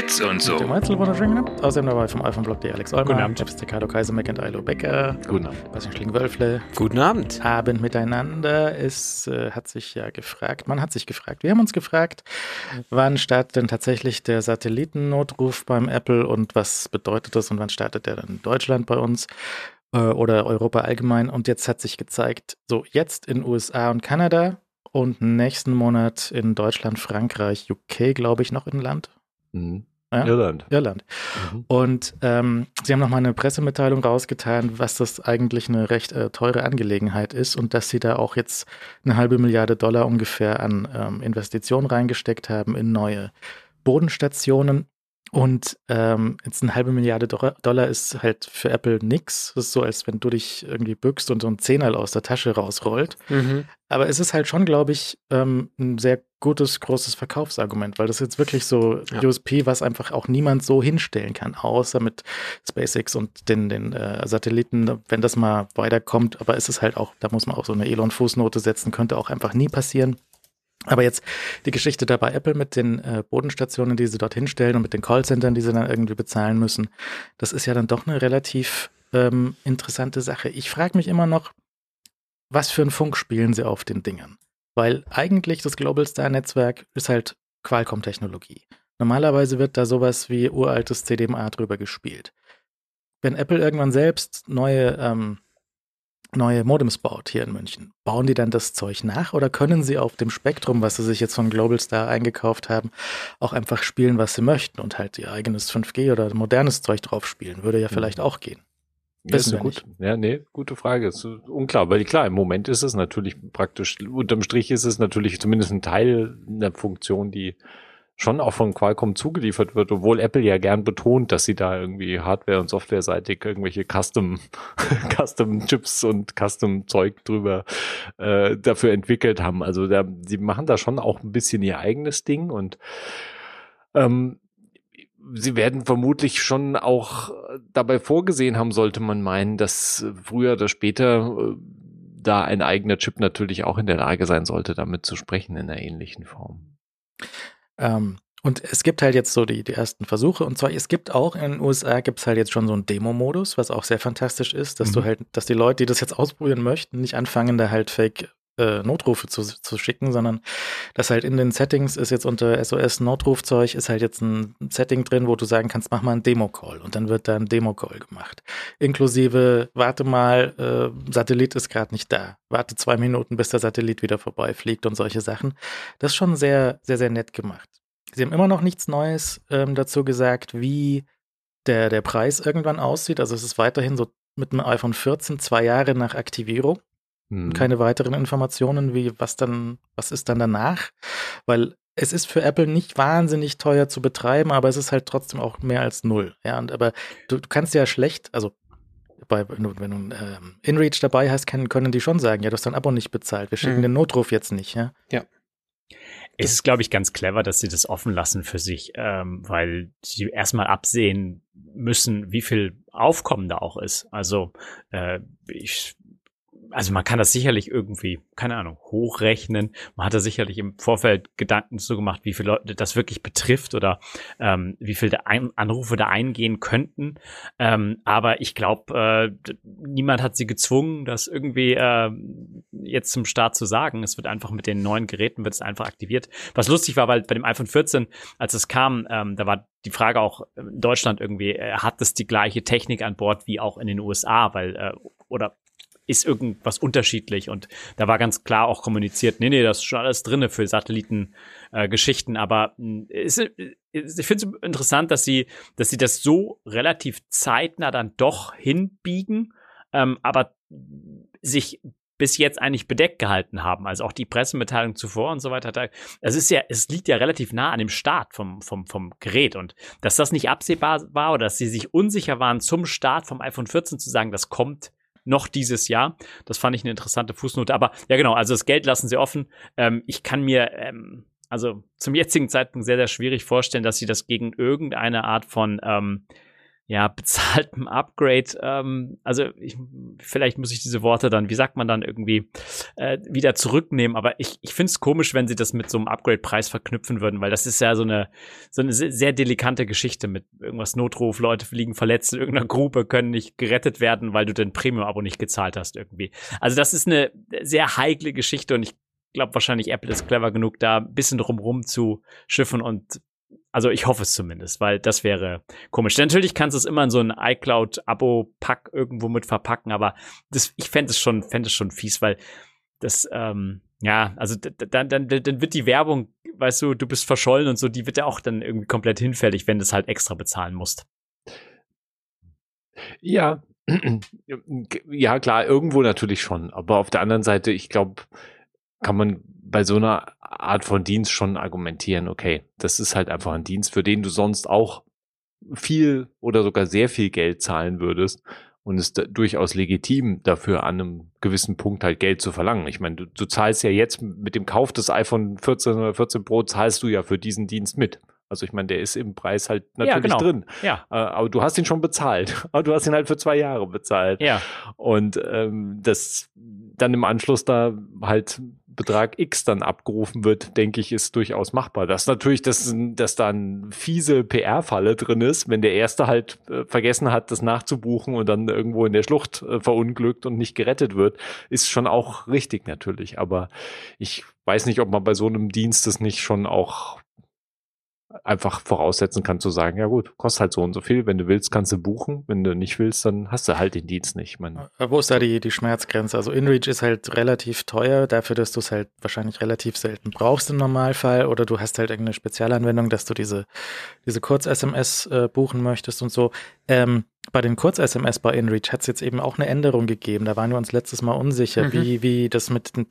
Bits und so. Der genannt. Außerdem dabei vom iPhone-Blog die Alex Olmer. Guten Abend. Nebst Ricardo Kaiser, Mac und Ilo Becker. Guten Abend. Bastian Schling-Wölfle. Guten Abend. Abend miteinander. Es äh, hat sich ja gefragt, man hat sich gefragt, wir haben uns gefragt, wann startet denn tatsächlich der Satellitennotruf beim Apple und was bedeutet das und wann startet der dann in Deutschland bei uns äh, oder Europa allgemein? Und jetzt hat sich gezeigt, so jetzt in USA und Kanada und nächsten Monat in Deutschland, Frankreich, UK, glaube ich, noch in Land. Mhm. Ja? Irland. Irland. Mhm. Und ähm, sie haben nochmal eine Pressemitteilung rausgetan, was das eigentlich eine recht äh, teure Angelegenheit ist und dass sie da auch jetzt eine halbe Milliarde Dollar ungefähr an ähm, Investitionen reingesteckt haben in neue Bodenstationen. Und ähm, jetzt eine halbe Milliarde Do- Dollar ist halt für Apple nix. Das ist so, als wenn du dich irgendwie bückst und so ein Zehnerl aus der Tasche rausrollt. Mhm. Aber es ist halt schon, glaube ich, ähm, ein sehr gutes, großes Verkaufsargument, weil das jetzt wirklich so Ja. USP, was einfach auch niemand so hinstellen kann, außer mit SpaceX und den, den äh, Satelliten, wenn das mal weiterkommt. Aber es ist halt auch, da muss man auch so eine Elon-Fußnote setzen, könnte auch einfach nie passieren. Aber jetzt die Geschichte da bei Apple mit den äh, Bodenstationen, die sie dort hinstellen und mit den Callcentern, die sie dann irgendwie bezahlen müssen, das ist ja dann doch eine relativ ähm, interessante Sache. Ich frage mich immer noch, was für einen Funk spielen sie auf den Dingern? Weil eigentlich das Global Star Netzwerk ist halt Qualcomm-Technologie. Normalerweise wird da sowas wie uraltes CDMA drüber gespielt. Wenn Apple irgendwann selbst neue, ähm, neue Modems baut hier in München, bauen die dann das Zeug nach oder können sie auf dem Spektrum, was sie sich jetzt von Global Star eingekauft haben, auch einfach spielen, was sie möchten und halt ihr eigenes 5G oder modernes Zeug drauf spielen? Würde ja vielleicht auch gehen. Ja, ist eine gut, ja, nee, gute Frage. Ist unklar, weil klar, im Moment ist es natürlich praktisch, unterm Strich ist es natürlich zumindest ein Teil einer Funktion, die schon auch von Qualcomm zugeliefert wird, obwohl Apple ja gern betont, dass sie da irgendwie Hardware- und Softwareseitig irgendwelche Custom, Custom Chips und Custom Zeug drüber äh, dafür entwickelt haben. Also da, sie machen da schon auch ein bisschen ihr eigenes Ding und ähm, sie werden vermutlich schon auch dabei vorgesehen haben, sollte man meinen, dass früher oder später äh, da ein eigener Chip natürlich auch in der Lage sein sollte, damit zu sprechen in einer ähnlichen Form. Ähm, und es gibt halt jetzt so die, die ersten Versuche. Und zwar, es gibt auch in den USA gibt es halt jetzt schon so einen Demo-Modus, was auch sehr fantastisch ist, dass du Mhm. halt, dass die Leute, die das jetzt ausprobieren möchten, nicht anfangen, da halt Fake äh, Notrufe zu, zu schicken, sondern dass halt in den Settings ist jetzt unter SOS Notrufzeug ist halt jetzt ein Setting drin, wo du sagen kannst, mach mal einen Demo-Call und dann wird da ein Demo-Call gemacht. Inklusive, warte mal, äh, Satellit ist gerade nicht da. Warte zwei Minuten, bis der Satellit wieder vorbeifliegt und solche Sachen. Das ist schon sehr, sehr, sehr nett gemacht. Sie haben immer noch nichts Neues ähm, dazu gesagt, wie der, der Preis irgendwann aussieht. Also es ist weiterhin so mit dem iPhone 14 zwei Jahre nach Aktivierung. Hm. Keine weiteren Informationen, wie was dann, was ist dann danach? Weil es ist für Apple nicht wahnsinnig teuer zu betreiben, aber es ist halt trotzdem auch mehr als null. Ja, und aber du, du kannst ja schlecht, also bei, wenn du, wenn du ähm, InReach dabei hast, können, können die schon sagen, ja, du hast dein Abo nicht bezahlt, wir schicken Mhm. den Notruf jetzt nicht, ja. Es ist, glaube ich, ganz clever, dass sie das offen lassen für sich, ähm, weil sie erstmal absehen müssen, wie viel Aufkommen da auch ist. Also äh, ich also man kann das sicherlich irgendwie, keine Ahnung, hochrechnen. Man hat da sicherlich im Vorfeld Gedanken zu gemacht, wie viele Leute das wirklich betrifft oder ähm, wie viele Anrufe da eingehen könnten. Ähm, aber ich glaube, äh, niemand hat sie gezwungen, das irgendwie äh, jetzt zum Start zu sagen. Es wird einfach mit den neuen Geräten wird es einfach aktiviert. Was lustig war, weil bei dem iPhone 14, als es kam, ähm, da war die Frage auch in Deutschland irgendwie, äh, hat es die gleiche Technik an Bord wie auch in den USA, weil äh, oder ist irgendwas unterschiedlich und da war ganz klar auch kommuniziert, nee, nee, das ist schon alles drinne für Satellitengeschichten, äh, aber mh, ist, ist, ich finde es interessant, dass sie, dass sie das so relativ zeitnah dann doch hinbiegen, ähm, aber sich bis jetzt eigentlich bedeckt gehalten haben. Also auch die Pressemitteilung zuvor und so weiter. Es ist ja, es liegt ja relativ nah an dem Start vom, vom, vom Gerät. Und dass das nicht absehbar war oder dass sie sich unsicher waren zum Start vom iPhone 14 zu sagen, das kommt noch dieses Jahr. Das fand ich eine interessante Fußnote. Aber ja, genau, also das Geld lassen sie offen. Ähm, ich kann mir ähm, also zum jetzigen Zeitpunkt sehr, sehr schwierig vorstellen, dass sie das gegen irgendeine Art von ähm, ja, bezahltem Upgrade, ähm, also ich, vielleicht muss ich diese Worte dann, wie sagt man dann irgendwie, äh, wieder zurücknehmen, aber ich, ich finde es komisch, wenn sie das mit so einem Upgrade-Preis verknüpfen würden, weil das ist ja so eine, so eine sehr, delikante Geschichte mit irgendwas Notruf, Leute liegen verletzt in irgendeiner Gruppe, können nicht gerettet werden, weil du dein Premium-Abo nicht gezahlt hast irgendwie. Also das ist eine sehr heikle Geschichte und ich glaube wahrscheinlich Apple ist clever genug, da ein bisschen drumrum zu schiffen und also ich hoffe es zumindest, weil das wäre komisch. Natürlich kannst du es immer in so ein iCloud-Abo-Pack irgendwo mit verpacken, aber das, ich fände es schon, fände es schon fies, weil das, ähm, ja, also dann, dann, dann wird die Werbung, weißt du, du bist verschollen und so, die wird ja auch dann irgendwie komplett hinfällig, wenn du es halt extra bezahlen musst. Ja, ja, klar, irgendwo natürlich schon. Aber auf der anderen Seite, ich glaube, kann man bei so einer Art von Dienst schon argumentieren, okay, das ist halt einfach ein Dienst, für den du sonst auch viel oder sogar sehr viel Geld zahlen würdest und es ist durchaus legitim dafür an einem gewissen Punkt halt Geld zu verlangen. Ich meine, du, du zahlst ja jetzt mit dem Kauf des iPhone 14 oder 14 Pro zahlst du ja für diesen Dienst mit. Also ich meine, der ist im Preis halt natürlich ja, genau. drin. Ja. Äh, aber du hast ihn schon bezahlt. Aber du hast ihn halt für zwei Jahre bezahlt. Ja. Und ähm, das dann im Anschluss da halt Betrag X dann abgerufen wird, denke ich, ist durchaus machbar. Das natürlich, dass, dass da ein fiese PR-Falle drin ist, wenn der Erste halt äh, vergessen hat, das nachzubuchen und dann irgendwo in der Schlucht äh, verunglückt und nicht gerettet wird, ist schon auch richtig natürlich. Aber ich weiß nicht, ob man bei so einem Dienst das nicht schon auch einfach voraussetzen kann zu sagen, ja gut, kostet halt so und so viel. Wenn du willst, kannst du buchen. Wenn du nicht willst, dann hast du halt den Dienst nicht. Ich meine, Wo ist da die, die Schmerzgrenze? Also InReach ist halt relativ teuer, dafür, dass du es halt wahrscheinlich relativ selten brauchst im Normalfall. Oder du hast halt irgendeine Spezialanwendung, dass du diese, diese Kurz-SMS äh, buchen möchtest und so. Ähm, bei den Kurz-SMS bei InReach hat es jetzt eben auch eine Änderung gegeben. Da waren wir uns letztes Mal unsicher, mhm. wie, wie das mit den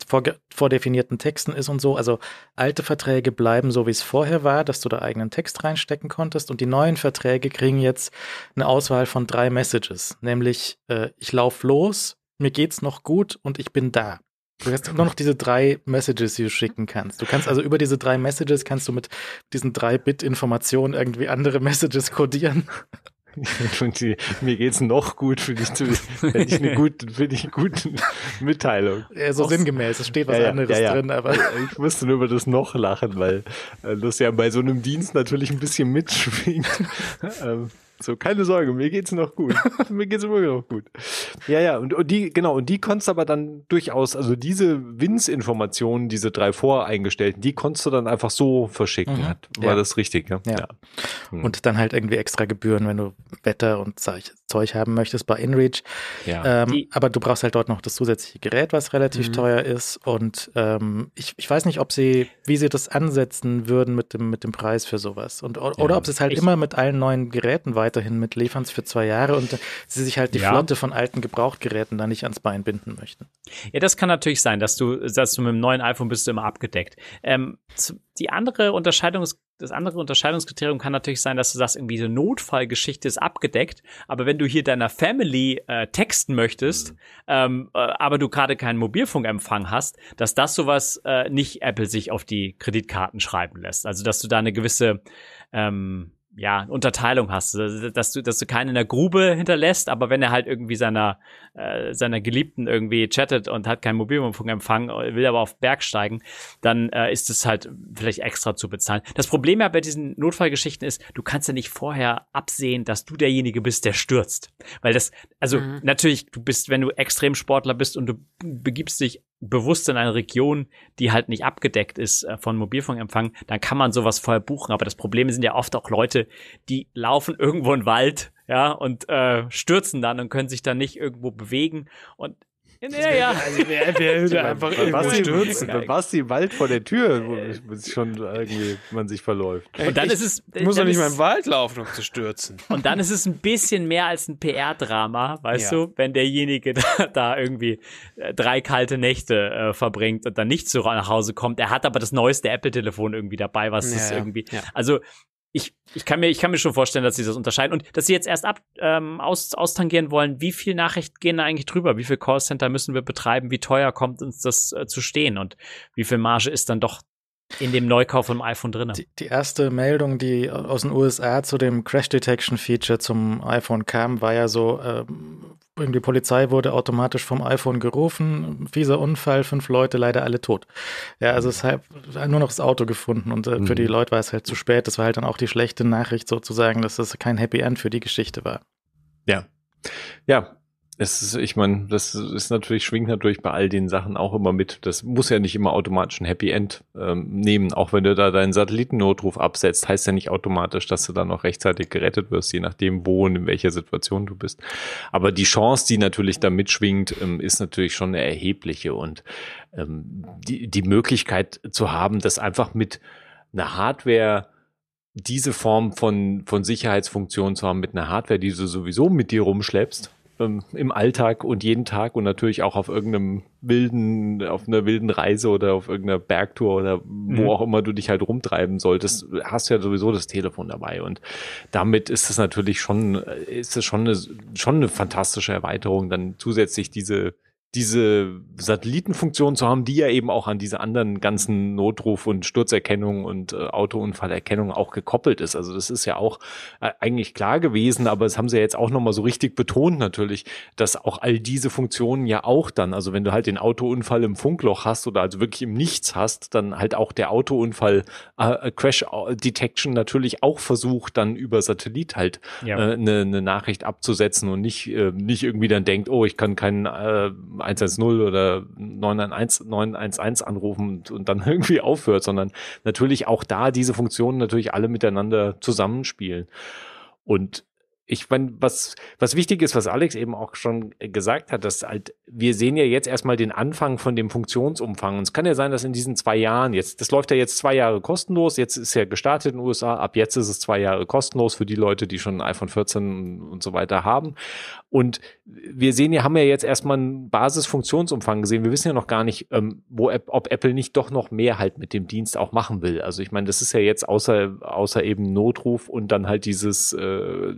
vordefinierten Texten ist und so. Also alte Verträge bleiben so, wie es vorher war, dass du da eigenen Text reinstecken konntest. Und die neuen Verträge kriegen jetzt eine Auswahl von drei Messages. Nämlich, äh, ich laufe los, mir geht's noch gut und ich bin da. Du hast nur noch diese drei Messages, die du schicken kannst. Du kannst also über diese drei Messages kannst du mit diesen drei Bit Informationen irgendwie andere Messages codieren. Und die, mir geht's noch gut, finde ich, finde ich eine gute, finde ich gute Mitteilung. Ja, so sinngemäß, es steht was ja, anderes ja, drin, aber. Ich musste nur über das noch lachen, weil äh, das ja bei so einem Dienst natürlich ein bisschen mitschwingt. so, keine Sorge, mir geht's noch gut. mir geht's immer noch gut. Ja, ja, und, und die, genau, und die konntest aber dann durchaus, also diese Wins-Informationen, diese drei voreingestellten, die konntest du dann einfach so verschicken. Mhm. War ja. das richtig, ja? Ja. ja. Mhm. Und dann halt irgendwie extra Gebühren, wenn du Wetter und Zeug haben möchtest bei InReach. Ja. Ähm, aber du brauchst halt dort noch das zusätzliche Gerät, was relativ mhm. teuer ist. Und ähm, ich, ich weiß nicht, ob sie, wie sie das ansetzen würden mit dem, mit dem Preis für sowas. Und, oder ja. ob sie es halt ich, immer mit allen neuen Geräten weiter weiterhin mitliefern für zwei Jahre und sie sich halt die ja. Flotte von alten Gebrauchtgeräten da nicht ans Bein binden möchten. Ja, das kann natürlich sein, dass du, dass du mit dem neuen iPhone bist du immer abgedeckt. Ähm, die andere Unterscheidungs das andere Unterscheidungskriterium kann natürlich sein, dass du sagst, irgendwie so Notfallgeschichte ist abgedeckt, aber wenn du hier deiner Family äh, texten möchtest, mhm. ähm, äh, aber du gerade keinen Mobilfunkempfang hast, dass das sowas äh, nicht Apple sich auf die Kreditkarten schreiben lässt. Also dass du da eine gewisse ähm, ja, Unterteilung hast, dass du, dass du keinen in der Grube hinterlässt, aber wenn er halt irgendwie seiner, äh, seiner Geliebten irgendwie chattet und hat keinen Mobilfunkempfang, will aber auf Berg steigen, dann äh, ist es halt vielleicht extra zu bezahlen. Das Problem ja bei diesen Notfallgeschichten ist, du kannst ja nicht vorher absehen, dass du derjenige bist, der stürzt. Weil das, also mhm. natürlich, du bist, wenn du Extremsportler bist und du begibst dich bewusst in eine Region, die halt nicht abgedeckt ist äh, von Mobilfunkempfang, dann kann man sowas vorher buchen. Aber das Problem sind ja oft auch Leute, die laufen irgendwo in den Wald, ja, und äh, stürzen dann und können sich dann nicht irgendwo bewegen. Und ja, ja. Also wer, wer würde einfach bei Basti, stürzen? Bei Basti Wald vor der Tür, wo schon irgendwie man sich verläuft. Und dann ich ist es. Ich muss doch nicht mal im Wald laufen, um zu stürzen. Und dann ist es ein bisschen mehr als ein PR-Drama, weißt ja. du, wenn derjenige da, da irgendwie äh, drei kalte Nächte äh, verbringt und dann nicht zu nach Hause kommt. Er hat aber das neueste Apple-Telefon irgendwie dabei, was ja, ist irgendwie. Ja. Also ich, ich, kann mir, ich kann mir schon vorstellen, dass sie das unterscheiden und dass sie jetzt erst ab, ähm, aus, austangieren wollen, wie viel Nachrichten gehen da eigentlich drüber, wie viel Callcenter müssen wir betreiben, wie teuer kommt uns das äh, zu stehen? Und wie viel Marge ist dann doch in dem Neukauf vom iPhone drin. Die, die, erste Meldung, die aus den USA zu dem Crash Detection Feature zum iPhone kam, war ja so, ähm, die Polizei wurde automatisch vom iPhone gerufen, fieser Unfall, fünf Leute, leider alle tot. Ja, also es hat nur noch das Auto gefunden und äh, mhm. für die mhm. Leute war es halt zu spät. Das war halt dann auch die schlechte Nachricht sozusagen, dass das kein Happy End für die Geschichte war. Ja. Ja, es ist, ich meine, das ist natürlich, schwingt natürlich bei all den Sachen auch immer mit. Das muss ja nicht immer automatisch ein Happy End ähm, nehmen. Auch wenn du da deinen Satellitennotruf absetzt, heißt ja nicht automatisch, dass du dann noch rechtzeitig gerettet wirst, je nachdem, wo und in welcher Situation du bist. Aber die Chance, die natürlich da mitschwingt, ähm, ist natürlich schon eine erhebliche. Und ähm, die, die Möglichkeit zu haben, das einfach mit einer Hardware diese Form von, von Sicherheitsfunktion zu haben mit einer Hardware, die du sowieso mit dir rumschleppst ähm, im Alltag und jeden Tag und natürlich auch auf irgendeinem wilden, auf einer wilden Reise oder auf irgendeiner Bergtour oder wo mhm. auch immer du dich halt rumtreiben solltest, hast du ja sowieso das Telefon dabei und damit ist es natürlich schon, ist es schon eine, schon eine fantastische Erweiterung, dann zusätzlich diese diese Satellitenfunktion zu haben, die ja eben auch an diese anderen ganzen Notruf- und Sturzerkennung und äh, Autounfallerkennung auch gekoppelt ist. Also das ist ja auch äh, eigentlich klar gewesen, aber das haben sie ja jetzt auch nochmal so richtig betont natürlich, dass auch all diese Funktionen ja auch dann, also wenn du halt den Autounfall im Funkloch hast oder also wirklich im Nichts hast, dann halt auch der Autounfall äh, Crash Detection natürlich auch versucht, dann über Satellit halt eine ja. äh, ne, ne Nachricht abzusetzen und nicht, äh, nicht irgendwie dann denkt, oh, ich kann keinen äh, 110 oder 911, 911 anrufen und, und dann irgendwie aufhört, sondern natürlich auch da diese Funktionen natürlich alle miteinander zusammenspielen. Und ich meine, was, was wichtig ist, was Alex eben auch schon gesagt hat, dass halt, wir sehen ja jetzt erstmal den Anfang von dem Funktionsumfang. Und es kann ja sein, dass in diesen zwei Jahren, jetzt, das läuft ja jetzt zwei Jahre kostenlos, jetzt ist ja gestartet in den USA, ab jetzt ist es zwei Jahre kostenlos für die Leute, die schon ein iPhone 14 und so weiter haben. Und wir sehen ja, haben ja jetzt erstmal einen Basisfunktionsumfang gesehen. Wir wissen ja noch gar nicht, ähm, wo, ob Apple nicht doch noch mehr halt mit dem Dienst auch machen will. Also ich meine, das ist ja jetzt außer, außer eben Notruf und dann halt dieses, äh,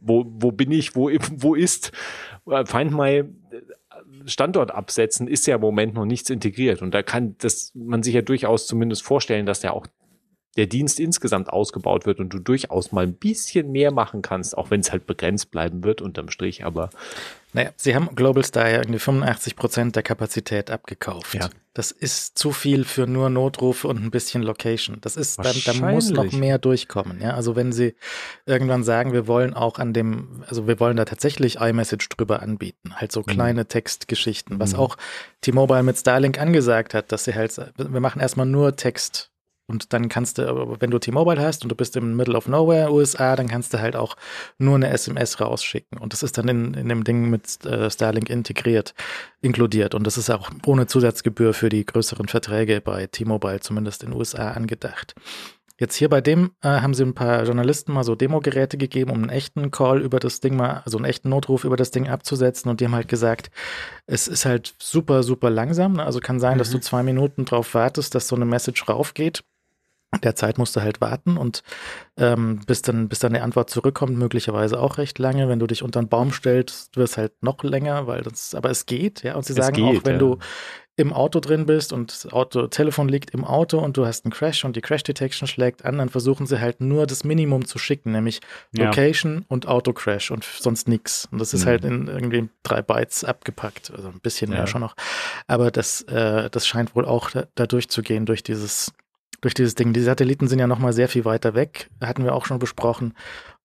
wo, wo bin ich, wo, wo ist, äh, Find My äh, Standort absetzen, ist ja im Moment noch nichts integriert. Und da kann das man sich ja durchaus zumindest vorstellen, dass der auch der Dienst insgesamt ausgebaut wird und du durchaus mal ein bisschen mehr machen kannst, auch wenn es halt begrenzt bleiben wird unterm Strich, aber. Naja, sie haben Global Star ja irgendwie 85 Prozent der Kapazität abgekauft. Ja. Das ist zu viel für nur Notrufe und ein bisschen Location. Das ist, da, da muss noch mehr durchkommen. Ja, also wenn sie irgendwann sagen, wir wollen auch an dem, also wir wollen da tatsächlich iMessage drüber anbieten, halt so mhm. kleine mhm. Textgeschichten, was mhm. auch T-Mobile mit Starlink angesagt hat, dass sie halt, wir machen erstmal nur Text und dann kannst du, wenn du T-Mobile hast und du bist im Middle of Nowhere, USA, dann kannst du halt auch nur eine SMS rausschicken. Und das ist dann in, in dem Ding mit äh, Starlink integriert, inkludiert. Und das ist auch ohne Zusatzgebühr für die größeren Verträge bei T-Mobile, zumindest in USA, angedacht. Jetzt hier bei dem äh, haben sie ein paar Journalisten mal so Demogeräte gegeben, um einen echten Call über das Ding mal, also einen echten Notruf über das Ding abzusetzen. Und die haben halt gesagt, es ist halt super, super langsam. Also kann sein, mhm. dass du zwei Minuten drauf wartest, dass so eine Message raufgeht der Zeit musst du halt warten und ähm, bis dann, bis dann die Antwort zurückkommt, möglicherweise auch recht lange. Wenn du dich unter einen Baum stellst, wird es halt noch länger, weil das, aber es geht, ja. Und sie es sagen geht, auch, wenn ja. du im Auto drin bist und das Auto, Telefon liegt im Auto und du hast einen Crash und die Crash Detection schlägt an, dann versuchen sie halt nur das Minimum zu schicken, nämlich Location ja. und Auto Crash und sonst nichts. Und das ist mhm. halt in irgendwie drei Bytes abgepackt, also ein bisschen ja. mehr schon noch. Aber das, äh, das scheint wohl auch da, da durchzugehen durch dieses durch dieses Ding. Die Satelliten sind ja nochmal sehr viel weiter weg, hatten wir auch schon besprochen,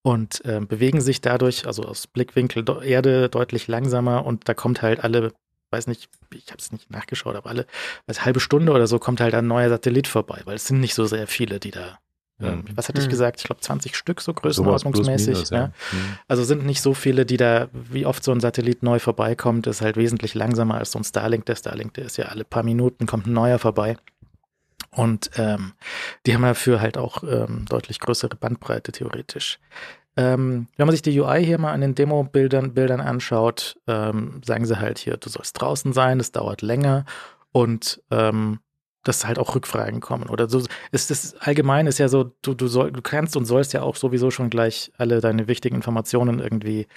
und äh, bewegen sich dadurch, also aus Blickwinkel Erde, deutlich langsamer und da kommt halt alle, weiß nicht, ich habe es nicht nachgeschaut, aber alle, als halbe Stunde oder so kommt halt ein neuer Satellit vorbei, weil es sind nicht so sehr viele, die da ähm, was hatte ich hm. gesagt? Ich glaube 20 Stück so größenordnungsmäßig. Minus, ja. ja. Hm. Also sind nicht so viele, die da, wie oft so ein Satellit neu vorbeikommt, ist halt wesentlich langsamer als so ein Starlink. Der Starlink, der ist ja alle paar Minuten, kommt ein neuer vorbei. Und ähm, die haben dafür halt auch ähm, deutlich größere Bandbreite theoretisch. Ähm, wenn man sich die UI hier mal an den Demo-Bildern Bildern anschaut, ähm, sagen sie halt hier, du sollst draußen sein, das dauert länger und ähm, dass halt auch Rückfragen kommen oder so. Ist das allgemein ist ja so, du, du, soll, du kannst und sollst ja auch sowieso schon gleich alle deine wichtigen Informationen irgendwie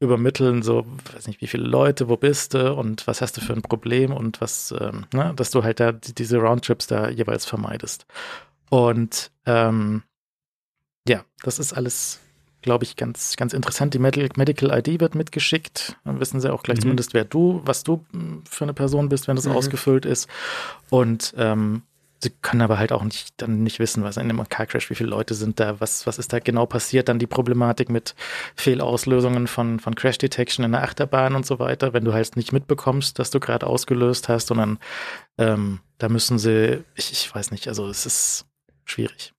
übermitteln, so, weiß nicht, wie viele Leute, wo bist du und was hast du für ein Problem und was, ähm, ne, dass du halt da diese Roundtrips da jeweils vermeidest. Und ähm, ja, das ist alles glaube ich, ganz, ganz interessant. Die Medical ID wird mitgeschickt. Dann wissen sie auch gleich mhm. zumindest, wer du, was du hm, für eine Person bist, wenn das mhm. ausgefüllt ist. Und ähm, sie können aber halt auch nicht dann nicht wissen, was in einem Car Crash, wie viele Leute sind da, was, was ist da genau passiert, dann die Problematik mit Fehlauslösungen von, von Crash Detection in der Achterbahn und so weiter, wenn du halt nicht mitbekommst, dass du gerade ausgelöst hast, sondern ähm, da müssen sie, ich, ich weiß nicht, also es ist schwierig.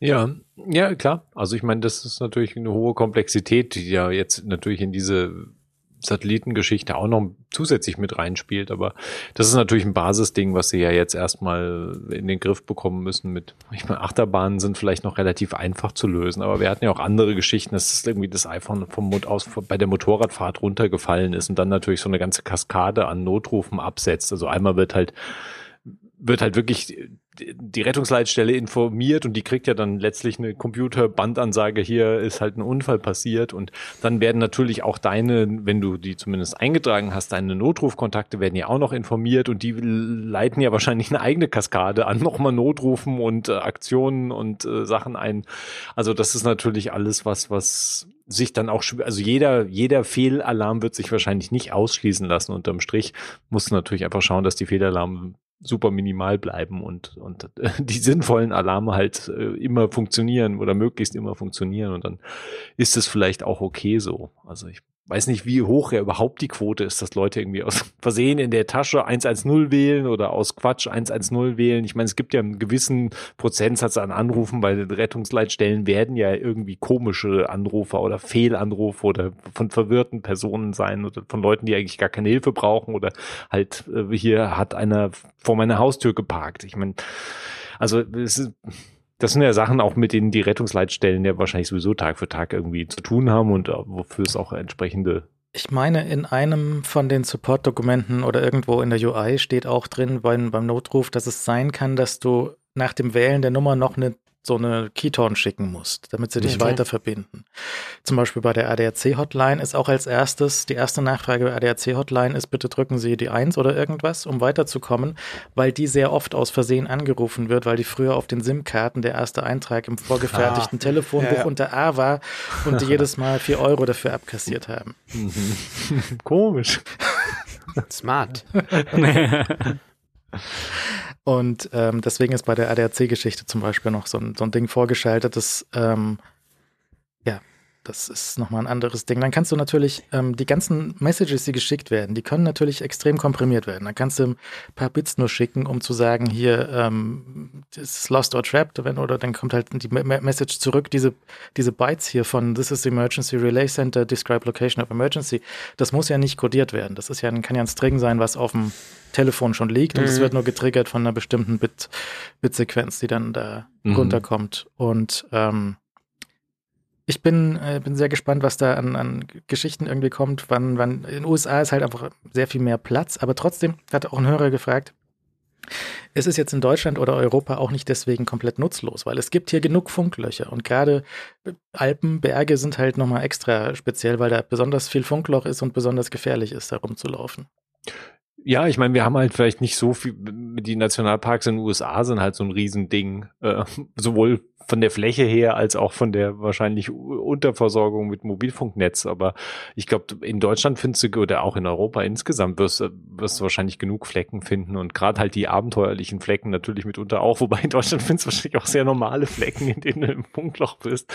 Ja, ja, klar. Also ich meine, das ist natürlich eine hohe Komplexität, die ja jetzt natürlich in diese Satellitengeschichte auch noch zusätzlich mit reinspielt. Aber das ist natürlich ein Basisding, was sie ja jetzt erstmal in den Griff bekommen müssen mit, ich meine, Achterbahnen sind vielleicht noch relativ einfach zu lösen, aber wir hatten ja auch andere Geschichten, dass irgendwie das iPhone vom Mund aus bei der Motorradfahrt runtergefallen ist und dann natürlich so eine ganze Kaskade an Notrufen absetzt. Also einmal wird halt wird halt wirklich die Rettungsleitstelle informiert und die kriegt ja dann letztlich eine Computerbandansage, hier ist halt ein Unfall passiert und dann werden natürlich auch deine, wenn du die zumindest eingetragen hast, deine Notrufkontakte werden ja auch noch informiert und die leiten ja wahrscheinlich eine eigene Kaskade an, nochmal Notrufen und äh, Aktionen und äh, Sachen ein. Also das ist natürlich alles was, was sich dann auch, also jeder, jeder Fehlalarm wird sich wahrscheinlich nicht ausschließen lassen. Unterm Strich musst du natürlich einfach schauen, dass die Fehlalarme super minimal bleiben und, und die sinnvollen Alarme halt äh, immer funktionieren oder möglichst immer funktionieren und dann ist es vielleicht auch okay so. Also ich weiß nicht, wie hoch ja überhaupt die Quote ist, dass Leute irgendwie aus Versehen in der Tasche 110 wählen oder aus Quatsch 110 wählen. Ich meine, es gibt ja einen gewissen Prozentsatz an Anrufen, weil Rettungsleitstellen werden ja irgendwie komische Anrufer oder Fehlanrufe oder von verwirrten Personen sein oder von Leuten, die eigentlich gar keine Hilfe brauchen oder halt äh, hier hat einer vor meiner Haustür geparkt. Ich meine, also es ist das sind ja Sachen auch, mit denen die Rettungsleitstellen ja wahrscheinlich sowieso Tag für Tag irgendwie zu tun haben und wofür es auch entsprechende. Ich meine, in einem von den Support-Dokumenten oder irgendwo in der UI steht auch drin beim, beim Notruf, dass es sein kann, dass du nach dem Wählen der Nummer noch eine so eine Keytorn schicken musst, damit sie dich okay. weiter verbinden. Zum Beispiel bei der ADAC-Hotline ist auch als erstes, die erste Nachfrage bei ADAC-Hotline ist, bitte drücken Sie die 1 oder irgendwas, um weiterzukommen, weil die sehr oft aus Versehen angerufen wird, weil die früher auf den SIM-Karten der erste Eintrag im vorgefertigten ah, Telefonbuch ja, ja. unter A war und die jedes Mal 4 Euro dafür abkassiert haben. Mhm. Komisch. Smart. Und ähm, deswegen ist bei der ADAC-Geschichte zum Beispiel noch so ein, so ein Ding vorgeschaltet, das ähm, das ist nochmal ein anderes Ding. Dann kannst du natürlich ähm, die ganzen Messages, die geschickt werden, die können natürlich extrem komprimiert werden. Dann kannst du ein paar Bits nur schicken, um zu sagen, hier ähm, ist lost or trapped, wenn, oder dann kommt halt die Message zurück. Diese, diese Bytes hier von This is the Emergency Relay Center, describe location of emergency, das muss ja nicht codiert werden. Das ist ja, kann ja ein String sein, was auf dem Telefon schon liegt mhm. und es mhm. wird nur getriggert von einer bestimmten Bit, Bitsequenz, die dann da mhm. runterkommt. Und ähm, ich bin, äh, bin sehr gespannt, was da an, an Geschichten irgendwie kommt. Wann, wann, in den USA ist halt einfach sehr viel mehr Platz, aber trotzdem hat auch ein Hörer gefragt, ist es jetzt in Deutschland oder Europa auch nicht deswegen komplett nutzlos, weil es gibt hier genug Funklöcher und gerade Alpen, Berge sind halt nochmal extra speziell, weil da besonders viel Funkloch ist und besonders gefährlich ist, da rumzulaufen. Ja, ich meine, wir haben halt vielleicht nicht so viel, die Nationalparks in den USA sind halt so ein Riesending, äh, sowohl von der Fläche her als auch von der wahrscheinlich Unterversorgung mit Mobilfunknetz. Aber ich glaube, in Deutschland findest du oder auch in Europa insgesamt wirst, wirst du wahrscheinlich genug Flecken finden und gerade halt die abenteuerlichen Flecken natürlich mitunter auch. Wobei in Deutschland findest du wahrscheinlich auch sehr normale Flecken, in denen du im Funkloch bist.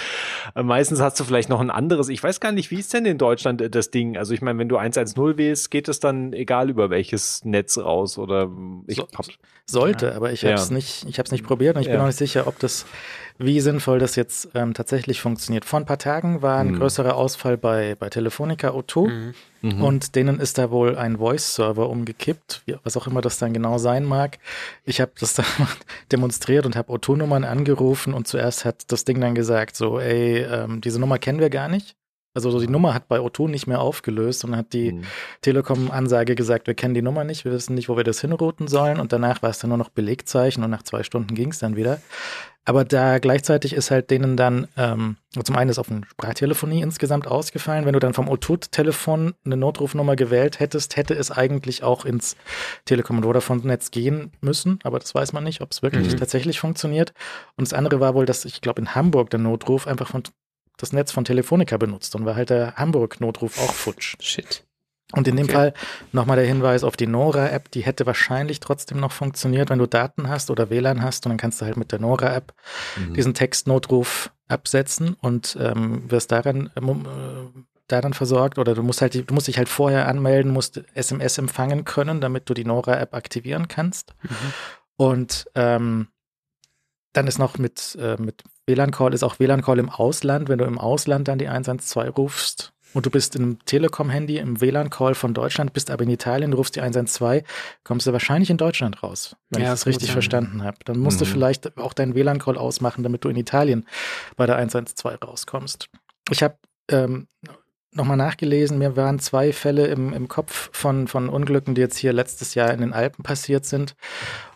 Äh, meistens hast du vielleicht noch ein anderes. Ich weiß gar nicht, wie ist denn in Deutschland äh, das Ding? Also ich meine, wenn du 110 wählst, geht es dann egal über welches Netz raus oder ich so, sollte, ja. aber ich habe es ja. nicht, ich habe es nicht probiert und ich ja. bin auch nicht sicher, ob das wie sinnvoll das jetzt ähm, tatsächlich funktioniert. Vor ein paar Tagen war ein mhm. größerer Ausfall bei, bei Telefonica O2 mhm. mhm. und denen ist da wohl ein Voice-Server umgekippt, was auch immer das dann genau sein mag. Ich habe das dann demonstriert und habe O2-Nummern angerufen und zuerst hat das Ding dann gesagt, so, ey, ähm, diese Nummer kennen wir gar nicht. Also so die Nummer hat bei O2 nicht mehr aufgelöst und hat die mhm. Telekom-Ansage gesagt, wir kennen die Nummer nicht, wir wissen nicht, wo wir das hinrouten sollen. Und danach war es dann nur noch Belegzeichen und nach zwei Stunden ging es dann wieder. Aber da gleichzeitig ist halt denen dann, ähm, zum einen ist auf eine Sprachtelefonie insgesamt ausgefallen. Wenn du dann vom O2-Telefon eine Notrufnummer gewählt hättest, hätte es eigentlich auch ins Telekom- und Vodafone-Netz gehen müssen. Aber das weiß man nicht, ob es wirklich mhm. tatsächlich funktioniert. Und das andere war wohl, dass ich glaube in Hamburg der Notruf einfach von das Netz von Telefonica benutzt und war halt der Hamburg-Notruf auch futsch. Shit. Und in dem okay. Fall nochmal der Hinweis auf die Nora-App, die hätte wahrscheinlich trotzdem noch funktioniert, wenn du Daten hast oder WLAN hast und dann kannst du halt mit der Nora-App mhm. diesen Textnotruf absetzen und ähm, wirst daran, äh, daran versorgt oder du musst halt, du musst dich halt vorher anmelden, musst SMS empfangen können, damit du die Nora-App aktivieren kannst. Mhm. Und ähm, dann ist noch mit, äh, mit WLAN-Call, ist auch WLAN-Call im Ausland. Wenn du im Ausland dann die 112 rufst und du bist im Telekom-Handy im WLAN-Call von Deutschland, bist aber in Italien, rufst die 112, kommst du wahrscheinlich in Deutschland raus, wenn ja, ich das richtig verstanden habe. Dann musst mhm. du vielleicht auch deinen WLAN-Call ausmachen, damit du in Italien bei der 112 rauskommst. Ich habe ähm, nochmal nachgelesen, mir waren zwei Fälle im, im Kopf von, von Unglücken, die jetzt hier letztes Jahr in den Alpen passiert sind.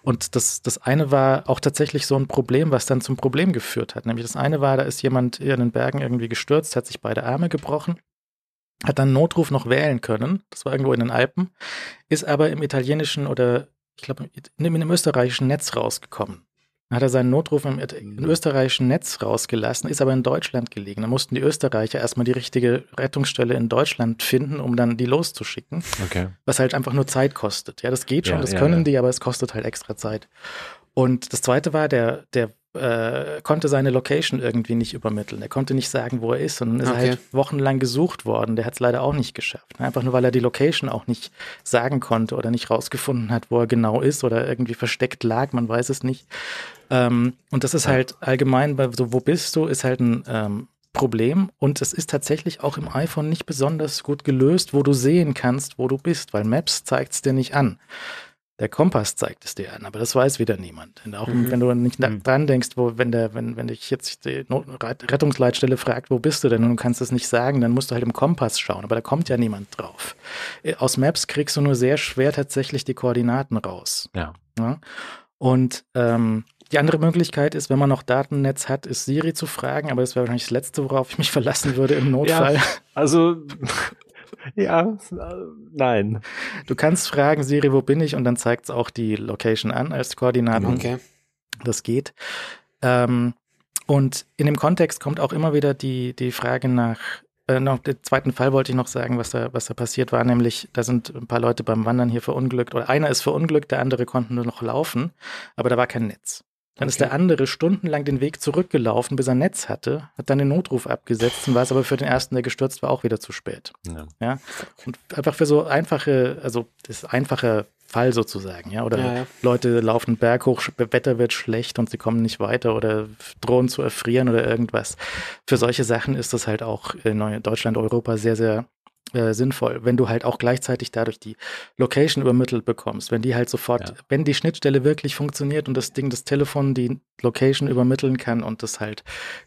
Und das, das eine war auch tatsächlich so ein Problem, was dann zum Problem geführt hat. Nämlich das eine war, da ist jemand in den Bergen irgendwie gestürzt, hat sich beide Arme gebrochen, hat dann Notruf noch wählen können. Das war irgendwo in den Alpen, ist aber im italienischen oder ich glaube, in dem österreichischen Netz rausgekommen hat er seinen Notruf im, im, österreichischen Netz rausgelassen, ist aber in Deutschland gelegen. Da mussten die Österreicher erstmal die richtige Rettungsstelle in Deutschland finden, um dann die loszuschicken. Okay. Was halt einfach nur Zeit kostet. Ja, das geht schon, ja, das ja, können ja. die, aber es kostet halt extra Zeit. Und das zweite war, der, der äh, konnte seine Location irgendwie nicht übermitteln. Er konnte nicht sagen, wo er ist, sondern ist okay. halt wochenlang gesucht worden. Der hat es leider auch nicht geschafft. Einfach nur, weil er die Location auch nicht sagen konnte oder nicht rausgefunden hat, wo er genau ist oder irgendwie versteckt lag, man weiß es nicht. Ähm, und das ist halt allgemein bei so, wo bist du, ist halt ein ähm, Problem und es ist tatsächlich auch im iPhone nicht besonders gut gelöst, wo du sehen kannst, wo du bist, weil Maps zeigt es dir nicht an. Der Kompass zeigt es dir an, aber das weiß wieder niemand. Und auch mhm. wenn du nicht mhm. dran denkst, wo, wenn der, wenn, wenn dich jetzt die Rettungsleitstelle fragt, wo bist du denn und du kannst es nicht sagen, dann musst du halt im Kompass schauen, aber da kommt ja niemand drauf. Äh, aus Maps kriegst du nur sehr schwer tatsächlich die Koordinaten raus. Ja. ja? Und ähm, die andere Möglichkeit ist, wenn man noch Datennetz hat, ist Siri zu fragen, aber das wäre wahrscheinlich das Letzte, worauf ich mich verlassen würde im Notfall. Ja, also ja, nein. Du kannst fragen, Siri, wo bin ich? Und dann zeigt es auch die Location an als Koordinaten. Okay. Das geht. Ähm, und in dem Kontext kommt auch immer wieder die, die Frage nach, äh, noch den zweiten Fall wollte ich noch sagen, was da, was da passiert war, nämlich da sind ein paar Leute beim Wandern hier verunglückt oder einer ist verunglückt, der andere konnte nur noch laufen, aber da war kein Netz. Dann okay. ist der andere stundenlang den Weg zurückgelaufen, bis er Netz hatte, hat dann den Notruf abgesetzt und war es aber für den ersten, der gestürzt war, auch wieder zu spät. Ja. ja? Und einfach für so einfache, also das einfache Fall sozusagen, ja. Oder ja, ja. Leute laufen Berg hoch, Wetter wird schlecht und sie kommen nicht weiter oder drohen zu erfrieren oder irgendwas. Für solche Sachen ist das halt auch in Deutschland, Europa sehr, sehr äh, sinnvoll, wenn du halt auch gleichzeitig dadurch die Location übermittelt bekommst, wenn die halt sofort, ja. wenn die Schnittstelle wirklich funktioniert und das Ding, das Telefon die Location übermitteln kann und das halt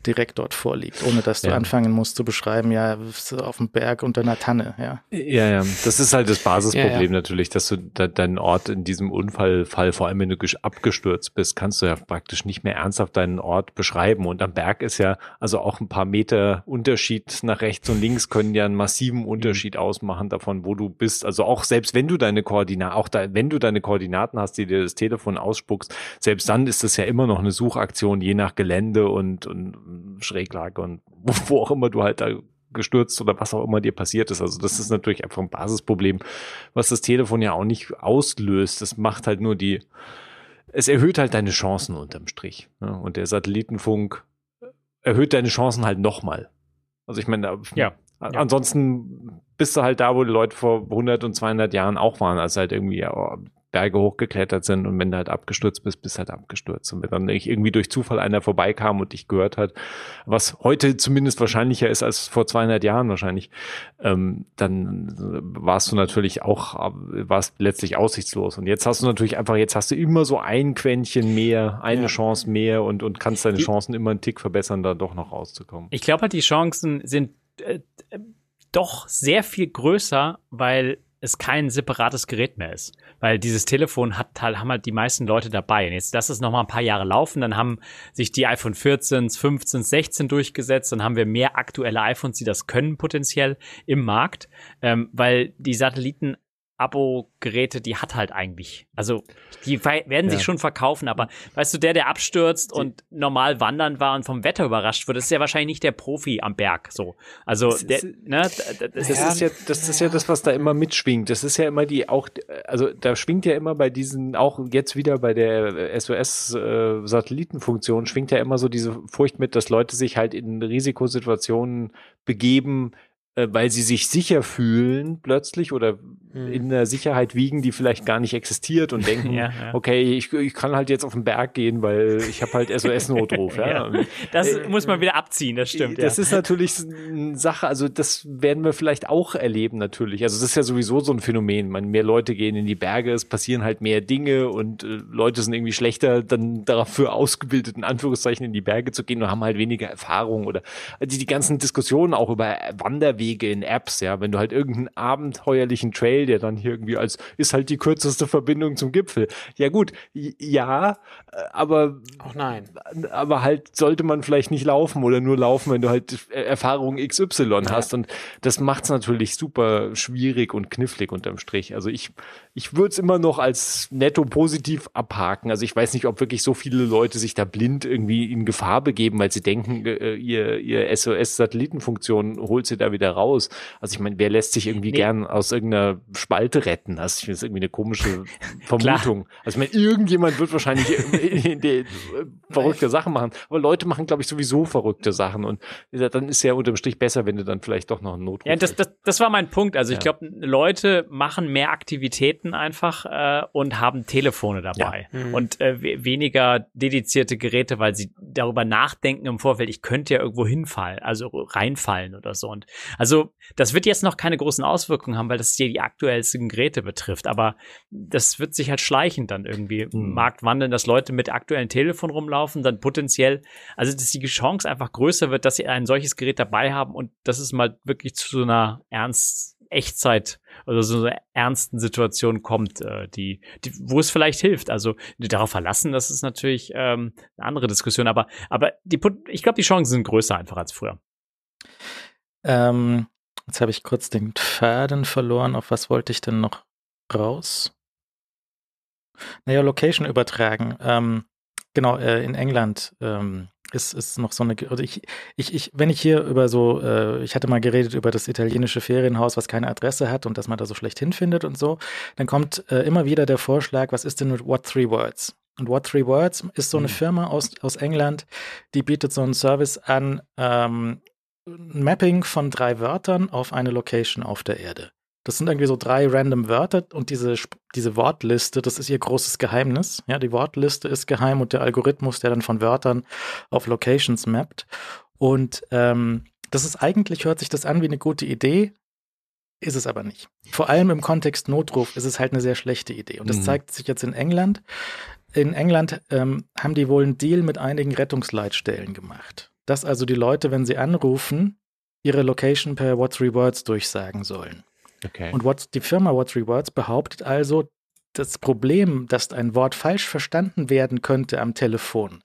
direkt dort vorliegt, ohne dass du ja. anfangen musst zu beschreiben, ja, auf dem Berg unter einer Tanne, ja. Ja, ja, das ist halt das Basisproblem ja, natürlich, dass du de deinen Ort in diesem Unfallfall, vor allem wenn du abgestürzt bist, kannst du ja praktisch nicht mehr ernsthaft deinen Ort beschreiben und am Berg ist ja, also auch ein paar Meter Unterschied nach rechts und links können ja einen massiven Unterschied ausmachen davon, wo du bist. Also auch selbst wenn du deine Koordinaten, auch da, wenn du deine Koordinaten hast, die dir das Telefon ausspuckst, selbst dann ist das ja immer noch eine Suchaktion je nach Gelände und, und Schräglage und wo, auch immer du halt da gestürzt oder was auch immer dir passiert ist. Also das ist natürlich einfach ein Basisproblem, was das Telefon ja auch nicht auslöst. Das macht halt nur die, es erhöht halt deine Chancen unterm Strich. Ne? Und der Satellitenfunk erhöht deine Chancen halt nochmal. Also ich meine, ja. Ja. ansonsten bist du halt da, wo die Leute vor 100 und 200 Jahren auch waren, als halt irgendwie ja, Berge hochgeklettert sind und wenn du halt abgestürzt bist, bist halt abgestürzt. Und wenn dann irgendwie durch Zufall einer vorbeikam und dich gehört hat, was heute zumindest wahrscheinlicher ist als vor 200 Jahren wahrscheinlich, ähm, dann warst du natürlich auch, warst letztlich aussichtslos. Und jetzt hast du natürlich einfach, jetzt hast du immer so ein Quäntchen mehr, eine ja. Chance mehr und, und kannst deine Chancen immer einen Tick verbessern, da doch noch rauszukommen. Ich glaube halt, die Chancen sind äh, doch sehr viel größer, weil es kein separates Gerät mehr ist. Weil dieses Telefon hat halt, haben halt die meisten Leute dabei. Und jetzt lass es noch mal ein paar Jahre laufen, dann haben sich die iPhone 14, 15, 16 durchgesetzt, dann haben wir mehr aktuelle iPhones, die das können potenziell im Markt, ähm, weil die Satelliten Abo-Geräte, die hat halt eigentlich. Also die werden ja. sich schon verkaufen, aber weißt du, der, der abstürzt und normal wandern war und vom Wetter überrascht wird, ist ja wahrscheinlich nicht der Profi am Berg. So, also das der, ist, ne, das, das ja. ist ja, das ist ja das, was da immer mitschwingt. Das ist ja immer die auch, also da schwingt ja immer bei diesen, auch jetzt wieder bei der SOS-Satellitenfunktion, äh, schwingt ja immer so diese Furcht mit, dass Leute sich halt in Risikosituationen begeben, weil sie sich sicher fühlen plötzlich oder mhm. in der Sicherheit wiegen, die vielleicht gar nicht existiert und denken, ja, ja. okay, ich, ich kann halt jetzt auf den Berg gehen, weil ich habe halt SOS-Notruf. ja. ja. Das äh, muss man wieder abziehen, das stimmt. Das ist natürlich eine Sache, also das werden wir vielleicht auch erleben natürlich. Also das ist ja sowieso so ein Phänomen. Man, mehr Leute gehen in die Berge, es passieren halt mehr Dinge und äh, Leute sind irgendwie schlechter dann dafür ausgebildet, in Anführungszeichen in die Berge zu gehen und haben halt weniger Erfahrung oder die, die ganzen Diskussionen auch über Wanderwege Wege in Apps, ja, wenn du halt irgendeinen abenteuerlichen Trail, der dann hier irgendwie als ist halt die kürzeste Verbindung zum Gipfel. Ja gut, ja, aber auch nein. Aber halt sollte man vielleicht nicht laufen oder nur laufen, wenn du halt Erfahrung XY ja. hast und das macht es natürlich super schwierig und knifflig unterm Strich. Also ich ich würde es immer noch als netto positiv abhaken. Also ich weiß nicht, ob wirklich so viele Leute sich da blind irgendwie in Gefahr begeben, weil sie denken, äh, ihr, ihr SOS-Satellitenfunktion holt sie da wieder raus. Also ich meine, wer lässt sich irgendwie nee. gern aus irgendeiner Spalte retten? Also ich finde das irgendwie eine komische Vermutung. also ich meine, irgendjemand wird wahrscheinlich äh, verrückte Sachen machen. Aber Leute machen, glaube ich, sowieso verrückte Sachen. Und dann ist ja unterm Strich besser, wenn du dann vielleicht doch noch einen Notruf Ja, das, das, das war mein Punkt. Also ich glaube, Leute machen mehr Aktivitäten einfach äh, und haben Telefone dabei ja. mhm. und äh, weniger dedizierte Geräte, weil sie darüber nachdenken im Vorfeld, ich könnte ja irgendwo hinfallen, also reinfallen oder so. Und also das wird jetzt noch keine großen Auswirkungen haben, weil das hier die aktuellsten Geräte betrifft. Aber das wird sich halt schleichend dann irgendwie mhm. im Markt wandeln, dass Leute mit aktuellen Telefon rumlaufen, dann potenziell, also dass die Chance einfach größer wird, dass sie ein solches Gerät dabei haben und das ist mal wirklich zu so einer ernst Echtzeit oder so einer ernsten Situation kommt, äh, die, die, wo es vielleicht hilft. Also darauf verlassen, das ist natürlich ähm, eine andere Diskussion, aber, aber die, ich glaube, die Chancen sind größer einfach als früher. Ähm, jetzt habe ich kurz den Faden verloren. Auf was wollte ich denn noch raus? Naja, Location übertragen. Ähm, genau, äh, in England ähm, ist, ist noch so eine, also ich, ich, ich, wenn ich hier über so, äh, ich hatte mal geredet über das italienische Ferienhaus, was keine Adresse hat und dass man da so schlecht hinfindet und so, dann kommt äh, immer wieder der Vorschlag, was ist denn mit What Three Words? Und What Three Words ist so eine mhm. Firma aus, aus England, die bietet so einen Service an, ähm, Mapping von drei Wörtern auf eine Location auf der Erde. Das sind irgendwie so drei random Wörter und diese, diese Wortliste, das ist ihr großes Geheimnis. Ja, die Wortliste ist geheim und der Algorithmus, der dann von Wörtern auf Locations mappt. Und ähm, das ist eigentlich, hört sich das an wie eine gute Idee, ist es aber nicht. Vor allem im Kontext Notruf ist es halt eine sehr schlechte Idee. Und das mhm. zeigt sich jetzt in England. In England ähm, haben die wohl einen Deal mit einigen Rettungsleitstellen gemacht. Dass also die Leute, wenn sie anrufen, ihre Location per What Three Words durchsagen sollen. Okay. Und what, die Firma What Rewards behauptet also, das Problem, dass ein Wort falsch verstanden werden könnte am Telefon,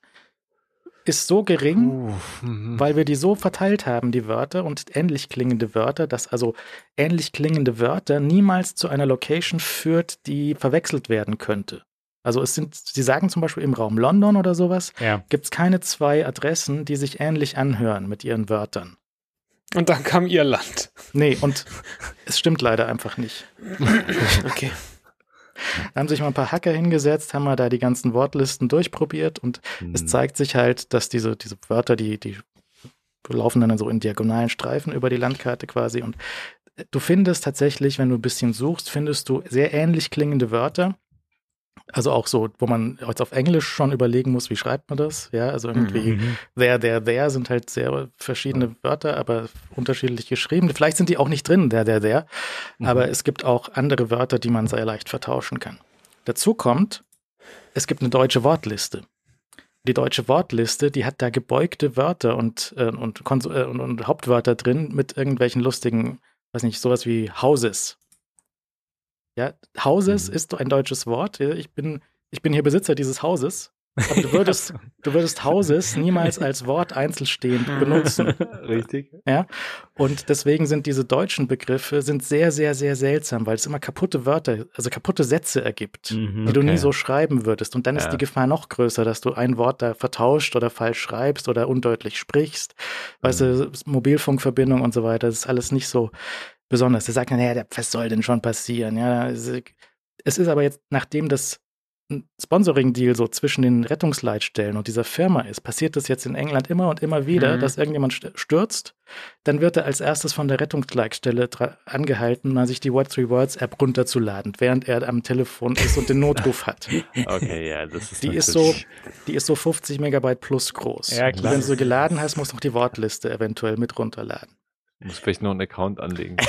ist so gering, uh, weil wir die so verteilt haben, die Wörter und ähnlich klingende Wörter, dass also ähnlich klingende Wörter niemals zu einer Location führt, die verwechselt werden könnte. Also es sind, Sie sagen zum Beispiel im Raum London oder sowas, ja. gibt es keine zwei Adressen, die sich ähnlich anhören mit ihren Wörtern. Und dann kam Irland. Nee, und es stimmt leider einfach nicht. okay. Da haben sich mal ein paar Hacker hingesetzt, haben mal da die ganzen Wortlisten durchprobiert und hm. es zeigt sich halt, dass diese, diese Wörter, die, die laufen dann so in diagonalen Streifen über die Landkarte quasi und du findest tatsächlich, wenn du ein bisschen suchst, findest du sehr ähnlich klingende Wörter also auch so, wo man jetzt auf Englisch schon überlegen muss, wie schreibt man das? Ja, also irgendwie mhm. there, there, there sind halt sehr verschiedene Wörter, aber unterschiedlich geschrieben. Vielleicht sind die auch nicht drin, there, there, there. Mhm. Aber es gibt auch andere Wörter, die man sehr leicht vertauschen kann. Dazu kommt, es gibt eine deutsche Wortliste. die deutsche Wortliste, die hat da gebeugte Wörter und, äh, und, Kons äh, und, und Hauptwörter drin mit irgendwelchen lustigen, weiß nicht, sowas wie Houses. Ja, Houses Mhm. ist ein deutsches Wort. Ich bin, ich bin hier Besitzer dieses Hauses. Aber du würdest, du würdest Houses niemals als Wort einzelstehend benutzen. Richtig. Und deswegen sind diese deutschen Begriffe sind sehr, sehr, sehr seltsam, weil es immer kaputte Wörter, also kaputte Sätze ergibt, Mhm, die du nie okay. so schreiben würdest. Und dann ist Ja. die Gefahr noch größer, dass du ein Wort da vertauscht oder falsch schreibst oder undeutlich sprichst. Weißt du, Mobilfunkverbindung und so weiter, das ist alles nicht so besonders. Der sagt, naja, was soll denn schon passieren? Ja, es ist aber jetzt, nachdem das ein Sponsoring-Deal so zwischen den Rettungsleitstellen und dieser Firma ist, passiert das jetzt in England immer und immer wieder, Mhm. dass irgendjemand st- stürzt, dann wird er als erstes von der Rettungsleitstelle angehalten, mal sich die What Three Words App runterzuladen, während er am Telefon ist und den Notruf hat. Okay, ja, das ist Die ist so, die ist so 50 Megabyte plus groß. Ja, Und klar. wenn du so geladen hast, musst du noch die Wortliste eventuell mit runterladen. Muss vielleicht noch einen Account anlegen.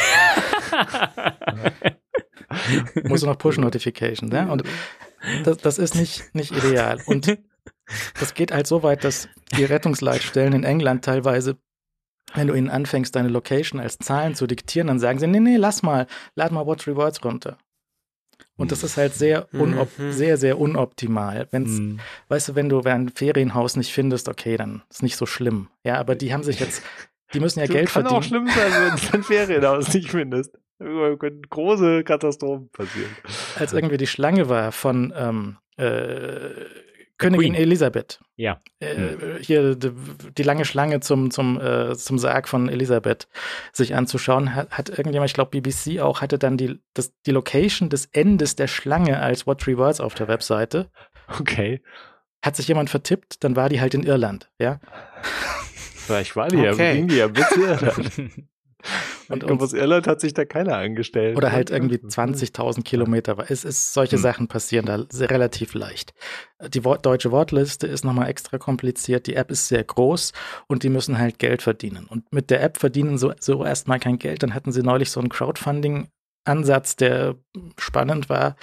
Musst du noch Push-Notifications, ja? Und das, das ist nicht, nicht ideal. Und das geht halt so weit, dass die Rettungsleitstellen in England teilweise, wenn du ihnen anfängst, deine Location als Zahlen zu diktieren, dann sagen sie, nee, nee, lass mal, lad mal What Rewards runter. Und das ist halt sehr, unop Mhm. sehr, sehr unoptimal. Wenn's, Mhm. weißt du, wenn du ein Ferienhaus nicht findest, okay, dann ist nicht so schlimm. Ja, aber die haben sich jetzt, die müssen ja Du, Geld kann verdienen. auch schlimm sein, wenn du ein Ferienhaus nicht findest. Da können große Katastrophen passieren. als irgendwie die Schlange war von ähm, äh, Königin Queen. Elisabeth. Ja. Äh, Hier die, die lange Schlange zum, zum, äh, zum Sarg von Elisabeth sich anzuschauen, hat, hat irgendjemand, ich glaube BBC auch, hatte dann die, das, die Location des Endes der Schlange als What Three Words auf der Webseite. Okay. Hat sich jemand vertippt, dann war die halt in Irland, ja. Vielleicht war die ja, Okay. ging die ja Irland. Und- ich glaube, aus Irland hat sich da keiner angestellt. Oder halt irgendwie 20.000 Kilometer. Es ist, solche Hm. Sachen passieren da relativ leicht. Die Wort, deutsche Wortliste ist nochmal extra kompliziert. Die App ist sehr groß und die müssen halt Geld verdienen. Und mit der App verdienen so, so erstmal kein Geld. Dann hatten sie neulich so einen Crowdfunding-Ansatz, der spannend war.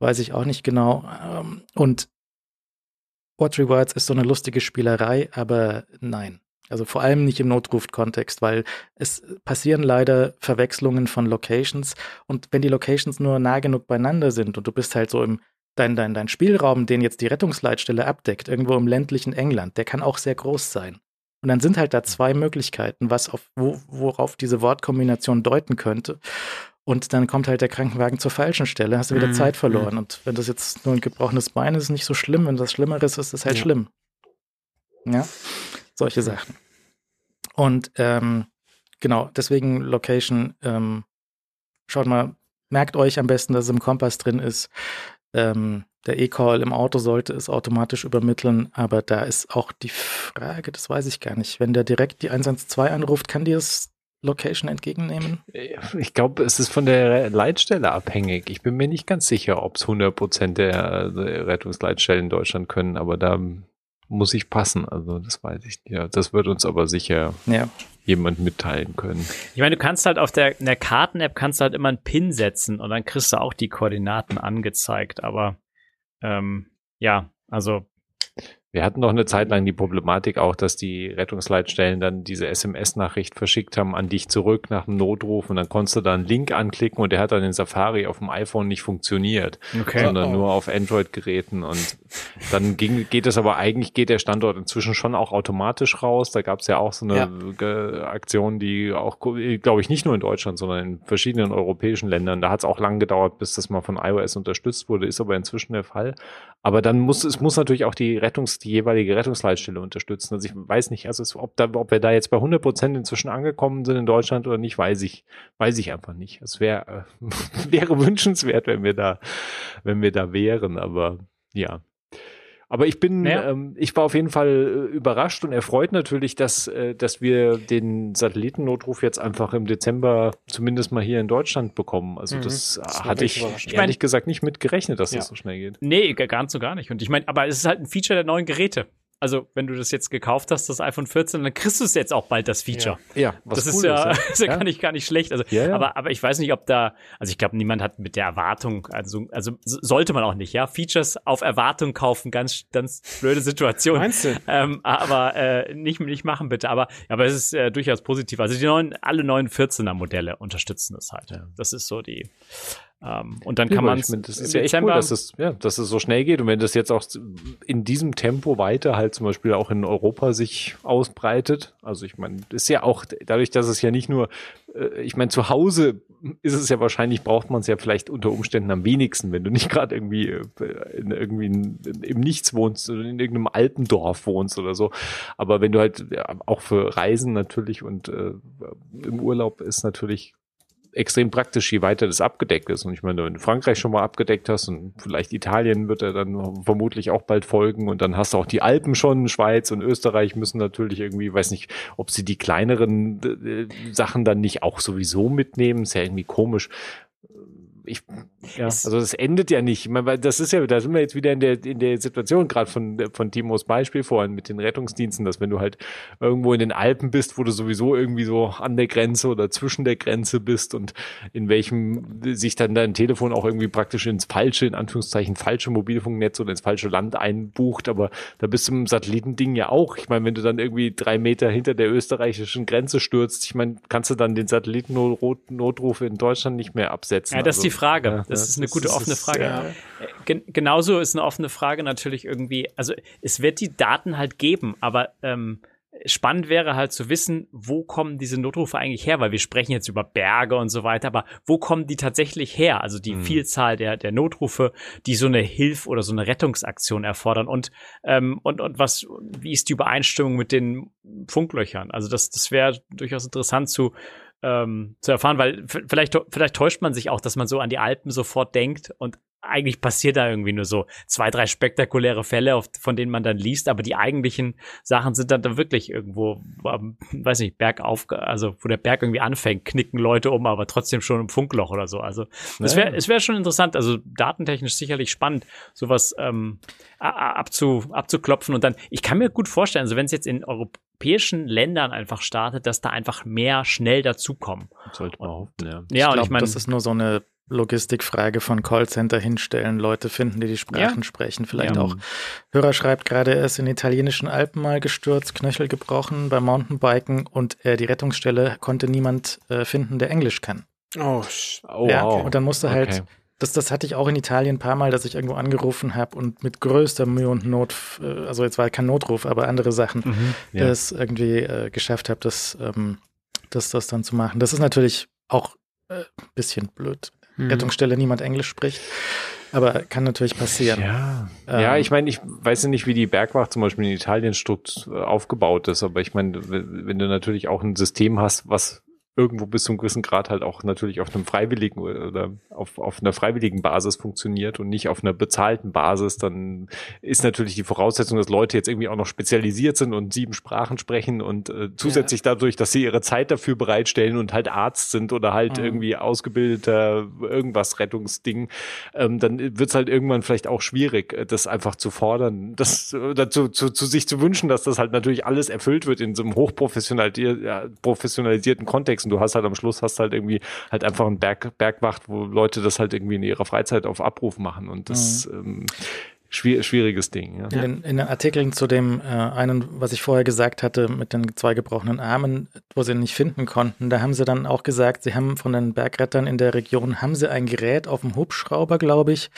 Weiß ich auch nicht genau. Ähm, Und What Rewards ist so eine lustige Spielerei, aber nein. Also vor allem nicht im Notruf-Kontext, weil es passieren leider Verwechslungen von Locations und wenn die Locations nur nah genug beieinander sind und du bist halt so im dein, dein, dein Spielraum, den jetzt die Rettungsleitstelle abdeckt, irgendwo im ländlichen England, der kann auch sehr groß sein. Und dann sind halt da zwei Möglichkeiten, was auf, wo, worauf diese Wortkombination deuten könnte. Und dann kommt halt der Krankenwagen zur falschen Stelle, hast du wieder Mhm, Zeit verloren. Und wenn das jetzt nur ein gebrochenes Bein ist, ist nicht so schlimm. Wenn das Schlimmeres ist, ist es halt Ja. schlimm. Ja, solche Sachen. Und ähm, genau, deswegen Location, ähm, schaut mal, merkt euch am besten, dass es im Kompass drin ist. Ähm, der E-Call im Auto sollte es automatisch übermitteln, aber da ist auch die Frage, das weiß ich gar nicht. Wenn der direkt die 112 anruft, kann die das Location entgegennehmen? Ich glaube, es ist von der Leitstelle abhängig. Ich bin mir nicht ganz sicher, ob es 100% der, der Rettungsleitstellen in Deutschland können, aber da muss ich passen. Also das weiß ich. Ja, das wird uns aber sicher Ja. jemand mitteilen können. Ich meine, du kannst halt auf der, in der Karten-App kannst du halt immer einen Pin setzen und dann kriegst du auch die Koordinaten angezeigt. Aber ähm, ja, also Wir hatten doch eine Zeit lang die Problematik auch, dass die Rettungsleitstellen dann diese SMS-Nachricht verschickt haben an dich zurück nach dem Notruf und dann konntest du da einen Link anklicken und der hat dann in Safari auf dem iPhone nicht funktioniert, okay. sondern Oh. nur auf Android-Geräten und dann ging, geht es aber eigentlich, geht der Standort inzwischen schon auch automatisch raus. Da gab es ja auch so eine Ja. Aktion, die auch, glaube ich, nicht nur in Deutschland, sondern in verschiedenen europäischen Ländern. Da hat es auch lang gedauert, bis das mal von iOS unterstützt wurde, ist aber inzwischen der Fall. Aber dann muss es muss natürlich auch die Rettungs, die jeweilige Rettungsleitstelle unterstützen. Also ich weiß nicht, also es, ob da, ob wir da jetzt bei 100 Prozent inzwischen angekommen sind in Deutschland oder nicht, weiß ich, weiß ich einfach nicht. Es wäre äh, wäre wünschenswert, wenn wir da, wenn wir da wären. Aber ja. Aber ich bin, Ja. ähm, ich war auf jeden Fall äh, überrascht und erfreut natürlich, dass, äh, dass wir den Satellitennotruf jetzt einfach im Dezember zumindest mal hier in Deutschland bekommen. Also Mhm. das, Das war hatte ich ehrlich Ich mein- gesagt nicht mit gerechnet, dass Ja. das so schnell geht. Nee, ga- ganz so gar nicht. Und ich meine, aber es ist halt ein Feature der neuen Geräte. Also wenn du das jetzt gekauft hast, das iPhone 14, dann kriegst du es jetzt auch bald das Feature. Ja, ja was das cool ist ja, ist, das ist ja gar nicht gar nicht schlecht. Also, Ja, ja. aber aber ich weiß nicht, ob da, also ich glaube, niemand hat mit der Erwartung, also also sollte man auch nicht, ja, Features auf Erwartung kaufen, ganz ganz blöde Situation. Meinst du? Ähm, aber äh, nicht nicht machen bitte. Aber aber es ist äh, durchaus positiv. Also die neuen, alle neuen 14er Modelle unterstützen das halt. Ja. Das ist so die. Ähm, und dann kann man mein, das ist ja echt cool, dass es, ja, dass es so schnell geht. Und wenn das jetzt auch in diesem Tempo weiter halt zum Beispiel auch in Europa sich ausbreitet, also ich meine, ist ja auch dadurch, dass es ja nicht nur, äh, ich meine, zu Hause ist es ja wahrscheinlich, braucht man es ja vielleicht unter Umständen am wenigsten, wenn du nicht gerade irgendwie äh, in, irgendwie in, im Nichts wohnst oder in irgendeinem Alpendorf wohnst oder so. Aber wenn du halt ja, auch für Reisen natürlich und äh, im Urlaub ist natürlich extrem praktisch, je weiter das abgedeckt ist. Und ich meine, wenn du Frankreich schon mal abgedeckt hast und vielleicht Italien wird er dann vermutlich auch bald folgen und dann hast du auch die Alpen schon, Schweiz und Österreich müssen natürlich irgendwie, weiß nicht, ob sie die kleineren äh, Sachen dann nicht auch sowieso mitnehmen, ist ja irgendwie komisch. Ich, ja, also das endet ja nicht. Ich meine, weil das ist ja, da sind wir jetzt wieder in der, in der Situation, gerade von, von Timos Beispiel vorhin mit den Rettungsdiensten, dass wenn du halt irgendwo in den Alpen bist, wo du sowieso irgendwie so an der Grenze oder zwischen der Grenze bist und in welchem sich dann dein Telefon auch irgendwie praktisch ins falsche, in Anführungszeichen, falsche Mobilfunknetz oder ins falsche Land einbucht, aber da bist du im Satellitending ja auch. Ich meine, wenn du dann irgendwie drei Meter hinter der österreichischen Grenze stürzt, ich meine, kannst du dann den Satellitennotruf in Deutschland nicht mehr absetzen. Ja, das ist Also, die Frage. ja, das ja, ist eine gute offene Frage. ja. Gen genauso ist eine offene Frage natürlich irgendwie, also es wird die Daten halt geben, aber ähm, spannend wäre halt zu wissen, wo kommen diese Notrufe eigentlich her, weil wir sprechen jetzt über Berge und so weiter, aber wo kommen die tatsächlich her? Also die Mhm. Vielzahl der, der Notrufe, die so eine Hilf- oder so eine Rettungsaktion erfordern und, ähm, und, und was, wie ist die Übereinstimmung mit den Funklöchern? Also das, das wäre durchaus interessant zu, ähm, zu erfahren, weil vielleicht, vielleicht täuscht man sich auch, dass man so an die Alpen sofort denkt und eigentlich passiert da irgendwie nur so zwei, drei spektakuläre Fälle, von denen man dann liest, aber die eigentlichen Sachen sind dann da wirklich irgendwo, ähm, weiß nicht, bergauf, also wo der Berg irgendwie anfängt, knicken Leute um, aber trotzdem schon im Funkloch oder so. Also es wäre, es wäre schon interessant, also datentechnisch sicherlich spannend, sowas ähm, abzu, abzuklopfen und dann, ich kann mir gut vorstellen, also wenn es jetzt in europäischen Ländern einfach startet, dass da einfach mehr schnell dazukommen. Sollte man hoffen, ja. Ja, ich und ich glaube, meine, das ist nur so eine Logistikfrage von Callcenter hinstellen, Leute finden, die die Sprachen sprechen. Vielleicht Ja. auch. Hörer schreibt gerade, er ist in italienischen Alpen mal gestürzt, Knöchel gebrochen beim Mountainbiken und äh, die Rettungsstelle konnte niemand äh, finden, der Englisch kann. Oh, Oh, ja, wow. und dann musste halt, Okay. das, das hatte ich auch in Italien ein paar Mal, dass ich irgendwo angerufen habe und mit größter Mühe und Not, äh, also jetzt war kein Notruf, aber andere Sachen, mhm. Ja. das irgendwie äh, geschafft habe, das, ähm, das, das dann zu machen. Das ist natürlich auch ein äh, bisschen blöd. Hm. Rettungsstelle niemand Englisch spricht, aber kann natürlich passieren. Ja, Ähm, ja ich meine, ich weiß ja nicht, wie die Bergwacht zum Beispiel in Italien strukt, äh, aufgebaut ist, aber ich meine, wenn du natürlich auch ein System hast, was irgendwo bis zu einem gewissen Grad halt auch natürlich auf einem freiwilligen oder auf, auf einer freiwilligen Basis funktioniert und nicht auf einer bezahlten Basis, dann ist natürlich die Voraussetzung, dass Leute jetzt irgendwie auch noch spezialisiert sind und sieben Sprachen sprechen und äh, zusätzlich dadurch, dass sie ihre Zeit dafür bereitstellen und halt Arzt sind oder halt Mhm. irgendwie ausgebildeter irgendwas Rettungsding, ähm, dann wird es halt irgendwann vielleicht auch schwierig, äh, das einfach zu fordern, das dazu zu, zu sich zu wünschen, dass das halt natürlich alles erfüllt wird in so einem hochprofessionalisierten ja, Kontext. Und du hast halt am Schluss hast halt irgendwie halt einfach einen Berg, Bergwacht, wo Leute das halt irgendwie in ihrer Freizeit auf Abruf machen. Und das ähm, schwier schwieriges Ding. Ja. In, den, in den Artikeln zu dem äh, einen, was ich vorher gesagt hatte, mit den zwei gebrochenen Armen, wo sie ihn nicht finden konnten, da haben sie dann auch gesagt, sie haben von den Bergrettern in der Region, haben sie ein Gerät auf dem Hubschrauber, glaube ich,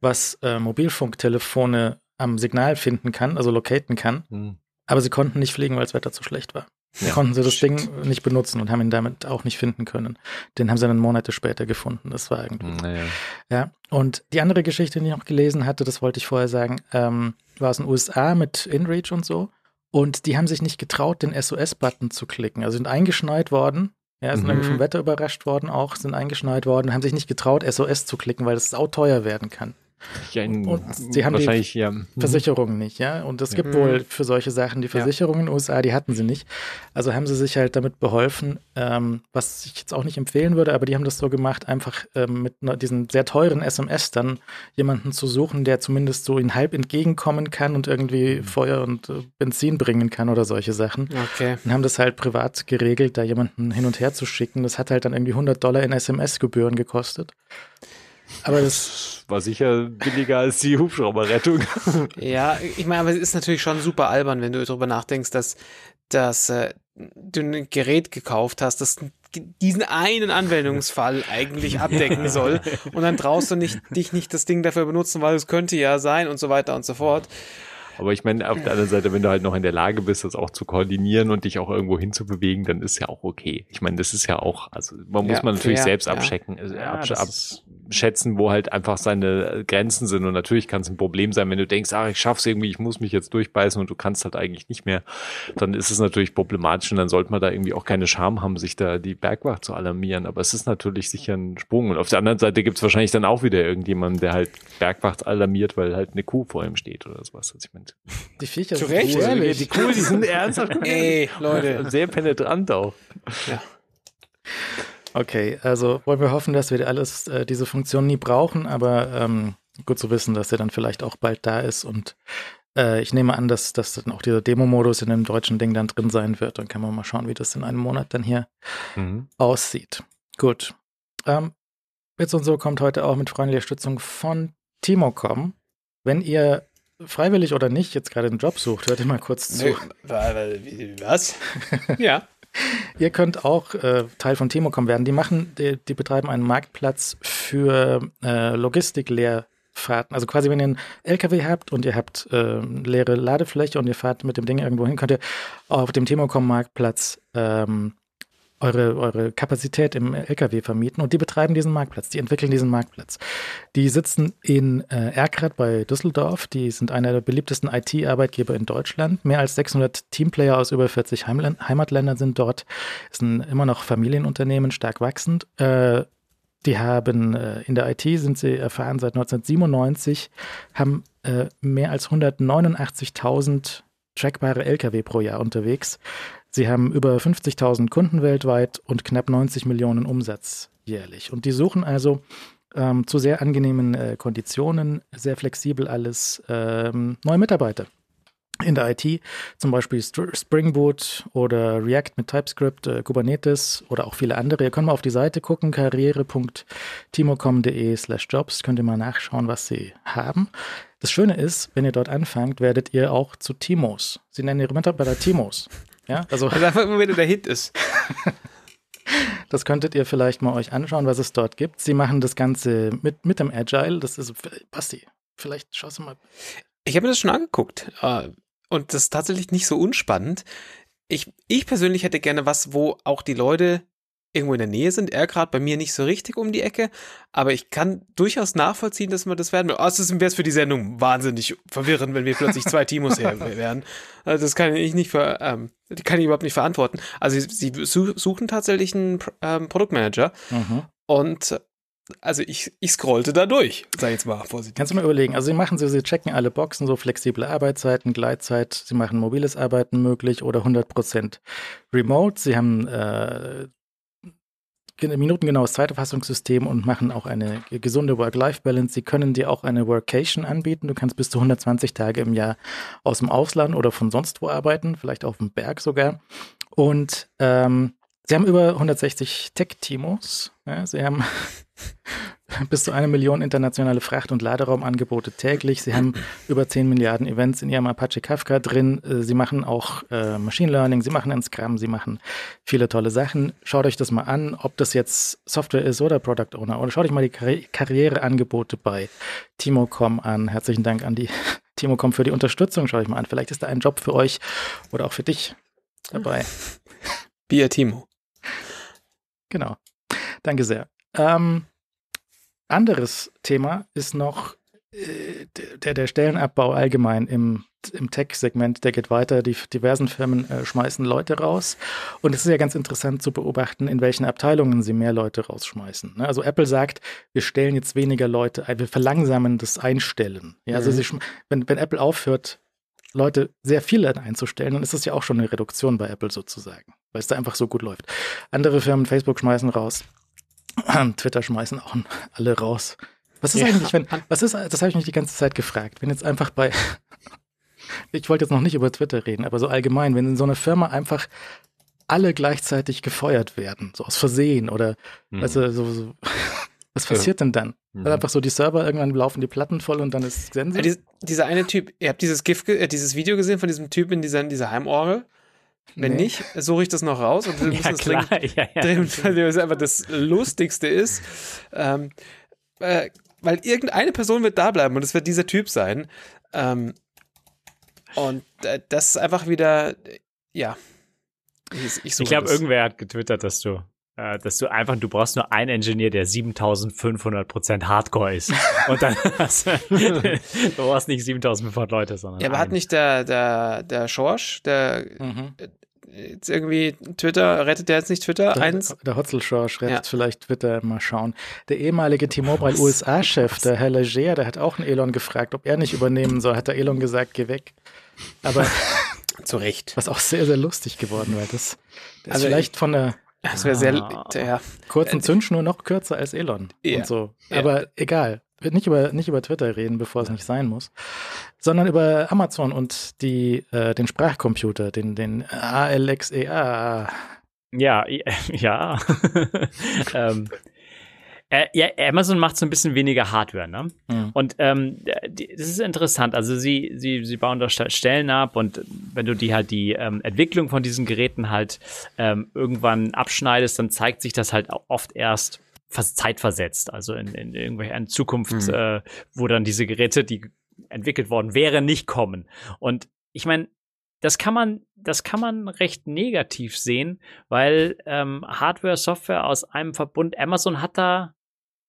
was äh, Mobilfunktelefone am Signal finden kann, also locaten kann. Hm. Aber sie konnten nicht fliegen, weil das Wetter zu schlecht war. Ja, konnten sie das shit. Ding nicht benutzen und haben ihn damit auch nicht finden können. Den haben sie dann Monate später gefunden. Das war irgendwie. Naja. Ja. Und die andere Geschichte, die ich noch gelesen hatte, das wollte ich vorher sagen, ähm, war aus den USA mit InReach und so. Und die haben sich nicht getraut, den SOS-Button zu klicken. Also sind eingeschneit worden. Ja, sind Mhm. irgendwie vom Wetter überrascht worden auch, sind eingeschneit worden, haben sich nicht getraut, SOS zu klicken, weil das sauteuer werden kann. Ja, in, Und sie haben die wahrscheinlich, ja. Mhm. Versicherungen nicht, ja. Und es gibt Mhm. wohl für solche Sachen die Versicherungen in den USA, die hatten sie nicht. Also haben sie sich halt damit beholfen, ähm, was ich jetzt auch nicht empfehlen würde, aber die haben das so gemacht, einfach ähm, mit ne- diesen sehr teuren SMS dann jemanden zu suchen, der zumindest so ihnen halb entgegenkommen kann und irgendwie Feuer und äh, Benzin bringen kann oder solche Sachen. Okay. Und haben das halt privat geregelt, da jemanden hin und her zu schicken. Das hat halt dann irgendwie 100 Dollar in SMS-Gebühren gekostet. Aber das, war sicher billiger als die Hubschrauberrettung. Ja, ich meine, aber es ist natürlich schon super albern, wenn du darüber nachdenkst, dass, dass äh, du ein Gerät gekauft hast, das diesen einen Anwendungsfall eigentlich abdecken soll und dann traust du nicht, dich nicht das Ding dafür benutzen, weil es könnte ja sein und so weiter und so fort. Aber ich meine, auf der anderen Seite, wenn du halt noch in der Lage bist, das auch zu koordinieren und dich auch irgendwo hinzubewegen, dann ist ja auch okay. Ich meine, das ist ja auch, also man muss Ja, man natürlich fair, selbst ja. abchecken, äh, Ja, absch ab, schätzen, wo halt einfach seine Grenzen sind. Und natürlich kann es ein Problem sein, wenn du denkst, ach, ich schaff's irgendwie, ich muss mich jetzt durchbeißen und du kannst halt eigentlich nicht mehr. Dann ist es natürlich problematisch und dann sollte man da irgendwie auch keine Scham haben, sich da die Bergwacht zu alarmieren. Aber es ist natürlich sicher ein Sprung. Und auf der anderen Seite gibt's wahrscheinlich dann auch wieder irgendjemanden, der halt Bergwacht alarmiert, weil halt eine Kuh vor ihm steht oder sowas. Also ich meine, die Viecher Zu sind Recht, cool. ehrlich. die Kuh, die sind ernsthaft Ey, Leute. sehr penetrant auch. Okay, also wollen wir hoffen, dass wir alles, äh, diese Funktion nie brauchen, aber ähm, gut zu wissen, dass er dann vielleicht auch bald da ist und äh, ich nehme an, dass, dass dann auch dieser Demo-Modus in dem deutschen Ding dann drin sein wird. Dann kann man mal schauen, wie das in einem Monat dann hier Mhm. aussieht. Gut. Ähm, Bits und so kommt heute auch mit freundlicher Stützung von Timocom. Wenn ihr freiwillig oder nicht jetzt gerade einen Job sucht, hört ihr mal kurz zu. Nö, Was? ja. Ihr könnt auch äh, Teil von Timocom werden. Die machen, die, die betreiben einen Marktplatz für äh, Logistikleerfahrten. Also quasi, wenn ihr einen LKW habt und ihr habt äh, leere Ladefläche und ihr fahrt mit dem Ding irgendwo hin, könnt ihr auf dem Timocom Marktplatz ähm, eure, eure Kapazität im LKW vermieten und die betreiben diesen Marktplatz, die entwickeln diesen Marktplatz. Die sitzen in äh, Erkrath bei Düsseldorf, die sind einer der beliebtesten IT-Arbeitgeber in Deutschland. Mehr als 600 Teamplayer aus über 40 Heimland Heimatländern sind dort. Ist ein immer noch Familienunternehmen, stark wachsend. Äh, die haben äh, in der IT sind sie erfahren seit 1997, haben äh, mehr als 189.000 trackbare Lkw pro Jahr unterwegs. Sie haben über 50.000 Kunden weltweit und knapp 90 Millionen Umsatz jährlich. Und die suchen also ähm, zu sehr angenehmen äh, Konditionen, sehr flexibel alles, ähm, neue Mitarbeiter in der IT, zum Beispiel Spring Boot oder React mit TypeScript, äh, Kubernetes oder auch viele andere. Ihr könnt mal auf die Seite gucken, karriere.timocom.de slash jobs, könnt ihr mal nachschauen, was sie haben. Das Schöne ist, wenn ihr dort anfangt, werdet ihr auch zu Timos. Sie nennen ihre Mitarbeiter Timos. Ja, also Also einfach immer, wenn der Hit ist. das könntet ihr vielleicht mal euch anschauen, was es dort gibt. Sie machen das Ganze mit, mit dem Agile. Das ist, Basti, vielleicht schaust du mal. Ich habe mir das schon angeguckt. äh, Und das ist tatsächlich nicht so unspannend. Ich, ich persönlich hätte gerne was, wo auch die Leute irgendwo in der Nähe sind. Er gerade bei mir nicht so richtig um die Ecke. Aber ich kann durchaus nachvollziehen, dass man das werden will. Außerdem wäre es für die Sendung wahnsinnig verwirrend, wenn wir plötzlich zwei Timos her wären. Also das kann ich nicht ver, ähm, die kann ich überhaupt nicht verantworten. Also sie, sie su- suchen tatsächlich einen ähm, Produktmanager. Mhm. Und also ich, ich scrollte da durch, sag ich jetzt mal vorsichtig. Kannst du mal überlegen. Also sie machen so, sie checken alle Boxen, so flexible Arbeitszeiten, Gleitzeit, sie machen mobiles Arbeiten möglich oder 100% remote. Sie haben äh, minutengenaues Zeiterfassungssystem und machen auch eine ge- gesunde Work-Life-Balance. Sie können dir auch eine Workation anbieten. Du kannst bis zu 120 Tage im Jahr aus dem Ausland oder von sonst wo arbeiten, vielleicht auf dem Berg sogar. Und ähm, sie haben über 160 Tech-Timos. Ja, sie haben bis zu eine Million internationale Fracht- und Laderaumangebote täglich. Sie haben über 10 Milliarden Events in ihrem Apache Kafka drin. Äh, Sie machen auch äh, Machine Learning, sie machen ein Scrum, sie machen viele tolle Sachen. Schaut euch das mal an, ob das jetzt Software ist oder Product Owner. Oder schaut euch mal die Karri Karriereangebote bei Timocom an. Herzlichen Dank an die Timocom für die Unterstützung. Schaut euch mal an. Vielleicht ist da ein Job für euch oder auch für dich dabei. Bier Timo. Genau. Danke sehr. Ähm, anderes Thema ist noch äh, der, der Stellenabbau allgemein im im Tech-Segment, der geht weiter. Die diversen Firmen äh, schmeißen Leute raus. Und es ist ja ganz interessant zu beobachten, in welchen Abteilungen sie mehr Leute rausschmeißen. Ne? Also Apple sagt, wir stellen jetzt weniger Leute, ein, wir verlangsamen das Einstellen. Ja, also mhm. wenn, wenn Apple aufhört, Leute sehr viele einzustellen, dann ist das ja auch schon eine Reduktion bei Apple sozusagen, weil es da einfach so gut läuft. Andere Firmen, Facebook schmeißen raus, Twitter schmeißen auch alle raus. Was ist ja. eigentlich, wenn, was ist, das habe ich mich die ganze Zeit gefragt, wenn jetzt einfach bei, ich wollte jetzt noch nicht über Twitter reden, aber so allgemein, wenn in so einer Firma einfach alle gleichzeitig gefeuert werden, so aus Versehen oder, mhm. du, so, so was passiert ja. denn dann? Mhm. Einfach so die Server, irgendwann laufen die Platten voll und dann ist Sensor. Ja, dieser eine Typ, ihr habt dieses GIF, äh, dieses Video gesehen von diesem Typ in dieser, in dieser Heimorgel? Wenn nee. nicht, suche ich das noch raus und wir müssen ja, das klar. Dringend, ja, ja. Dringend, weil das einfach das Lustigste ist. Ähm, äh, weil irgendeine Person wird da bleiben und es wird dieser Typ sein. Ähm, und äh, das ist einfach wieder, ja. Ich, ich, ich glaube, irgendwer hat getwittert, dass du, dass du einfach, du brauchst nur einen Engineer, der 7500 Prozent Hardcore ist. Und dann hast du, du brauchst nicht 7500 Leute, sondern. Ja, aber einen. hat nicht der, der, der Schorsch, der, mhm jetzt irgendwie Twitter, rettet der jetzt nicht Twitter? Der, Eins? der Hotzelschorsch rettet ja. vielleicht Twitter, mal schauen. Der ehemalige T-Mobile USA-Chef, der Herr Leger, der hat auch einen Elon gefragt, ob er nicht übernehmen soll. Hat der Elon gesagt, geh weg. Aber zu Recht. Was auch sehr, sehr lustig geworden wäre. Das, das also ist vielleicht von der das wäre sehr ah, ja. kurzen Zündschnur noch kürzer als Elon ja. und so. Aber ja. egal wird nicht über, nicht über Twitter reden, bevor es nicht sein muss, sondern über Amazon und die, äh, den Sprachcomputer, den, den ALXEA. E ja, ja. ähm, äh, ja, Amazon macht so ein bisschen weniger Hardware, ne? Mhm. Und ähm, die, das ist interessant. Also sie, sie, sie bauen da Stellen ab und wenn du die halt die ähm, Entwicklung von diesen Geräten halt ähm, irgendwann abschneidest, dann zeigt sich das halt oft erst zeitversetzt, also in, in irgendwelche Zukunft, mhm. äh, wo dann diese Geräte, die entwickelt worden wären, nicht kommen. Und ich meine, das kann man, das kann man recht negativ sehen, weil ähm, Hardware, Software aus einem Verbund, Amazon hat da,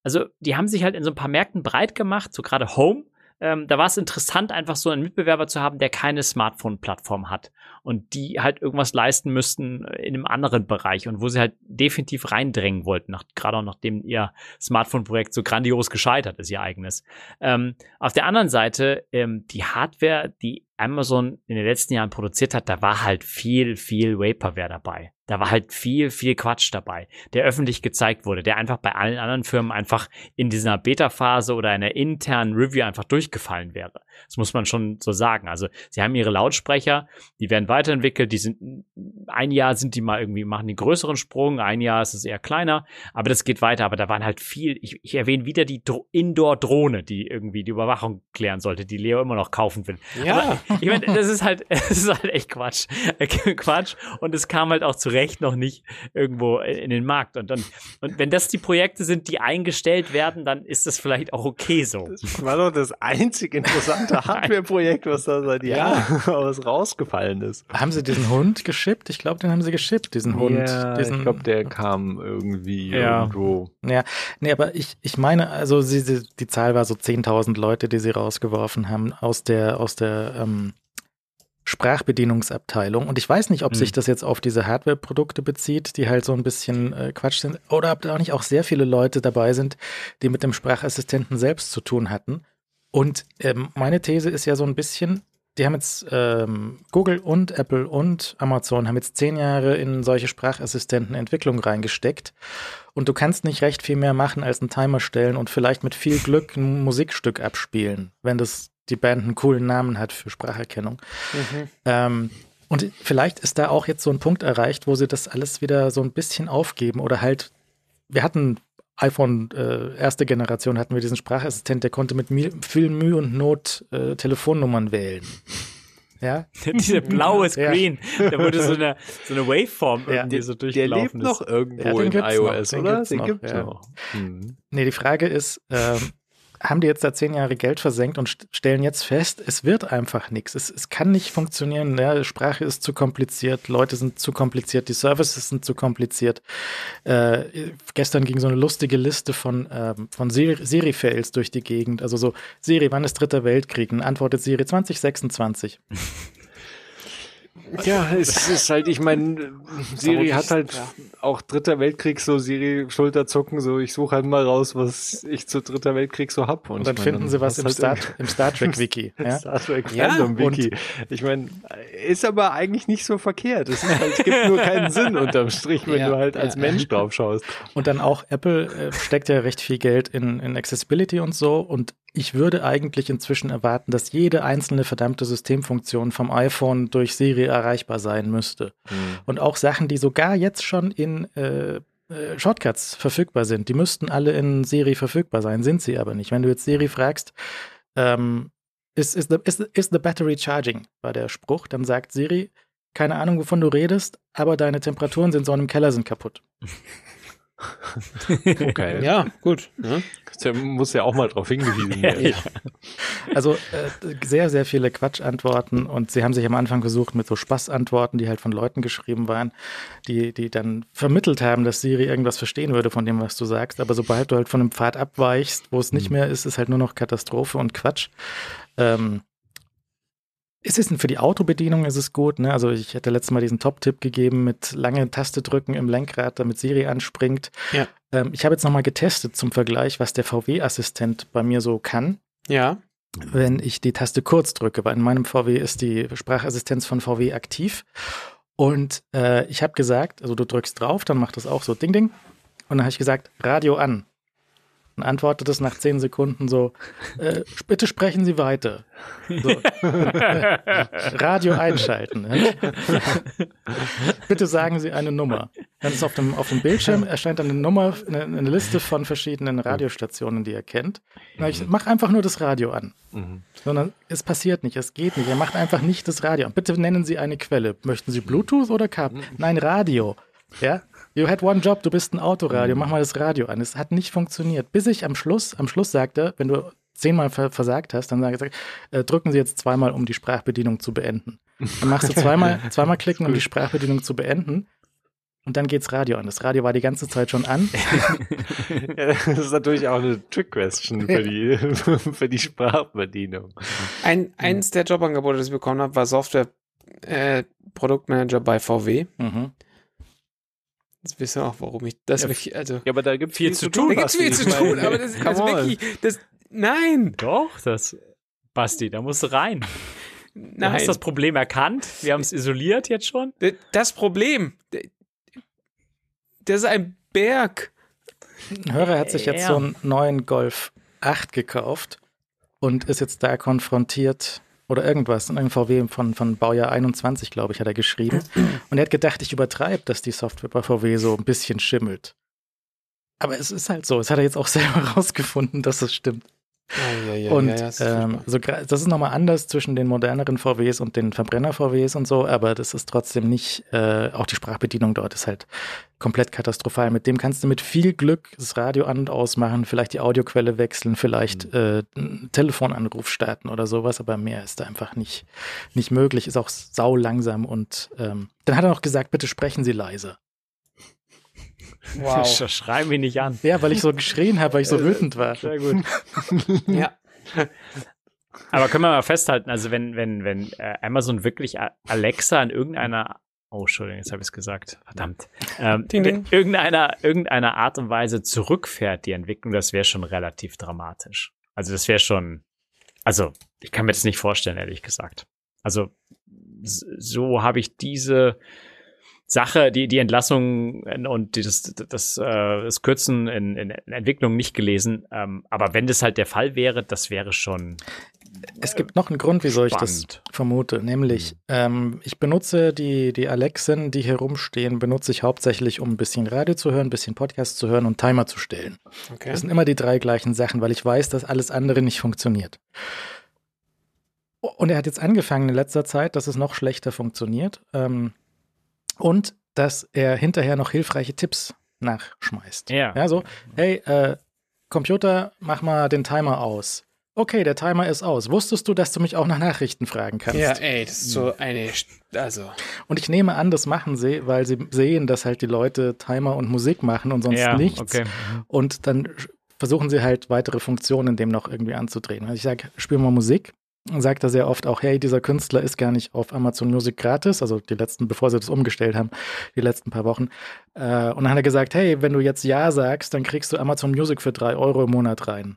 also die haben sich halt in so ein paar Märkten breit gemacht, so gerade Home. Ähm, da war es interessant, einfach so einen Mitbewerber zu haben, der keine Smartphone-Plattform hat und die halt irgendwas leisten müssten in einem anderen Bereich und wo sie halt definitiv reindrängen wollten, nach, gerade auch nachdem ihr Smartphone-Projekt so grandios gescheitert ist, ihr eigenes. Ähm, auf der anderen Seite, ähm, die Hardware, die Amazon in den letzten Jahren produziert hat, da war halt viel, viel Vaporware dabei. Da war halt viel, viel Quatsch dabei, der öffentlich gezeigt wurde, der einfach bei allen anderen Firmen einfach in dieser Beta-Phase oder einer internen Review einfach durchgefallen wäre. Das muss man schon so sagen. Also sie haben ihre Lautsprecher, die werden weiterentwickelt, die sind, ein Jahr sind die mal irgendwie, machen die größeren Sprung, ein Jahr ist es eher kleiner, aber das geht weiter. Aber da waren halt viel, ich, ich erwähne wieder die Indoor-Drohne, die irgendwie die Überwachung klären sollte, die Leo immer noch kaufen will. Ja. Aber ich meine, das ist halt, das ist halt echt Quatsch. Quatsch. Und es kam halt auch zu Recht noch nicht irgendwo in den Markt. Und dann, und wenn das die Projekte sind, die eingestellt werden, dann ist das vielleicht auch okay so. Das war doch das einzig interessante Hardware-Projekt, was da seit Jahren ja. rausgefallen ist. Haben sie diesen Hund geschippt? Ich glaube, den haben sie geschippt, diesen Hund. Ja, diesen, ich glaube, der kam irgendwie ja. irgendwo. Ja, nee, aber ich, ich meine, also sie, sie, die Zahl war so 10.000 Leute, die sie rausgeworfen haben aus der, aus der ähm, Sprachbedienungsabteilung. Und ich weiß nicht, ob hm. sich das jetzt auf diese Hardware-Produkte bezieht, die halt so ein bisschen äh, Quatsch sind, oder ob da auch nicht auch sehr viele Leute dabei sind, die mit dem Sprachassistenten selbst zu tun hatten. Und ähm, meine These ist ja so ein bisschen, die haben jetzt ähm, Google und Apple und Amazon haben jetzt zehn Jahre in solche Sprachassistentenentwicklung reingesteckt. Und du kannst nicht recht viel mehr machen als einen Timer stellen und vielleicht mit viel Glück ein Musikstück abspielen, wenn das die Band einen coolen Namen hat für Spracherkennung. Mhm. Ähm, und vielleicht ist da auch jetzt so ein Punkt erreicht, wo sie das alles wieder so ein bisschen aufgeben oder halt, wir hatten iPhone äh, erste Generation hatten wir diesen Sprachassistent, der konnte mit viel Mühe und Not äh, Telefonnummern wählen. Ja. Diese blaue Screen, ja. da wurde so eine, so eine Waveform ja. irgendwie so durchgelaufen. Der lebt ist. noch irgendwo ja, in iOS, noch, oder? Den, den noch, gibt's ja. noch. Hm. Nee, die Frage ist, ähm, haben die jetzt da zehn Jahre Geld versenkt und stellen jetzt fest, es wird einfach nichts. Es, es kann nicht funktionieren. Ja, Sprache ist zu kompliziert, Leute sind zu kompliziert, die Services sind zu kompliziert. Äh, gestern ging so eine lustige Liste von, ähm, von Siri-Fails durch die Gegend. Also so, Siri, wann ist dritter Weltkrieg? Und antwortet Siri 2026. Ja, es ist halt, ich meine, Siri hat halt ja. auch Dritter Weltkrieg so Siri Schulterzucken, so ich suche halt mal raus, was ich zu Dritter Weltkrieg so hab. Und, und dann meine, finden sie was im, halt Star, im Star Trek Wiki. ja? Star Trek Fandom Wiki. Ich meine, ist aber eigentlich nicht so verkehrt. Es halt, gibt nur keinen Sinn unterm Strich, wenn ja, du halt als Mensch drauf schaust. Und dann auch Apple äh, steckt ja recht viel Geld in, in Accessibility und so und ich würde eigentlich inzwischen erwarten, dass jede einzelne verdammte Systemfunktion vom iPhone durch Siri erreichbar sein müsste. Mhm. Und auch Sachen, die sogar jetzt schon in äh, äh, Shortcuts verfügbar sind, die müssten alle in Siri verfügbar sein, sind sie aber nicht. Wenn du jetzt Siri fragst, ähm, ist, ist, the, is, is the battery charging, war der Spruch, dann sagt Siri, keine Ahnung, wovon du redest, aber deine Temperaturen sind so in einem Keller sind kaputt. okay. Ja, gut. Der muss ja auch mal drauf hingewiesen werden. ja. Also äh, sehr, sehr viele Quatschantworten und sie haben sich am Anfang versucht mit so Spaßantworten, die halt von Leuten geschrieben waren, die, die dann vermittelt haben, dass Siri irgendwas verstehen würde von dem, was du sagst. Aber sobald du halt von einem Pfad abweichst, wo es nicht mhm. mehr ist, ist halt nur noch Katastrophe und Quatsch. Ähm, ist es denn für die Autobedienung ist es gut, ne? Also ich hatte letztes Mal diesen Top-Tipp gegeben mit lange Taste drücken im Lenkrad, damit Siri anspringt. Ja. Ähm, ich habe jetzt nochmal getestet zum Vergleich, was der VW-Assistent bei mir so kann. Ja. Wenn ich die Taste kurz drücke, weil in meinem VW ist die Sprachassistenz von VW aktiv. Und äh, ich habe gesagt, also du drückst drauf, dann macht das auch so Ding Ding. Und dann habe ich gesagt, Radio an und antwortet es nach zehn Sekunden so, äh, bitte sprechen Sie weiter. So. Radio einschalten. Bitte sagen Sie eine Nummer. Dann ist auf dem, auf dem Bildschirm erscheint eine Nummer, eine, eine Liste von verschiedenen Radiostationen, die er kennt. ich mach einfach nur das Radio an. Mhm. Sondern es passiert nicht, es geht nicht. Er macht einfach nicht das Radio an. Bitte nennen Sie eine Quelle. Möchten Sie Bluetooth oder Kabel? Nein, Radio. Ja, You had one job, du bist ein Autoradio, mach mal das Radio an. Es hat nicht funktioniert. Bis ich am Schluss, am Schluss sagte, wenn du zehnmal versagt hast, dann sage ich, äh, drücken Sie jetzt zweimal, um die Sprachbedienung zu beenden. Dann machst du zweimal, zweimal klicken, um die Sprachbedienung zu beenden. Und dann geht's Radio an. Das Radio war die ganze Zeit schon an. ja, das ist natürlich auch eine Trick-Question für die, für die Sprachbedienung. Ein, eins der Jobangebote, das ich bekommen habe, war Software-Produktmanager äh, bei VW. Mhm. Jetzt wissen wir auch, warum ich das ja, wirklich, also. Ja, aber da gibt es viel, viel, zu tun. Da gibt es viel zu tun, aber das, das wirklich, das, nein. Doch, das, Basti, da musst du rein. Nein. Du hast das Problem erkannt. Wir haben es isoliert jetzt schon. Das Problem, das ist ein Berg. Ein Hörer hat sich jetzt so einen neuen Golf 8 gekauft und ist jetzt da konfrontiert oder irgendwas, ein VW von, von Baujahr 21, glaube ich, hat er geschrieben. Und er hat gedacht, ich übertreibe, dass die Software bei VW so ein bisschen schimmelt. Aber es ist halt so. Es hat er jetzt auch selber rausgefunden, dass es stimmt. Ja, ja, ja, und ähm, so, das ist nochmal anders zwischen den moderneren VWs und den Verbrenner-VWs und so, aber das ist trotzdem nicht, äh, auch die Sprachbedienung dort ist halt komplett katastrophal. Mit dem kannst du mit viel Glück das Radio an- und ausmachen, vielleicht die Audioquelle wechseln, vielleicht mhm. äh, einen Telefonanruf starten oder sowas, aber mehr ist da einfach nicht, nicht möglich, ist auch sau langsam und ähm, dann hat er noch gesagt, bitte sprechen Sie leise. Wow. Schreien wir nicht an. Ja, weil ich so geschrien habe, weil ich so wütend war. Sehr gut. ja. Aber können wir mal festhalten, also wenn, wenn, wenn äh, Amazon wirklich Alexa in irgendeiner Oh, Entschuldigung, jetzt habe ich es gesagt. Verdammt. Ähm, ding, ding. Irgendeiner, irgendeiner Art und Weise zurückfährt die Entwicklung, das wäre schon relativ dramatisch. Also das wäre schon, also ich kann mir das nicht vorstellen, ehrlich gesagt. Also so habe ich diese Sache, die, die Entlassung und das, das, äh, das Kürzen in, in Entwicklung nicht gelesen. Ähm, aber wenn das halt der Fall wäre, das wäre schon. Es gibt noch einen Grund, wieso spannend. ich das vermute, nämlich mhm. ähm, ich benutze die, die Alexen, die hier rumstehen, benutze ich hauptsächlich, um ein bisschen Radio zu hören, ein bisschen Podcast zu hören und Timer zu stellen. Okay. Das sind immer die drei gleichen Sachen, weil ich weiß, dass alles andere nicht funktioniert. Und er hat jetzt angefangen in letzter Zeit, dass es noch schlechter funktioniert. Ähm, und dass er hinterher noch hilfreiche Tipps nachschmeißt. Ja. Ja, so, hey, äh, Computer, mach mal den Timer aus. Okay, der Timer ist aus. Wusstest du, dass du mich auch nach Nachrichten fragen kannst? Ja, ey, das ist so eine, also. Und ich nehme an, das machen sie, weil sie sehen, dass halt die Leute Timer und Musik machen und sonst Ja, nichts. okay. Und dann versuchen sie halt weitere Funktionen dem noch irgendwie anzudrehen. Also ich sage, spiel mal Musik. Sagt er sehr oft auch, hey, dieser Künstler ist gar nicht auf Amazon Music gratis, also die letzten, bevor sie das umgestellt haben, die letzten paar Wochen. Äh, und dann hat er gesagt, hey, wenn du jetzt Ja sagst, dann kriegst du Amazon Music für drei Euro im Monat rein.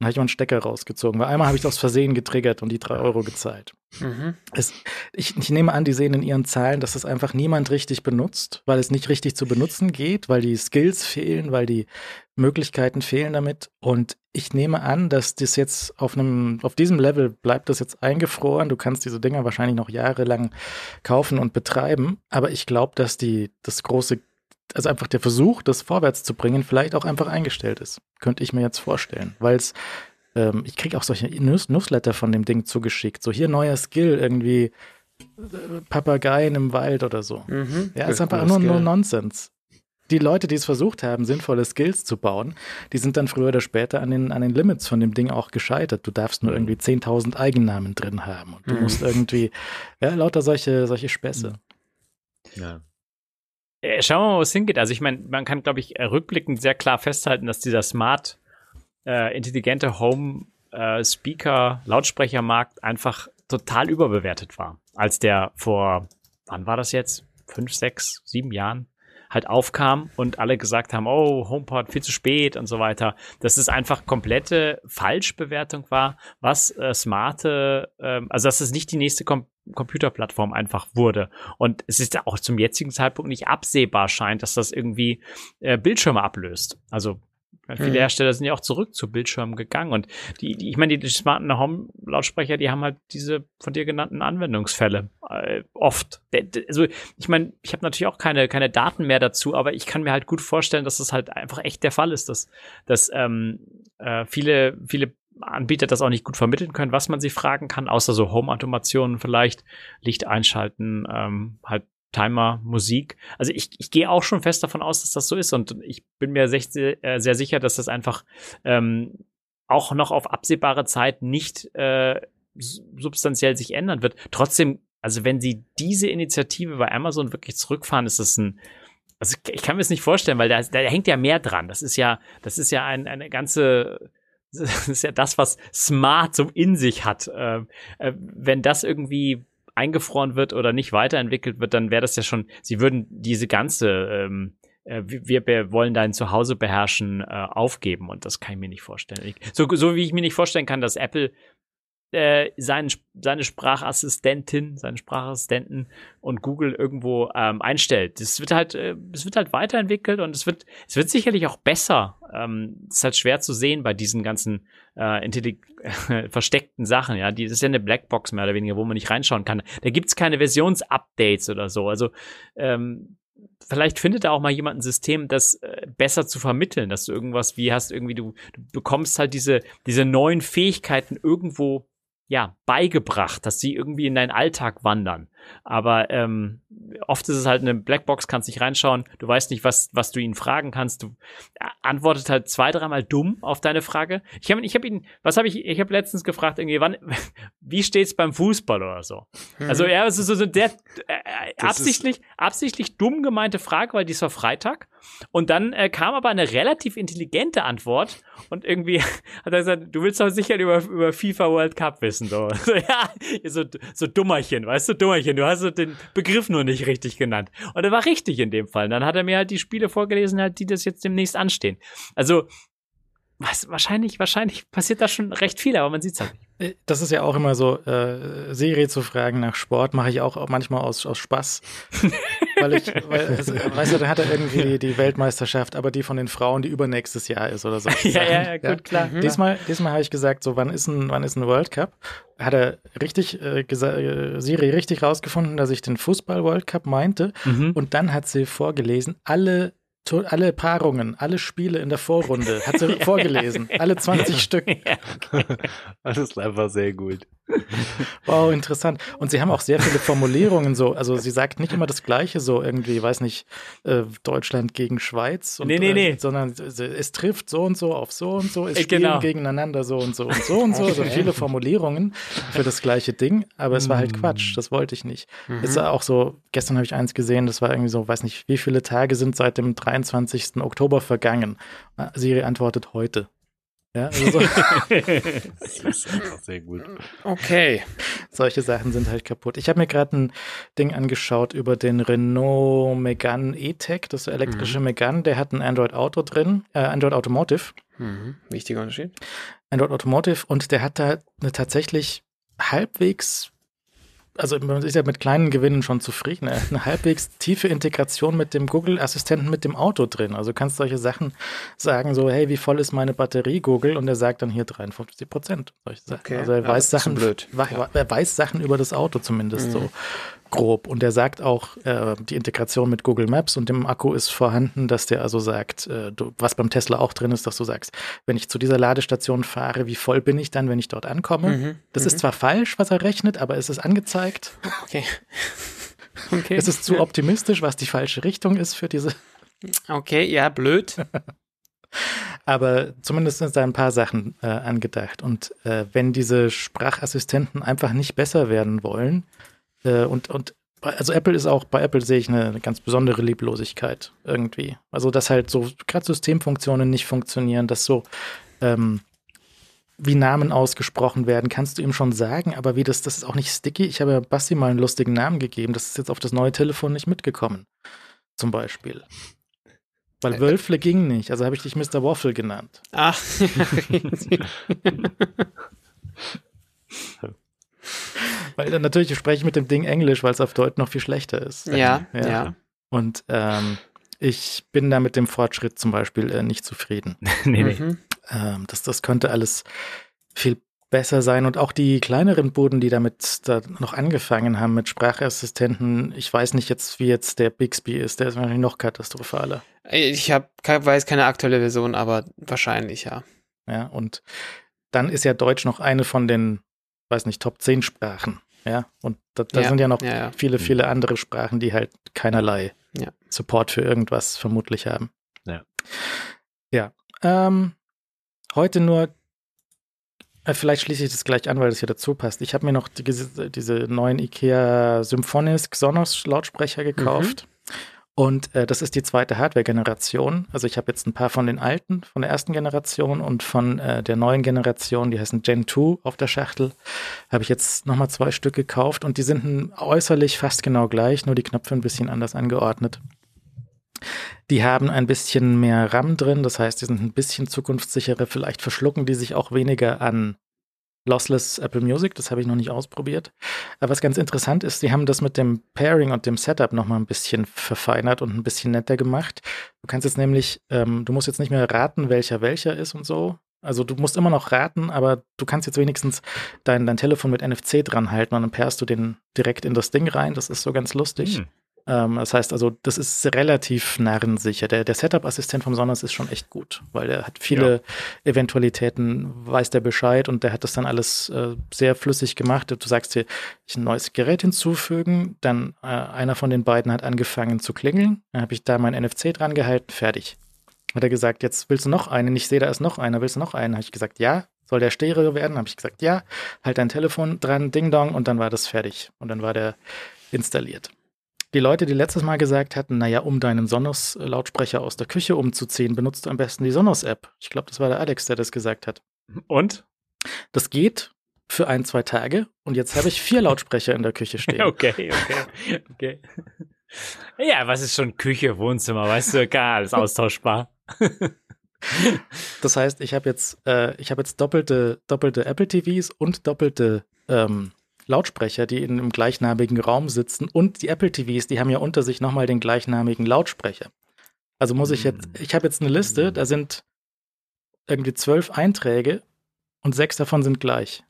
Dann habe ich mal einen Stecker rausgezogen, weil einmal habe ich das aus Versehen getriggert und die drei Euro gezahlt. Mhm. Es, ich, ich nehme an, die sehen in ihren Zahlen, dass das einfach niemand richtig benutzt, weil es nicht richtig zu benutzen geht, weil die Skills fehlen, weil die Möglichkeiten fehlen damit. Und ich nehme an, dass das jetzt auf einem, auf diesem Level bleibt das jetzt eingefroren. Du kannst diese Dinger wahrscheinlich noch jahrelang kaufen und betreiben. Aber ich glaube, dass die, das große, also einfach der Versuch, das vorwärts zu bringen, vielleicht auch einfach eingestellt ist. Könnte ich mir jetzt vorstellen. Weil es ähm, ich kriege auch solche News Newsletter von dem Ding zugeschickt. So hier neuer Skill, irgendwie äh, Papageien im Wald oder so. Mhm. Ja, ist einfach nur, nur. Nonsens. Die Leute, die es versucht haben, sinnvolle Skills zu bauen, die sind dann früher oder später an den, an den Limits von dem Ding auch gescheitert. Du darfst nur irgendwie 10.000 Eigennamen drin haben und du Mhm. musst irgendwie, ja, lauter solche, solche Späße. Ja. Äh, Schauen wir mal, wo es hingeht. Also ich meine, man kann, glaube ich, äh, rückblickend sehr klar festhalten, dass dieser smart, äh, intelligente Home äh, Speaker Lautsprechermarkt einfach total überbewertet war, als der vor, wann war das jetzt? Fünf, sechs, sieben Jahren halt aufkam und alle gesagt haben, oh, HomePod viel zu spät und so weiter. Dass es einfach komplette Falschbewertung war, was äh, smarte, ähm, also dass es nicht die nächste Com Computerplattform einfach wurde. Und es ist auch zum jetzigen Zeitpunkt nicht absehbar scheint, dass das irgendwie äh, Bildschirme ablöst. Also viele Mhm. Hersteller sind ja auch zurück zu Bildschirmen gegangen. Und die, die ich meine, die, die smarten Home-Lautsprecher, die haben halt diese von dir genannten Anwendungsfälle äh, oft. Der- Also ich meine, ich habe natürlich auch keine, keine Daten mehr dazu, aber ich kann mir halt gut vorstellen, dass das halt einfach echt der Fall ist, dass, dass ähm, äh, viele, viele Anbieter das auch nicht gut vermitteln können, was man sie fragen kann, außer so Home-Automationen vielleicht, Licht einschalten, ähm, halt Timer, Musik. Also ich, ich gehe auch schon fest davon aus, dass das so ist und ich bin mir sehr, sehr, sehr sicher, dass das einfach ähm, auch noch auf absehbare Zeit nicht äh, substanziell sich ändern wird. Trotzdem, also wenn sie diese Initiative bei Amazon wirklich zurückfahren, ist das ein also ich kann mir es nicht vorstellen, weil da, da hängt ja mehr dran. Das ist ja, das ist ja ein, eine ganze, das ist ja das, was Smart so in sich hat. Äh, äh, wenn das irgendwie eingefroren wird oder nicht weiterentwickelt wird, dann wäre das ja schon, sie würden diese ganze ähm, äh, wir, wir wollen dein Zuhause beherrschen, äh, aufgeben und das kann ich mir nicht vorstellen. Ich, so, so wie ich mir nicht vorstellen kann, dass Apple äh, seinen, seine Sprachassistentin, seinen Sprachassistenten und Google irgendwo ähm, einstellt. Das wird halt, äh, es wird halt weiterentwickelt und es wird, es wird sicherlich auch besser. Ähm, ist halt schwer zu sehen bei diesen ganzen äh, versteckten Sachen, ja. Die das ist ja eine Blackbox mehr oder weniger, wo man nicht reinschauen kann. Da gibt's keine Versionsupdates oder so. Also ähm, vielleicht findet da auch mal jemand ein System, das äh, besser zu vermitteln, dass du irgendwas wie hast, irgendwie du, du bekommst halt diese, diese neuen Fähigkeiten irgendwo ja, beigebracht, dass sie irgendwie in deinen Alltag wandern. Aber ähm, oft ist es halt eine Blackbox, kannst nicht reinschauen, du weißt nicht, was, was du ihn fragen kannst. Du äh, antwortet halt zwei, dreimal dumm auf deine Frage. Ich habe ich hab ihn, was habe ich, ich habe letztens gefragt, irgendwie, wann, wie steht's beim Fußball oder so? Also Mhm. er ist so, so der äh, absichtlich, absichtlich dumm gemeinte Frage, weil dies war Freitag. Und dann äh, kam aber eine relativ intelligente Antwort und irgendwie hat er gesagt, du willst doch sicher über, über FIFA World Cup wissen. So, so ja, so, so Dummerchen, weißt du, Dummerchen, du hast den Begriff nur nicht richtig genannt. Und er war richtig in dem Fall. Und dann hat er mir halt die Spiele vorgelesen, halt, die das jetzt demnächst anstehen. Also, was, wahrscheinlich, wahrscheinlich passiert da schon recht viel, aber man sieht's halt nicht. Das ist ja auch immer so, äh, Siri zu fragen nach Sport mache ich auch manchmal aus, aus Spaß. weil ich, weil, es, weißt du, dann hat er irgendwie die, die Weltmeisterschaft, aber die von den Frauen, die übernächstes Jahr ist oder so. ja, ja, ja, gut, klar. Mhm. Diesmal, diesmal habe ich gesagt, so wann ist ein, wann ist ein World Cup? Hat er richtig, äh, äh, Siri richtig rausgefunden, dass ich den Fußball World Cup meinte. Mhm. Und dann hat sie vorgelesen, alle alle Paarungen, alle Spiele in der Vorrunde, hat sie vorgelesen, alle 20 Stück. Das ist einfach sehr gut. Wow, interessant. Und sie haben auch sehr viele Formulierungen so, also sie sagt nicht immer das Gleiche, so irgendwie, weiß nicht, äh, Deutschland gegen Schweiz. Und, Nee, nee, nee. Äh, sondern es, trifft so und so auf so und so, es Äh, spielen genau. gegeneinander so und so und so und so. Also Okay. viele Formulierungen für das gleiche Ding, aber es war halt Mm. Quatsch, das wollte ich nicht. Mhm. Es war auch so, gestern habe ich eins gesehen, das war irgendwie so, weiß nicht, wie viele Tage sind seit dem 23. Oktober vergangen. Ah, Siri antwortet heute. Ja, also so, Das ist einfach sehr gut. Okay. solche Sachen sind halt kaputt. Ich habe mir gerade ein Ding angeschaut über den Renault Megane E-Tech, das elektrische Megane, der hat ein Android Auto drin, äh, Android Automotive, Mhm. Wichtiger Unterschied. Android Automotive und der hat da eine tatsächlich halbwegs also man ist ja mit kleinen Gewinnen schon zufrieden. Er hat eine halbwegs tiefe Integration mit dem Google-Assistenten mit dem Auto drin. Also du kannst solche Sachen sagen, so, hey, wie voll ist meine Batterie, Google? Und er sagt dann hier 53 Prozent. Solche Sachen. Okay. Also er Ja, weiß Sachen, blöd. Ja. er weiß Sachen über das Auto zumindest Mhm. so grob. Und er sagt auch, äh, die Integration mit Google Maps und dem Akku ist vorhanden, dass der also sagt, äh, du, was beim Tesla auch drin ist, dass du sagst, wenn ich zu dieser Ladestation fahre, wie voll bin ich dann, wenn ich dort ankomme? Mhm. Das Mhm. ist zwar falsch, was er rechnet, aber es ist angezeigt. Okay. Okay. Es ist zu optimistisch, was die falsche Richtung ist für diese. Okay, ja, blöd. Aber zumindest sind da ein paar Sachen äh, angedacht. Und äh, wenn diese Sprachassistenten einfach nicht besser werden wollen, äh, und, und also Apple ist auch, bei Apple sehe ich eine, eine ganz besondere Lieblosigkeit irgendwie. Also, dass halt so gerade Systemfunktionen nicht funktionieren, dass so ähm, wie Namen ausgesprochen werden, kannst du ihm schon sagen, aber wie das, das ist auch nicht sticky. Ich habe ja Basti mal einen lustigen Namen gegeben, das ist jetzt auf das neue Telefon nicht mitgekommen. Zum Beispiel. Weil Äh, Wölfle ging nicht, also habe ich dich Mr. Waffle genannt. Ach. Weil dann natürlich spreche ich mit dem Ding Englisch, weil es auf Deutsch noch viel schlechter ist. ja, Ja. ja. Und ähm, ich bin da mit dem Fortschritt zum Beispiel äh, nicht zufrieden. nee, nee. Mhm. Ähm, das, das könnte alles viel besser sein. Und auch die kleineren Buden, die damit da noch angefangen haben mit Sprachassistenten, ich weiß nicht jetzt, wie jetzt der Bixby ist, der ist wahrscheinlich noch katastrophaler. Ich hab, weiß keine aktuelle Version, aber wahrscheinlich, ja. Ja, und dann ist ja Deutsch noch eine von den, weiß nicht, Top 10 Sprachen. Ja, und da, da Ja, sind ja noch ja, ja. viele, viele andere Sprachen, die halt keinerlei Ja. Support für irgendwas vermutlich haben. Ja. Ja. Ähm, heute nur, äh, vielleicht schließe ich das gleich an, weil das hier dazu passt. Ich habe mir noch die, diese neuen IKEA Symphonisk Sonos Lautsprecher gekauft. Und äh, das ist die zweite Hardware-Generation. Also ich habe jetzt ein paar von den alten, von der ersten Generation und von äh, der neuen Generation, die heißen Gen 2 auf der Schachtel, habe ich jetzt nochmal zwei Stück gekauft und die sind äußerlich fast genau gleich, nur die Knöpfe ein bisschen anders angeordnet. Die haben ein bisschen mehr RAM drin, das heißt, die sind ein bisschen zukunftssicherer. Vielleicht verschlucken die sich auch weniger an Lossless Apple Music, das habe ich noch nicht ausprobiert. Aber was ganz interessant ist, die haben das mit dem Pairing und dem Setup nochmal ein bisschen verfeinert und ein bisschen netter gemacht. Du kannst jetzt nämlich, ähm, du musst jetzt nicht mehr raten, welcher welcher ist und so. Also du musst immer noch raten, aber du kannst jetzt wenigstens dein, dein Telefon mit NFC dran halten und dann pairst du den direkt in das Ding rein. Das ist so ganz lustig. Hm. Ähm, das heißt also, das ist relativ narrensicher. Der, der Setup-Assistent vom Sonos ist schon echt gut, weil der hat viele Eventualitäten, weiß der Bescheid und der hat das dann alles äh, sehr flüssig gemacht. Du sagst dir, ich ein neues Gerät hinzufügen, dann äh, einer von den beiden hat angefangen zu klingeln, dann habe ich da mein NFC dran gehalten, fertig. Hat er gesagt, jetzt willst du noch einen? Ich sehe, da ist noch einer, willst du noch einen? Habe ich gesagt, ja. Soll der Stereo werden? Habe ich gesagt, ja. Halt dein Telefon dran, Ding Dong und dann war das fertig. Und dann war der installiert. Die Leute, die letztes Mal gesagt hatten, naja, um deinen Sonos-Lautsprecher aus der Küche umzuziehen, benutzt du am besten die Sonos-App. Ich glaube, das war der Alex, der das gesagt hat. Und? Das geht für ein, zwei Tage und jetzt habe ich vier Lautsprecher in der Küche stehen. Okay, okay, okay. Ja, was ist schon Küche, Wohnzimmer, weißt du, gar alles austauschbar. Das heißt, ich habe jetzt, äh, ich habe jetzt doppelte, doppelte Apple TVs und doppelte ähm, Lautsprecher, die in einem gleichnamigen Raum sitzen. Und die Apple TVs, die haben ja unter sich nochmal den gleichnamigen Lautsprecher. Also muss ich jetzt, ich habe jetzt eine Liste, da sind irgendwie zwölf Einträge und sechs davon sind gleich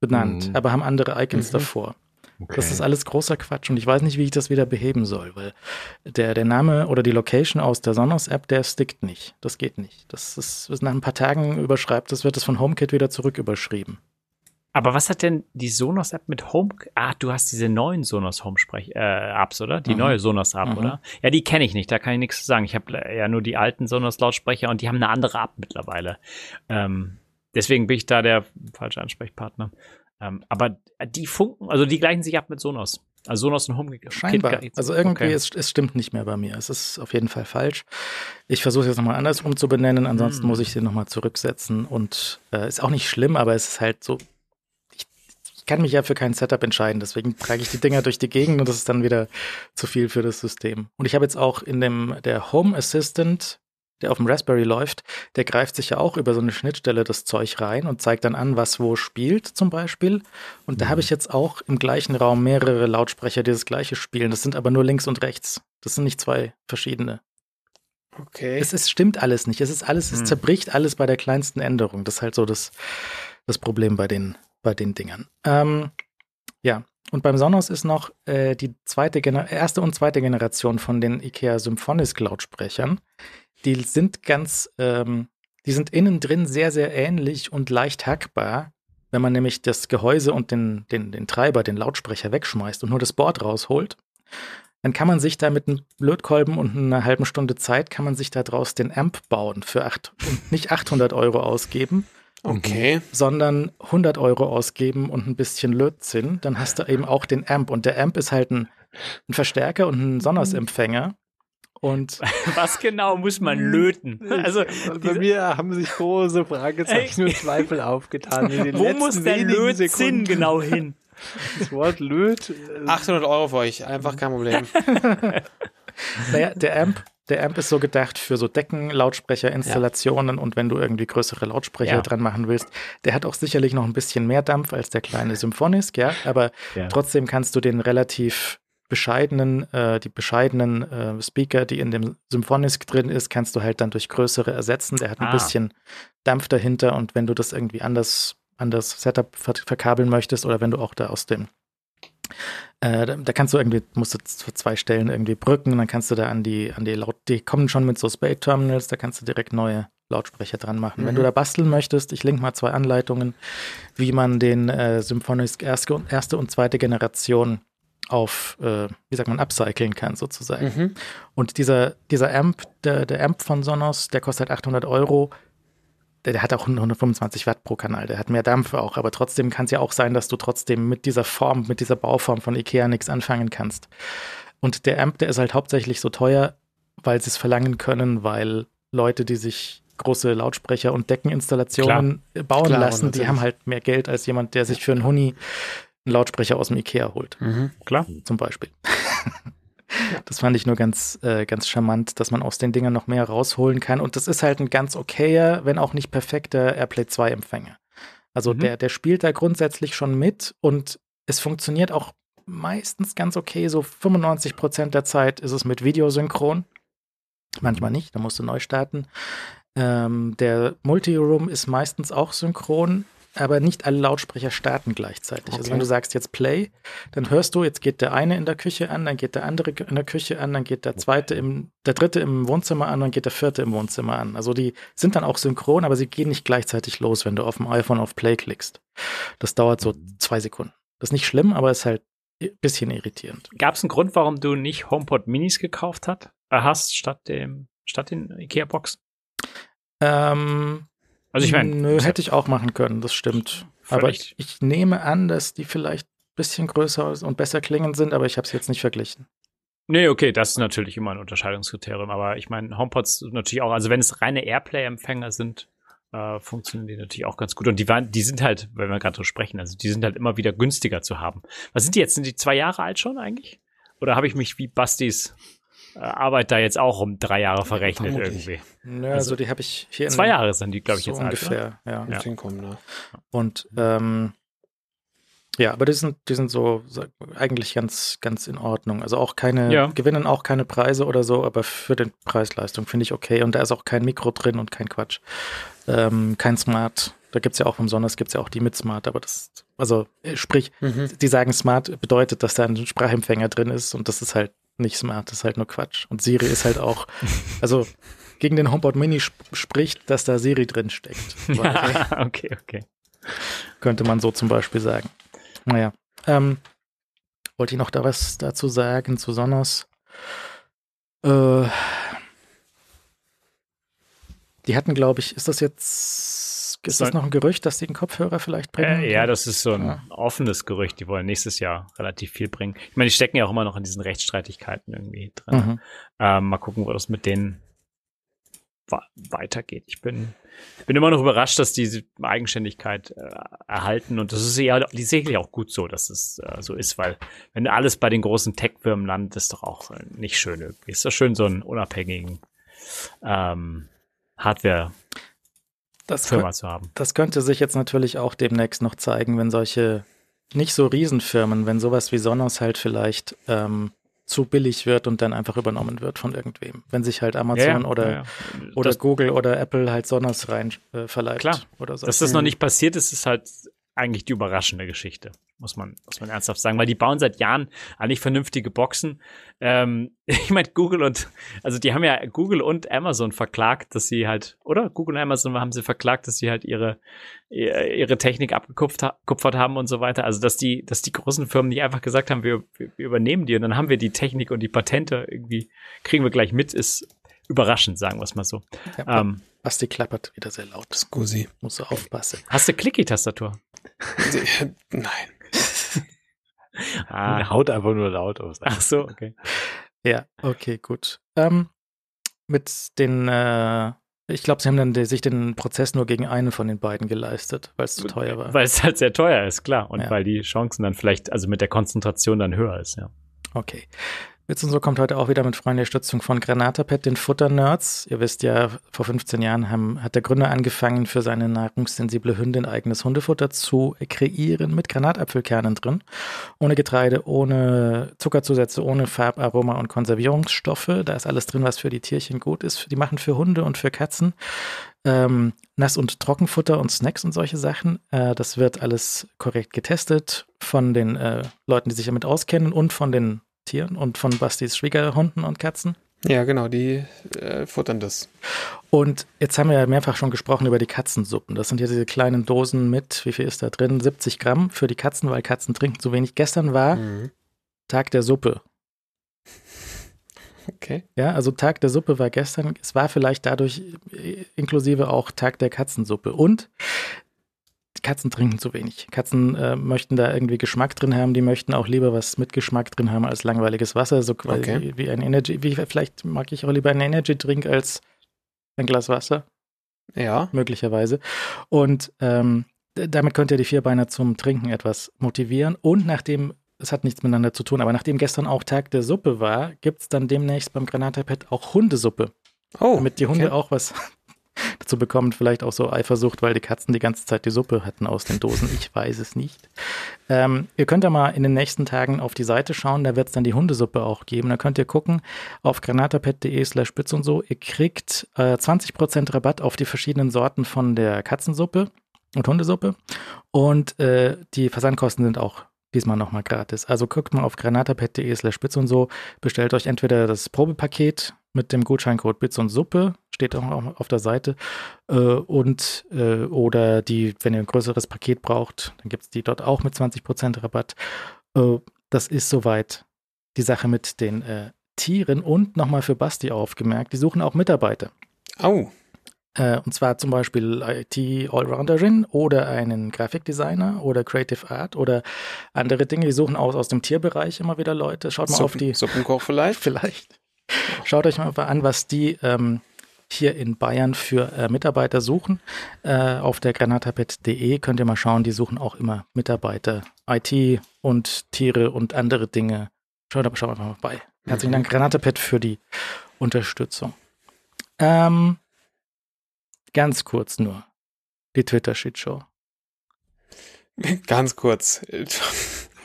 benannt, Mhm. aber haben andere Icons Mhm. davor. Okay. Das ist alles großer Quatsch und ich weiß nicht, wie ich das wieder beheben soll, weil der, der Name oder die Location aus der Sonos-App, der stickt nicht. Das geht nicht. Das ist, nach ein paar Tagen überschreibt, das wird es von HomeKit wieder zurück überschrieben. Aber was hat denn die Sonos-App mit Home? Ah, du hast diese neuen Sonos Home-Apps, äh, oder? Die mhm. neue Sonos-App, mhm. oder? Ja, die kenne ich nicht, da kann ich nichts zu sagen. Ich habe ja nur die alten Sonos-Lautsprecher und die haben eine andere App mittlerweile. Ähm, deswegen bin ich da der falsche Ansprechpartner. Ähm, aber die funken, also die gleichen sich ab mit Sonos. Also Sonos und HomeKit. Scheinbar. Also irgendwie, okay. es, es stimmt nicht mehr bei mir. Es ist auf jeden Fall falsch. Ich versuche es jetzt nochmal anders umzubenennen, ansonsten hm. muss ich den nochmal zurücksetzen. Und äh, ist auch nicht schlimm, aber es ist halt so. Kann mich ja für kein Setup entscheiden, deswegen trage ich die Dinger durch die Gegend und das ist dann wieder zu viel für das System. Und ich habe jetzt auch in dem der Home Assistant der auf dem Raspberry läuft, der greift sich ja auch über so eine Schnittstelle das Zeug rein und zeigt dann an, was wo spielt zum Beispiel. Und da habe mhm. ich jetzt auch im gleichen Raum mehrere Lautsprecher, die das gleiche spielen. Das sind aber nur links und rechts. Das sind nicht zwei verschiedene. Okay. Es, es stimmt alles nicht. Es ist alles, es hm. zerbricht alles bei der kleinsten Änderung. Das ist halt so das, das Problem bei den, bei den Dingern. Ähm, ja, und beim Sonos ist noch äh, die zweite erste und zweite Generation von den IKEA Symphonisk Lautsprechern die sind ganz, ähm, die sind innen drin sehr, sehr ähnlich und leicht hackbar. Wenn man nämlich das Gehäuse und den, den, den Treiber, den Lautsprecher wegschmeißt und nur das Board rausholt, dann kann man sich da mit einem Blödkolben und einer halben Stunde Zeit, kann man sich da draus den Amp bauen für acht und nicht 800 Euro ausgeben. Okay. Sondern 100 Euro ausgeben und ein bisschen Lötzinn. Dann hast du eben auch den Amp. Und der Amp ist halt ein, ein Verstärker und ein Sonos-Empfänger. Und was genau muss man löten? Also bei mir haben sich große Fragezeichen und Zweifel aufgetan. Wo muss der Lötzinn genau hin? Das Wort Löt. 800 äh, Euro für euch, einfach kein Problem. naja, der Amp, der Amp ist so gedacht für so Deckenlautsprecherinstallationen ja. und wenn du irgendwie größere Lautsprecher ja. dran machen willst. Der hat auch sicherlich noch ein bisschen mehr Dampf als der kleine Symphonisk, ja, aber ja. trotzdem kannst du den relativ bescheidenen, äh, die bescheidenen äh, Speaker, die in dem Symphonisk drin ist, kannst du halt dann durch größere ersetzen. Der hat ein ah. bisschen Dampf dahinter und wenn du das irgendwie anders, anders Setup ver verkabeln möchtest oder wenn du auch da aus dem äh, da, da, kannst du irgendwie, musst du zu zwei Stellen irgendwie brücken, dann kannst du da an die, an die Laut, die kommen schon mit so Spade-Terminals, da kannst du direkt neue Lautsprecher dran machen. Mhm. Wenn du da basteln möchtest, ich link mal zwei Anleitungen, wie man den äh, Symphonisk erste, erste und zweite Generation auf, äh, wie sagt man, upcyclen kann sozusagen. Mhm. Und dieser, dieser Amp, der, der Amp von Sonos, der kostet 800 Euro. Der, hat auch 125 Watt pro Kanal, der hat mehr Dampf auch, aber trotzdem kann es ja auch sein, dass du trotzdem mit dieser Form, mit dieser Bauform von Ikea nichts anfangen kannst. Und der Amp, der ist halt hauptsächlich so teuer, weil sie es verlangen können, weil Leute, die sich große Lautsprecher und Deckeninstallationen Klar. bauen Klar, lassen, die haben halt mehr Geld als jemand, der sich für einen Huni einen Lautsprecher aus dem Ikea holt. Mhm, klar. Zum Beispiel. Das fand ich nur ganz, äh, ganz charmant, dass man aus den Dingern noch mehr rausholen kann. Und das ist halt ein ganz okayer, wenn auch nicht perfekter AirPlay 2 Empfänger. Also mhm. der, der spielt da grundsätzlich schon mit und es funktioniert auch meistens ganz okay. So 95 Prozent der Zeit ist es mit Videosynchron. Manchmal nicht, da musst du neu starten. Ähm, der Multiroom ist meistens auch synchron aber nicht alle Lautsprecher starten gleichzeitig. Okay. Also wenn du sagst jetzt Play, dann hörst du, jetzt geht der eine in der Küche an, dann geht der andere in der Küche an, dann geht der zweite im, der dritte im Wohnzimmer an, dann geht der vierte im Wohnzimmer an. Also die sind dann auch synchron, aber sie gehen nicht gleichzeitig los, wenn du auf dem iPhone auf Play klickst. Das dauert so zwei Sekunden. Das ist nicht schlimm, aber ist halt ein bisschen irritierend. Gab es einen Grund, warum du nicht HomePod Minis gekauft hat, äh, hast, statt dem, statt den IKEA-Boxen? Ähm, also ich meine. Nö, hätte ich auch machen können, das stimmt. Aber ich, ich, nehme an, dass die vielleicht ein bisschen größer und besser klingend sind, aber ich habe es jetzt nicht verglichen. Nee, okay, das ist natürlich immer ein Unterscheidungskriterium, aber ich meine, HomePods natürlich auch, also wenn es reine Airplay-Empfänger sind, äh, funktionieren die natürlich auch ganz gut. Und die waren, die sind halt, wenn wir gerade so sprechen, also die sind halt immer wieder günstiger zu haben. Was sind die jetzt? Sind die zwei Jahre alt schon eigentlich? Oder habe ich mich wie Bastis Arbeit da jetzt auch um drei Jahre verrechnet Vermutlich. irgendwie. Naja, also, also, die habe ich hier Zwei Jahre sind die, glaube ich, so jetzt ungefähr, alt, ja. ja. Hinkommen, ne? Und ähm, ja, aber die sind, die sind so eigentlich ganz, ganz in Ordnung. Also auch keine, ja. gewinnen auch keine Preise oder so, aber für den Preis-Leistung finde ich okay. Und da ist auch kein Mikro drin und kein Quatsch. Ähm, kein Smart, Da gibt's ja auch vom Sonos gibt's ja auch die mit Smart, aber das, also äh, sprich, Mhm. die sagen Smart bedeutet, dass da ein Sprachempfänger drin ist und das ist halt nicht smart, das ist halt nur Quatsch. Und Siri ist halt auch, also gegen den HomePod Mini sp spricht, dass da Siri drin steckt. Ja, okay, okay. Könnte man so zum Beispiel sagen. Naja. Ähm, wollte ich noch da was dazu sagen zu Sonos? Äh, die hatten, glaube ich, ist das jetzt, ist das noch ein Gerücht, dass die einen Kopfhörer vielleicht bringen? Äh, ja, das ist so ein Ja. offenes Gerücht. Die wollen nächstes Jahr relativ viel bringen. Ich meine, die stecken ja auch immer noch in diesen Rechtsstreitigkeiten irgendwie drin. Mhm. Ähm, mal gucken, wo das mit denen weitergeht. Ich bin, bin immer noch überrascht, dass diese Eigenständigkeit äh, erhalten und das ist ja sicherlich auch gut so, dass es äh, so ist, weil wenn alles bei den großen Tech-Firmen landet, ist doch auch äh, nicht schön irgendwie. Ist doch schön, so einen unabhängigen ähm, Hardware-Firma Das, kö- zu haben. das könnte sich jetzt natürlich auch demnächst noch zeigen, wenn solche nicht so Riesenfirmen, wenn sowas wie Sonos halt vielleicht ähm, zu billig wird und dann einfach übernommen wird von irgendwem. Wenn sich halt Amazon oder, ja, ja. oder das, Google oder Apple halt Sonos rein äh, verleiht Klar. oder so. Dass das noch nicht passiert ist, ist halt eigentlich die überraschende Geschichte, muss man, muss man ernsthaft sagen, weil die bauen seit Jahren eigentlich vernünftige Boxen. Ähm, ich meine, Google und, also die haben ja Google und Amazon verklagt, dass sie halt, oder? Google und Amazon haben sie verklagt, dass sie halt ihre, ihre Technik abgekupft ha kupfert haben und so weiter. Also, dass die, dass die großen Firmen nicht einfach gesagt haben, wir, wir übernehmen die und dann haben wir die Technik und die Patente irgendwie, kriegen wir gleich mit, ist überraschend, sagen wir es mal so. Ja, Ähm, Basti klappert wieder sehr laut. Scusi. Muss aufpassen. hast du Clicky-Tastatur? Nein. Ah, haut einfach nur laut aus. Ach so, okay. Ja, okay, gut. Ähm, mit den, äh, ich glaube, sie haben dann die, sich den Prozess nur gegen eine von den beiden geleistet, weil es zu teuer war. Weil es halt sehr teuer ist, klar. Und Ja. weil die Chancen dann vielleicht, also mit der Konzentration dann höher ist, ja. Okay. Witz und so kommt heute auch wieder mit freundlicher Stützung von Granatapet, den Futter-Nerds. Ihr wisst ja, vor 15 Jahren haben, hat der Gründer angefangen, für seine nahrungssensible Hündin eigenes Hundefutter zu kreieren mit Granatapfelkernen drin. Ohne Getreide, ohne Zuckerzusätze, ohne Farb, Aroma und Konservierungsstoffe. Da ist alles drin, was für die Tierchen gut ist. Die machen für Hunde und für Katzen ähm, Nass- und Trockenfutter und Snacks und solche Sachen. Äh, das wird alles korrekt getestet von den äh, Leuten, die sich damit auskennen und von den Tieren und von Bastis Schwiegerhunden und Katzen. Ja, genau, die äh, futtern das. Und jetzt haben wir ja mehrfach schon gesprochen über die Katzensuppen. Das sind ja diese kleinen Dosen mit, wie viel ist da drin? 70 Gramm für die Katzen, weil Katzen trinken zu wenig. Gestern war Mhm. Tag der Suppe. Okay. Ja, also Tag der Suppe war gestern. Es war vielleicht dadurch äh, inklusive auch Tag der Katzensuppe. Und Katzen trinken zu wenig. Katzen äh, möchten da irgendwie Geschmack drin haben. Die möchten auch lieber was mit Geschmack drin haben als langweiliges Wasser. So quasi Okay. wie, ein Energy. Wie, vielleicht mag ich auch lieber einen Energy-Drink als ein Glas Wasser, Ja. möglicherweise. Und ähm, damit könnt ihr die Vierbeiner zum Trinken etwas motivieren. Und nachdem, es hat nichts miteinander zu tun, aber nachdem gestern auch Tag der Suppe war, gibt es dann demnächst beim Granatapet auch Hundesuppe. Oh. damit die Hunde okay. auch was dazu bekommen. Vielleicht auch so Eifersucht, weil die Katzen die ganze Zeit die Suppe hatten aus den Dosen. Ich weiß es nicht. Ähm, ihr könnt ja mal in den nächsten Tagen auf die Seite schauen, da wird es dann die Hundesuppe auch geben. Da könnt ihr gucken auf granatapet.de slash spitz und so. Ihr kriegt äh, 20% Rabatt auf die verschiedenen Sorten von der Katzensuppe und Hundesuppe. Und äh, die Versandkosten sind auch diesmal nochmal gratis. Also guckt mal auf granatapet.de slash spitz und so. Bestellt euch entweder das Probepaket mit dem Gutscheincode Bits und Suppe, steht auch auf der Seite, äh, und äh, oder die, wenn ihr ein größeres Paket braucht, dann gibt es die dort auch mit 20% Rabatt. Äh, das ist soweit die Sache mit den äh, Tieren und nochmal für Basti aufgemerkt, die suchen auch Mitarbeiter. Oh. Äh, und zwar zum Beispiel IT-Allrounderin oder einen Grafikdesigner oder Creative Art oder andere Dinge. Die suchen aus, aus dem Tierbereich immer wieder Leute. Schaut mal auf Suppen, die. Suppenkoch vielleicht? Vielleicht. Schaut euch mal an, was die ähm, hier in Bayern für äh, Mitarbeiter suchen. Äh, auf der granatapet.de könnt ihr mal schauen, die suchen auch immer Mitarbeiter, IT und Tiere und andere Dinge. Schaut aber schaut einfach mal bei. Herzlichen Dank, Granatapet, für die Unterstützung. Ähm, ganz kurz nur. Die Twitter-Shitshow. Ganz kurz.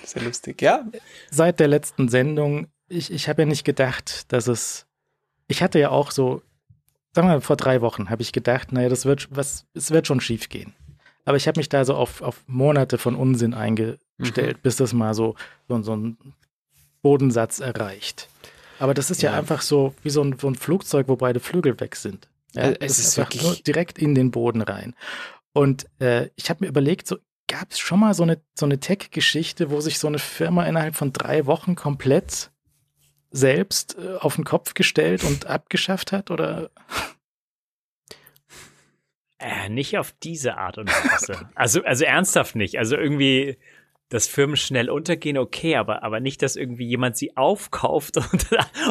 Sehr lustig, ja? seit der letzten Sendung, ich, ich habe ja nicht gedacht, dass es. Ich hatte ja auch so, sagen wir mal, vor drei Wochen habe ich gedacht, naja, das wird was, es wird schon schief gehen. Aber ich habe mich da so auf, auf Monate von Unsinn eingestellt, Mhm. bis das mal so, so, so ein Bodensatz erreicht. Aber das ist ja, Ja. einfach so wie so ein, so ein Flugzeug, wo beide Flügel weg sind. Ja, es ist einfach wirklich- nur direkt in den Boden rein. Und äh, ich habe mir überlegt, so gab es schon mal so eine, so eine Tech-Geschichte, wo sich so eine Firma innerhalb von drei Wochen komplett selbst äh, auf den Kopf gestellt und abgeschafft hat? Oder Äh, nicht auf diese Art und Weise. also, also ernsthaft nicht. Also irgendwie, dass Firmen schnell untergehen, okay, aber, aber nicht, dass irgendwie jemand sie aufkauft und,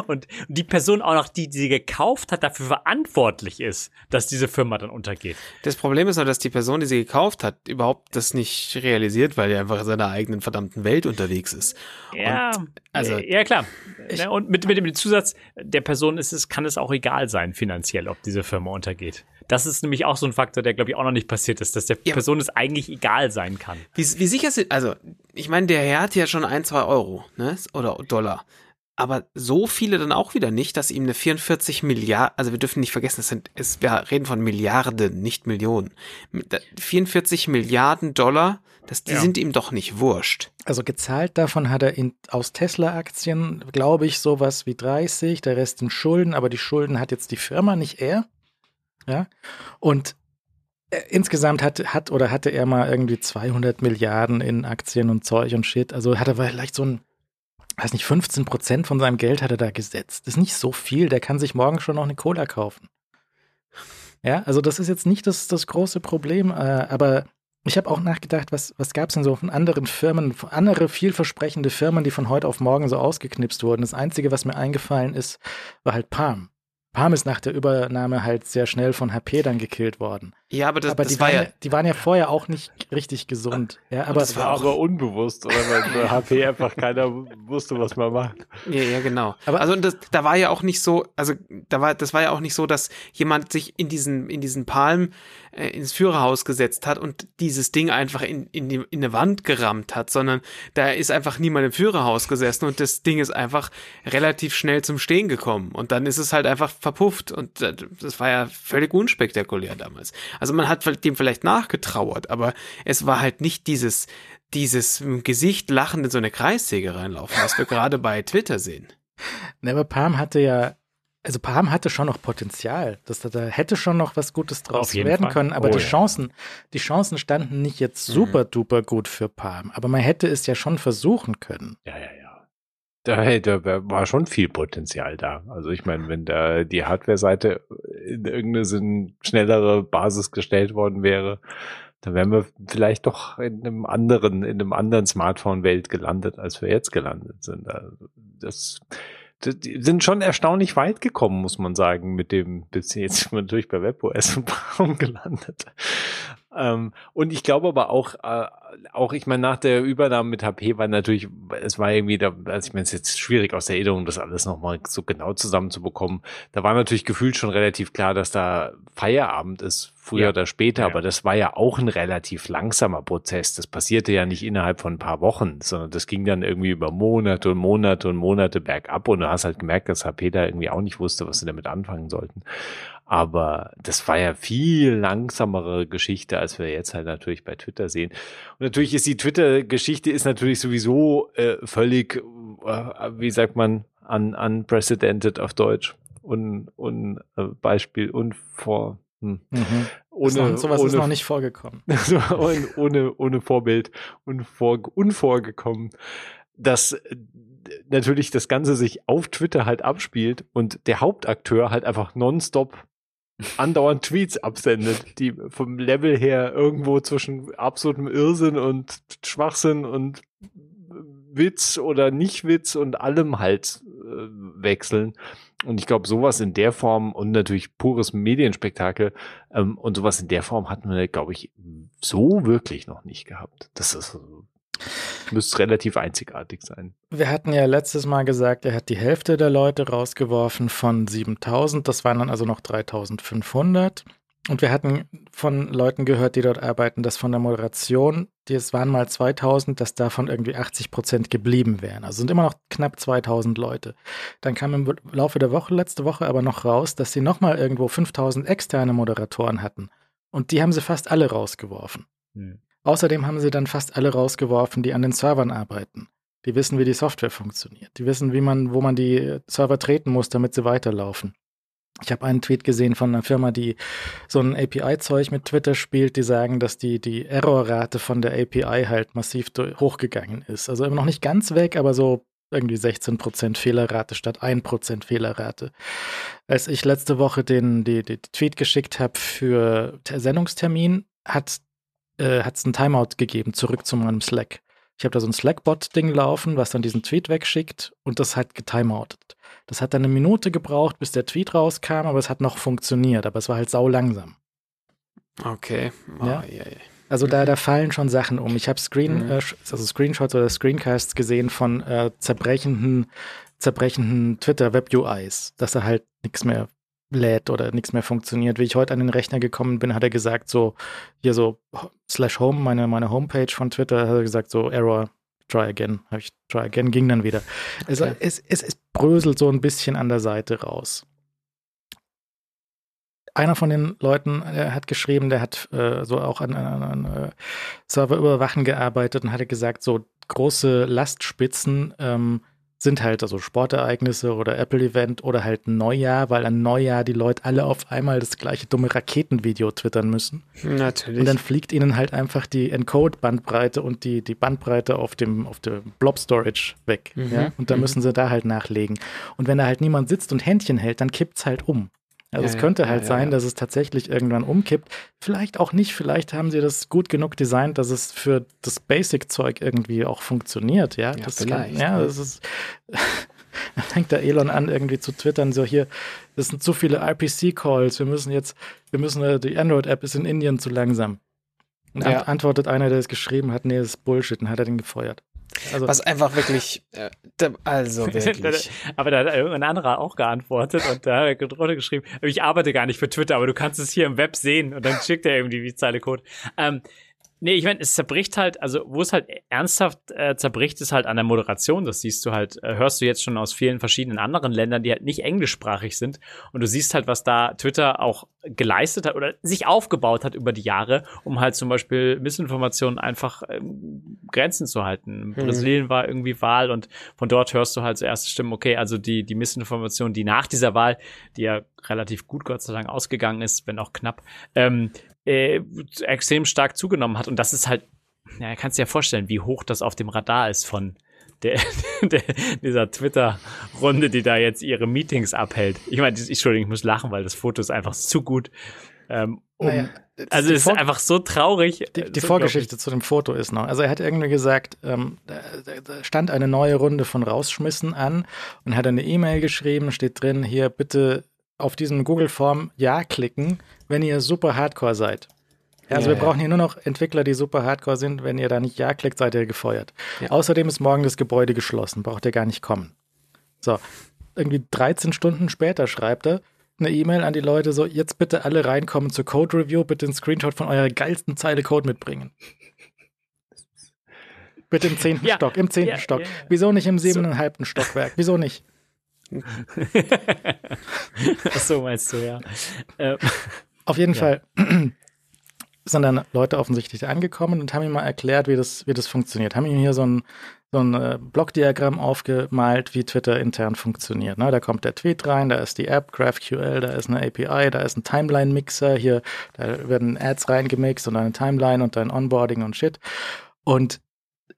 und die Person auch noch, die, die sie gekauft hat, dafür verantwortlich ist, dass diese Firma dann untergeht. Das Problem ist nur, dass die Person, die sie gekauft hat, überhaupt das nicht realisiert, weil er einfach in seiner eigenen verdammten Welt unterwegs ist. Ja, also- äh, ja klar. Ich- Ne, und mit, mit dem Zusatz, der Person ist es, kann es auch egal sein finanziell, ob diese Firma untergeht. Das ist nämlich auch so ein Faktor, der glaube ich auch noch nicht passiert ist, dass der Ja. Person es eigentlich egal sein kann. Wie, wie sicher sind, also, ich meine, der Herr hat ja schon ein, zwei Euro, ne, oder Dollar. Aber so viele dann auch wieder nicht, dass ihm eine 44 Milliarden, also wir dürfen nicht vergessen, das sind, es, wir reden von Milliarden, nicht Millionen. Mit- 44 Milliarden Dollar, das, die Ja. sind ihm doch nicht wurscht. Also gezahlt davon hat er in, aus Tesla-Aktien, glaube ich, sowas wie 30, der Rest sind Schulden, aber die Schulden hat jetzt die Firma, nicht er. Ja. Und äh, insgesamt hat, hat oder hatte er mal irgendwie 200 Milliarden in Aktien und Zeug und Shit. Also hat er vielleicht so ein, weiß nicht, 15 Prozent von seinem Geld hat er da gesetzt. Das ist nicht so viel, der kann sich morgen schon noch eine Cola kaufen. Ja, also das ist jetzt nicht das, das große Problem, äh, aber ich habe auch nachgedacht, was, was gab es denn so von anderen Firmen, andere vielversprechende Firmen, die von heute auf morgen so ausgeknipst wurden. Das Einzige, was mir eingefallen ist, war halt Palm. Palm ist nach der Übernahme halt sehr schnell von HP dann gekillt worden. Ja, aber das, aber das die, war waren ja, die waren ja vorher auch nicht richtig gesund. Ja, aber das war auch- aber unbewusst, oder? Weil bei HP einfach keiner wusste, was man macht. Ja, ja, genau. Aber- also das, da war ja auch nicht so, also da war, das war ja auch nicht so, dass jemand sich in diesen, in diesen Palm äh, ins Führerhaus gesetzt hat und dieses Ding einfach in, in, die, in eine Wand gerammt hat, sondern da ist einfach niemand im Führerhaus gesessen und das Ding ist einfach relativ schnell zum Stehen gekommen und dann ist es halt einfach verpufft und äh, das war ja völlig unspektakulär damals. Also man hat dem vielleicht nachgetrauert, aber es war halt nicht dieses, dieses Gesicht lachend in so eine Kreissäge reinlaufen, was wir gerade bei Twitter sehen. Ne, aber Palm hatte ja, also Palm hatte schon noch Potenzial. Das, da hätte schon noch was Gutes draus werden Fall. können, aber Oh die ja. Chancen, die Chancen standen nicht jetzt Mhm. super duper gut für Palm. Aber man hätte es ja schon versuchen können. Ja, ja, ja. Da, hey, da war schon viel Potenzial da. Also ich meine, wenn da die Hardware-Seite in irgendeine sinn- schnellere Basis gestellt worden wäre, dann wären wir vielleicht doch in einem anderen, in einem anderen Smartphone-Welt gelandet, als wir jetzt gelandet sind. Also das, das die sind schon erstaunlich weit gekommen, muss man sagen, mit dem, bis jetzt sind wir natürlich bei WebOS und Palm gelandet. Ähm, und ich glaube aber auch, äh, auch ich meine, nach der Übernahme mit HP war natürlich, es war irgendwie, da, also ich meine, es ist jetzt schwierig aus der Erinnerung, das alles nochmal so genau zusammenzubekommen. Da war natürlich gefühlt schon relativ klar, dass da Feierabend ist, früher Ja. oder später, Ja. aber das war ja auch ein relativ langsamer Prozess. Das passierte ja nicht innerhalb von ein paar Wochen, sondern das ging dann irgendwie über Monate und Monate und Monate bergab und du hast halt gemerkt, dass HP da irgendwie auch nicht wusste, was sie damit anfangen sollten. Aber das war ja viel langsamere Geschichte, als wir jetzt halt natürlich bei Twitter sehen. Und natürlich ist die Twitter-Geschichte ist natürlich sowieso äh, völlig, äh, wie sagt man, un, unprecedented auf Deutsch. Und, und äh, Beispiel unvor, hm, Mhm. ohne, Ist noch, sowas ist ohne noch nicht vorgekommen. ohne, ohne, ohne Vorbild, unvor, unvorgekommen, dass äh, natürlich das Ganze sich auf Twitter halt abspielt und der Hauptakteur halt einfach nonstop andauernd Tweets absendet, die vom Level her irgendwo zwischen absolutem Irrsinn und Schwachsinn und Witz oder Nicht-Witz und allem halt äh, wechseln. Und ich glaube, sowas in der Form und natürlich pures Medienspektakel ähm, und sowas in der Form hatten wir, glaube ich, so wirklich noch nicht gehabt. Das ist müsste relativ einzigartig sein. Wir hatten ja letztes Mal gesagt, er hat die Hälfte der Leute rausgeworfen von 7000. Das waren dann also noch 3500. Und wir hatten von Leuten gehört, die dort arbeiten, dass von der Moderation, die es waren mal 2000, dass davon irgendwie 80 Prozent geblieben wären. Also sind immer noch knapp 2000 Leute. Dann kam im Laufe der Woche, letzte Woche aber noch raus, dass sie nochmal irgendwo 5000 externe Moderatoren hatten. Und die haben sie fast alle rausgeworfen. Hm. Außerdem haben sie dann fast alle rausgeworfen, die an den Servern arbeiten. Die wissen, wie die Software funktioniert. Die wissen, wie man, wo man die Server treten muss, damit sie weiterlaufen. Ich habe einen Tweet gesehen von einer Firma, die so ein API-Zeug mit Twitter spielt, die sagen, dass die, die Errorrate von der API halt massiv hochgegangen ist. Also immer noch nicht ganz weg, aber so irgendwie 16% Fehlerrate statt 1% Fehlerrate. Als ich letzte Woche den die, die Tweet geschickt habe für Sendungstermin, hat äh, es einen Timeout gegeben, zurück zu meinem Slack. Ich habe da so ein Slack-Bot-Ding laufen, was dann diesen Tweet wegschickt und das hat getimeoutet. Das hat dann eine Minute gebraucht, bis der Tweet rauskam, aber es hat noch funktioniert, aber es war halt sau langsam. Okay. Oh, ja? Yeah, yeah. Also da, da fallen schon Sachen um. Ich habe Screen, mhm. äh, also Screenshots oder Screencasts gesehen von äh, zerbrechenden, zerbrechenden Twitter-Web-UIs, dass da halt nichts mehr lädt oder nichts mehr funktioniert. Wie ich heute an den Rechner gekommen bin, hat er gesagt, so, hier so, slash home, meine, meine Homepage von Twitter, hat er gesagt, so, Error, try again. Habe ich try again, ging dann wieder. Also okay. es, es, es bröselt so ein bisschen an der Seite raus. Einer von den Leuten der hat geschrieben, der hat äh, so auch an, an, an äh, Server überwachen gearbeitet und hatte gesagt, so große Lastspitzen ähm, sind halt also Sportereignisse oder Apple-Event oder halt Neujahr, weil an Neujahr die Leute alle auf einmal das gleiche dumme Raketenvideo twittern müssen. Natürlich. Und dann fliegt ihnen halt einfach die Encode-Bandbreite und die, die Bandbreite auf dem, auf dem Blob-Storage weg. Mhm. Ja? Und dann mhm. müssen sie da halt nachlegen. Und wenn da halt niemand sitzt und Händchen hält, dann kippt es halt um. Also ja, es könnte ja, halt ja, sein, dass es tatsächlich irgendwann umkippt. Vielleicht auch nicht. Vielleicht haben sie das gut genug designt, dass es für das Basic-Zeug irgendwie auch funktioniert. Ja, das vielleicht. Kann, ja, das ist. Dann fängt der Elon an, irgendwie zu twittern, so hier, das sind zu viele RPC-Calls, wir müssen jetzt, wir müssen, äh, die Android-App ist in Indien zu langsam. Und antwortet einer, der es geschrieben hat, nee, das ist Bullshit, und hat er den gefeuert. Also, Was einfach wirklich, äh, also wirklich. aber da hat ein anderer auch geantwortet und da hat er drunter geschrieben, ich arbeite gar nicht für Twitter, aber du kannst es hier im Web sehen und dann schickt er irgendwie die Zeile Code. Ähm, Nee, ich meine, es zerbricht halt, also wo es halt ernsthaft äh, zerbricht, ist halt an der Moderation. Das siehst du halt, äh, hörst du jetzt schon aus vielen verschiedenen anderen Ländern, die halt nicht englischsprachig sind. Und du siehst halt, was da Twitter auch geleistet hat oder sich aufgebaut hat über die Jahre, um halt zum Beispiel Missinformationen einfach ähm, Grenzen zu halten. Mhm. Brasilien war irgendwie Wahl und von dort hörst du halt so erste Stimmen, okay, also die, die Missinformation, die nach dieser Wahl, die ja relativ gut Gott sei Dank ausgegangen ist, wenn auch knapp, ähm, äh, extrem stark zugenommen hat. Und das ist halt, ja, kannst dir ja vorstellen, wie hoch das auf dem Radar ist von der, der, dieser Twitter-Runde, die da jetzt ihre Meetings abhält. Ich meine, Entschuldigung, ich muss lachen, weil das Foto ist einfach zu gut. Ähm, um, naja, also es ist einfach so traurig. Die, die Vorgeschichte zu dem Foto ist noch. Also er hat irgendwie gesagt, ähm, da, da, stand eine neue Runde von Rausschmissen an und hat eine E-Mail geschrieben, steht drin, hier bitte auf diesen Google-Form Ja klicken, wenn ihr super Hardcore seid. Ja, also ja, wir brauchen hier nur noch Entwickler, die super Hardcore sind. Wenn ihr da nicht Ja klickt, seid ihr gefeuert. Ja. Außerdem ist morgen das Gebäude geschlossen, braucht ihr gar nicht kommen. So, irgendwie 13 Stunden später schreibt er eine E-Mail an die Leute so, jetzt bitte alle reinkommen zur Code Review, bitte einen Screenshot von eurer geilsten Zeile Code mitbringen. Bitte im zehnten ja, Stock, im zehnten ja, Stock. Ja, Wieso nicht im siebeneinhalbten so. Stockwerk? Wieso nicht? Ach so meinst du, ja. Ähm, Auf jeden Fall sind dann Leute offensichtlich angekommen und haben ihm mal erklärt, wie das, wie das funktioniert. Haben ihm hier so ein, so ein äh, Blockdiagramm aufgemalt, wie Twitter intern funktioniert. Ne? Da kommt der Tweet rein, da ist die App, GraphQL, da ist eine API, da ist ein Timeline-Mixer, hier, da werden Ads reingemixt und eine Timeline und ein Onboarding und Shit. Und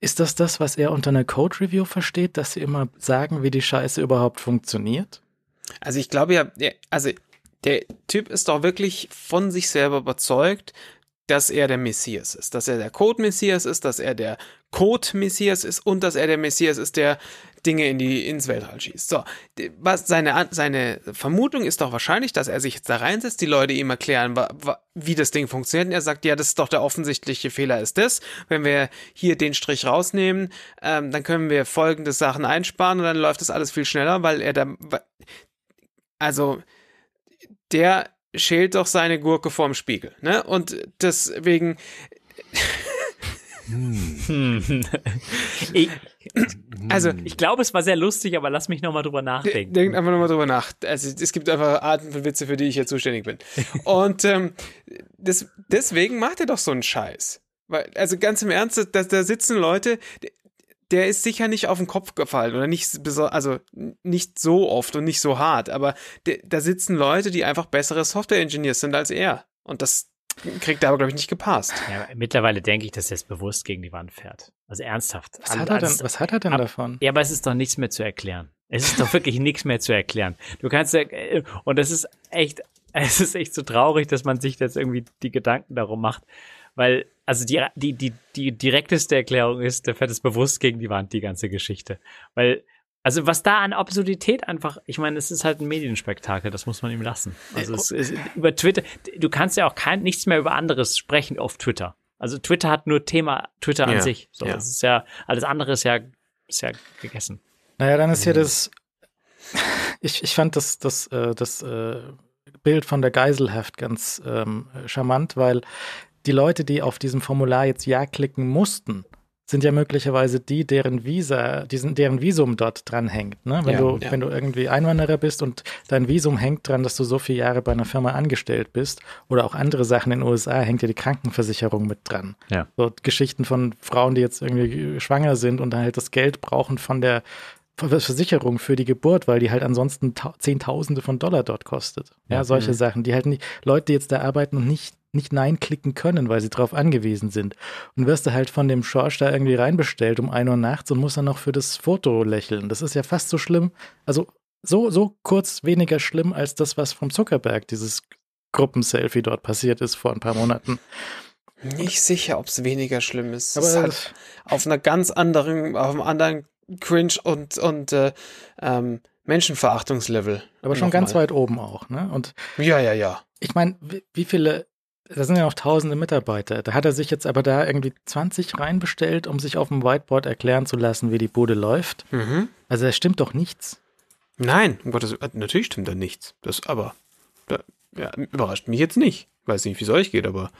ist das das, was er unter einer Code-Review versteht, dass sie immer sagen, wie die Scheiße überhaupt funktioniert? Also ich glaube ja, also der Typ ist doch wirklich von sich selber überzeugt, dass er der Messias ist, dass er der Code-Messias ist, dass er der Code-Messias ist und dass er der Messias ist, der Dinge in die, ins Weltall schießt. So, was seine, seine Vermutung ist doch wahrscheinlich, dass er sich jetzt da reinsetzt, die Leute ihm erklären, wie das Ding funktioniert. Und er sagt, ja, das ist doch der offensichtliche Fehler ist das. Wenn wir hier den Strich rausnehmen, ähm, dann können wir folgende Sachen einsparen und dann läuft das alles viel schneller, weil er da, also, der schält doch seine Gurke vorm Spiegel, ne? Und deswegen. Hm. ich, also, ich glaube, es war sehr lustig, aber lass mich nochmal drüber nachdenken. Denkt einfach nochmal drüber nach. Also, es gibt einfach Arten von Witze, für die ich hier zuständig bin. Und ähm, das, deswegen macht er doch so einen Scheiß. Weil, also ganz im Ernst, da, da sitzen Leute, der ist sicher nicht auf den Kopf gefallen oder nicht, also nicht so oft und nicht so hart, aber da sitzen Leute, die einfach bessere Software-Engineers sind als er. Und das kriegt er aber, glaube ich, nicht gepasst. Ja, mittlerweile denke ich, dass er es bewusst gegen die Wand fährt. Also ernsthaft. Was, hat, er denn, was hat er denn ab, davon? Ja, aber es ist doch nichts mehr zu erklären. Es ist doch wirklich nichts mehr zu erklären. Du kannst ja, und das ist echt, es ist echt so traurig, dass man sich jetzt irgendwie die Gedanken darum macht, weil, also die, die, die, die direkteste Erklärung ist, der fährt es bewusst gegen die Wand, die ganze Geschichte. Weil, also was da an Absurdität einfach, ich meine, es ist halt ein Medienspektakel, das muss man ihm lassen. Also es, es, über Twitter, du kannst ja auch kein, nichts mehr über anderes sprechen auf Twitter. Also Twitter hat nur Thema Twitter an Ja, sich. So, ja. das ist ja, alles andere ist ja, ist ja gegessen. Naja, dann ist hier das. Ich, ich fand das, das, äh, das äh, Bild von der Geiselhaft ganz ähm, charmant, weil die Leute, die auf diesem Formular jetzt Ja klicken mussten, sind ja möglicherweise die, deren Visa, diesen, deren Visum dort dran hängt. Ne? Wenn, Ja, du, ja. wenn du irgendwie Einwanderer bist und dein Visum hängt dran, dass du so viele Jahre bei einer Firma angestellt bist oder auch andere Sachen in den USA, hängt ja die Krankenversicherung mit dran. Ja. So Geschichten von Frauen, die jetzt irgendwie schwanger sind und dann halt das Geld brauchen von der Versicherung für die Geburt, weil die halt ansonsten ta- Zehntausende von Dollar dort kostet. Ja, Ja. solche Mhm. Sachen, die halt nicht, Leute, die jetzt da arbeiten und nicht, nicht Nein klicken können, weil sie darauf angewiesen sind. Und wirst du halt von dem Schorsch da irgendwie reinbestellt um ein Uhr nachts und musst dann noch für das Foto lächeln. Das ist ja fast so schlimm, also so, so kurz weniger schlimm als das, was vom Zuckerberg, dieses Gruppenselfie dort passiert ist vor ein paar Monaten. Nicht sicher, ob es weniger schlimm ist. Aber es ist halt auf einer ganz anderen, auf einem anderen Cringe und, und äh, ähm, Menschenverachtungslevel. aber schon ganz weit oben auch, ne? Und Ja, ja, ja. ich meine, wie viele, da sind ja noch tausende Mitarbeiter. Da hat er sich jetzt aber da irgendwie 20 reinbestellt, um sich auf dem Whiteboard erklären zu lassen, wie die Bude läuft. Mhm. Also es stimmt doch nichts. Nein, um Gottes Willen, natürlich stimmt da nichts. Das aber, da, ja, überrascht mich jetzt nicht. Weiß nicht, wie es euch geht, aber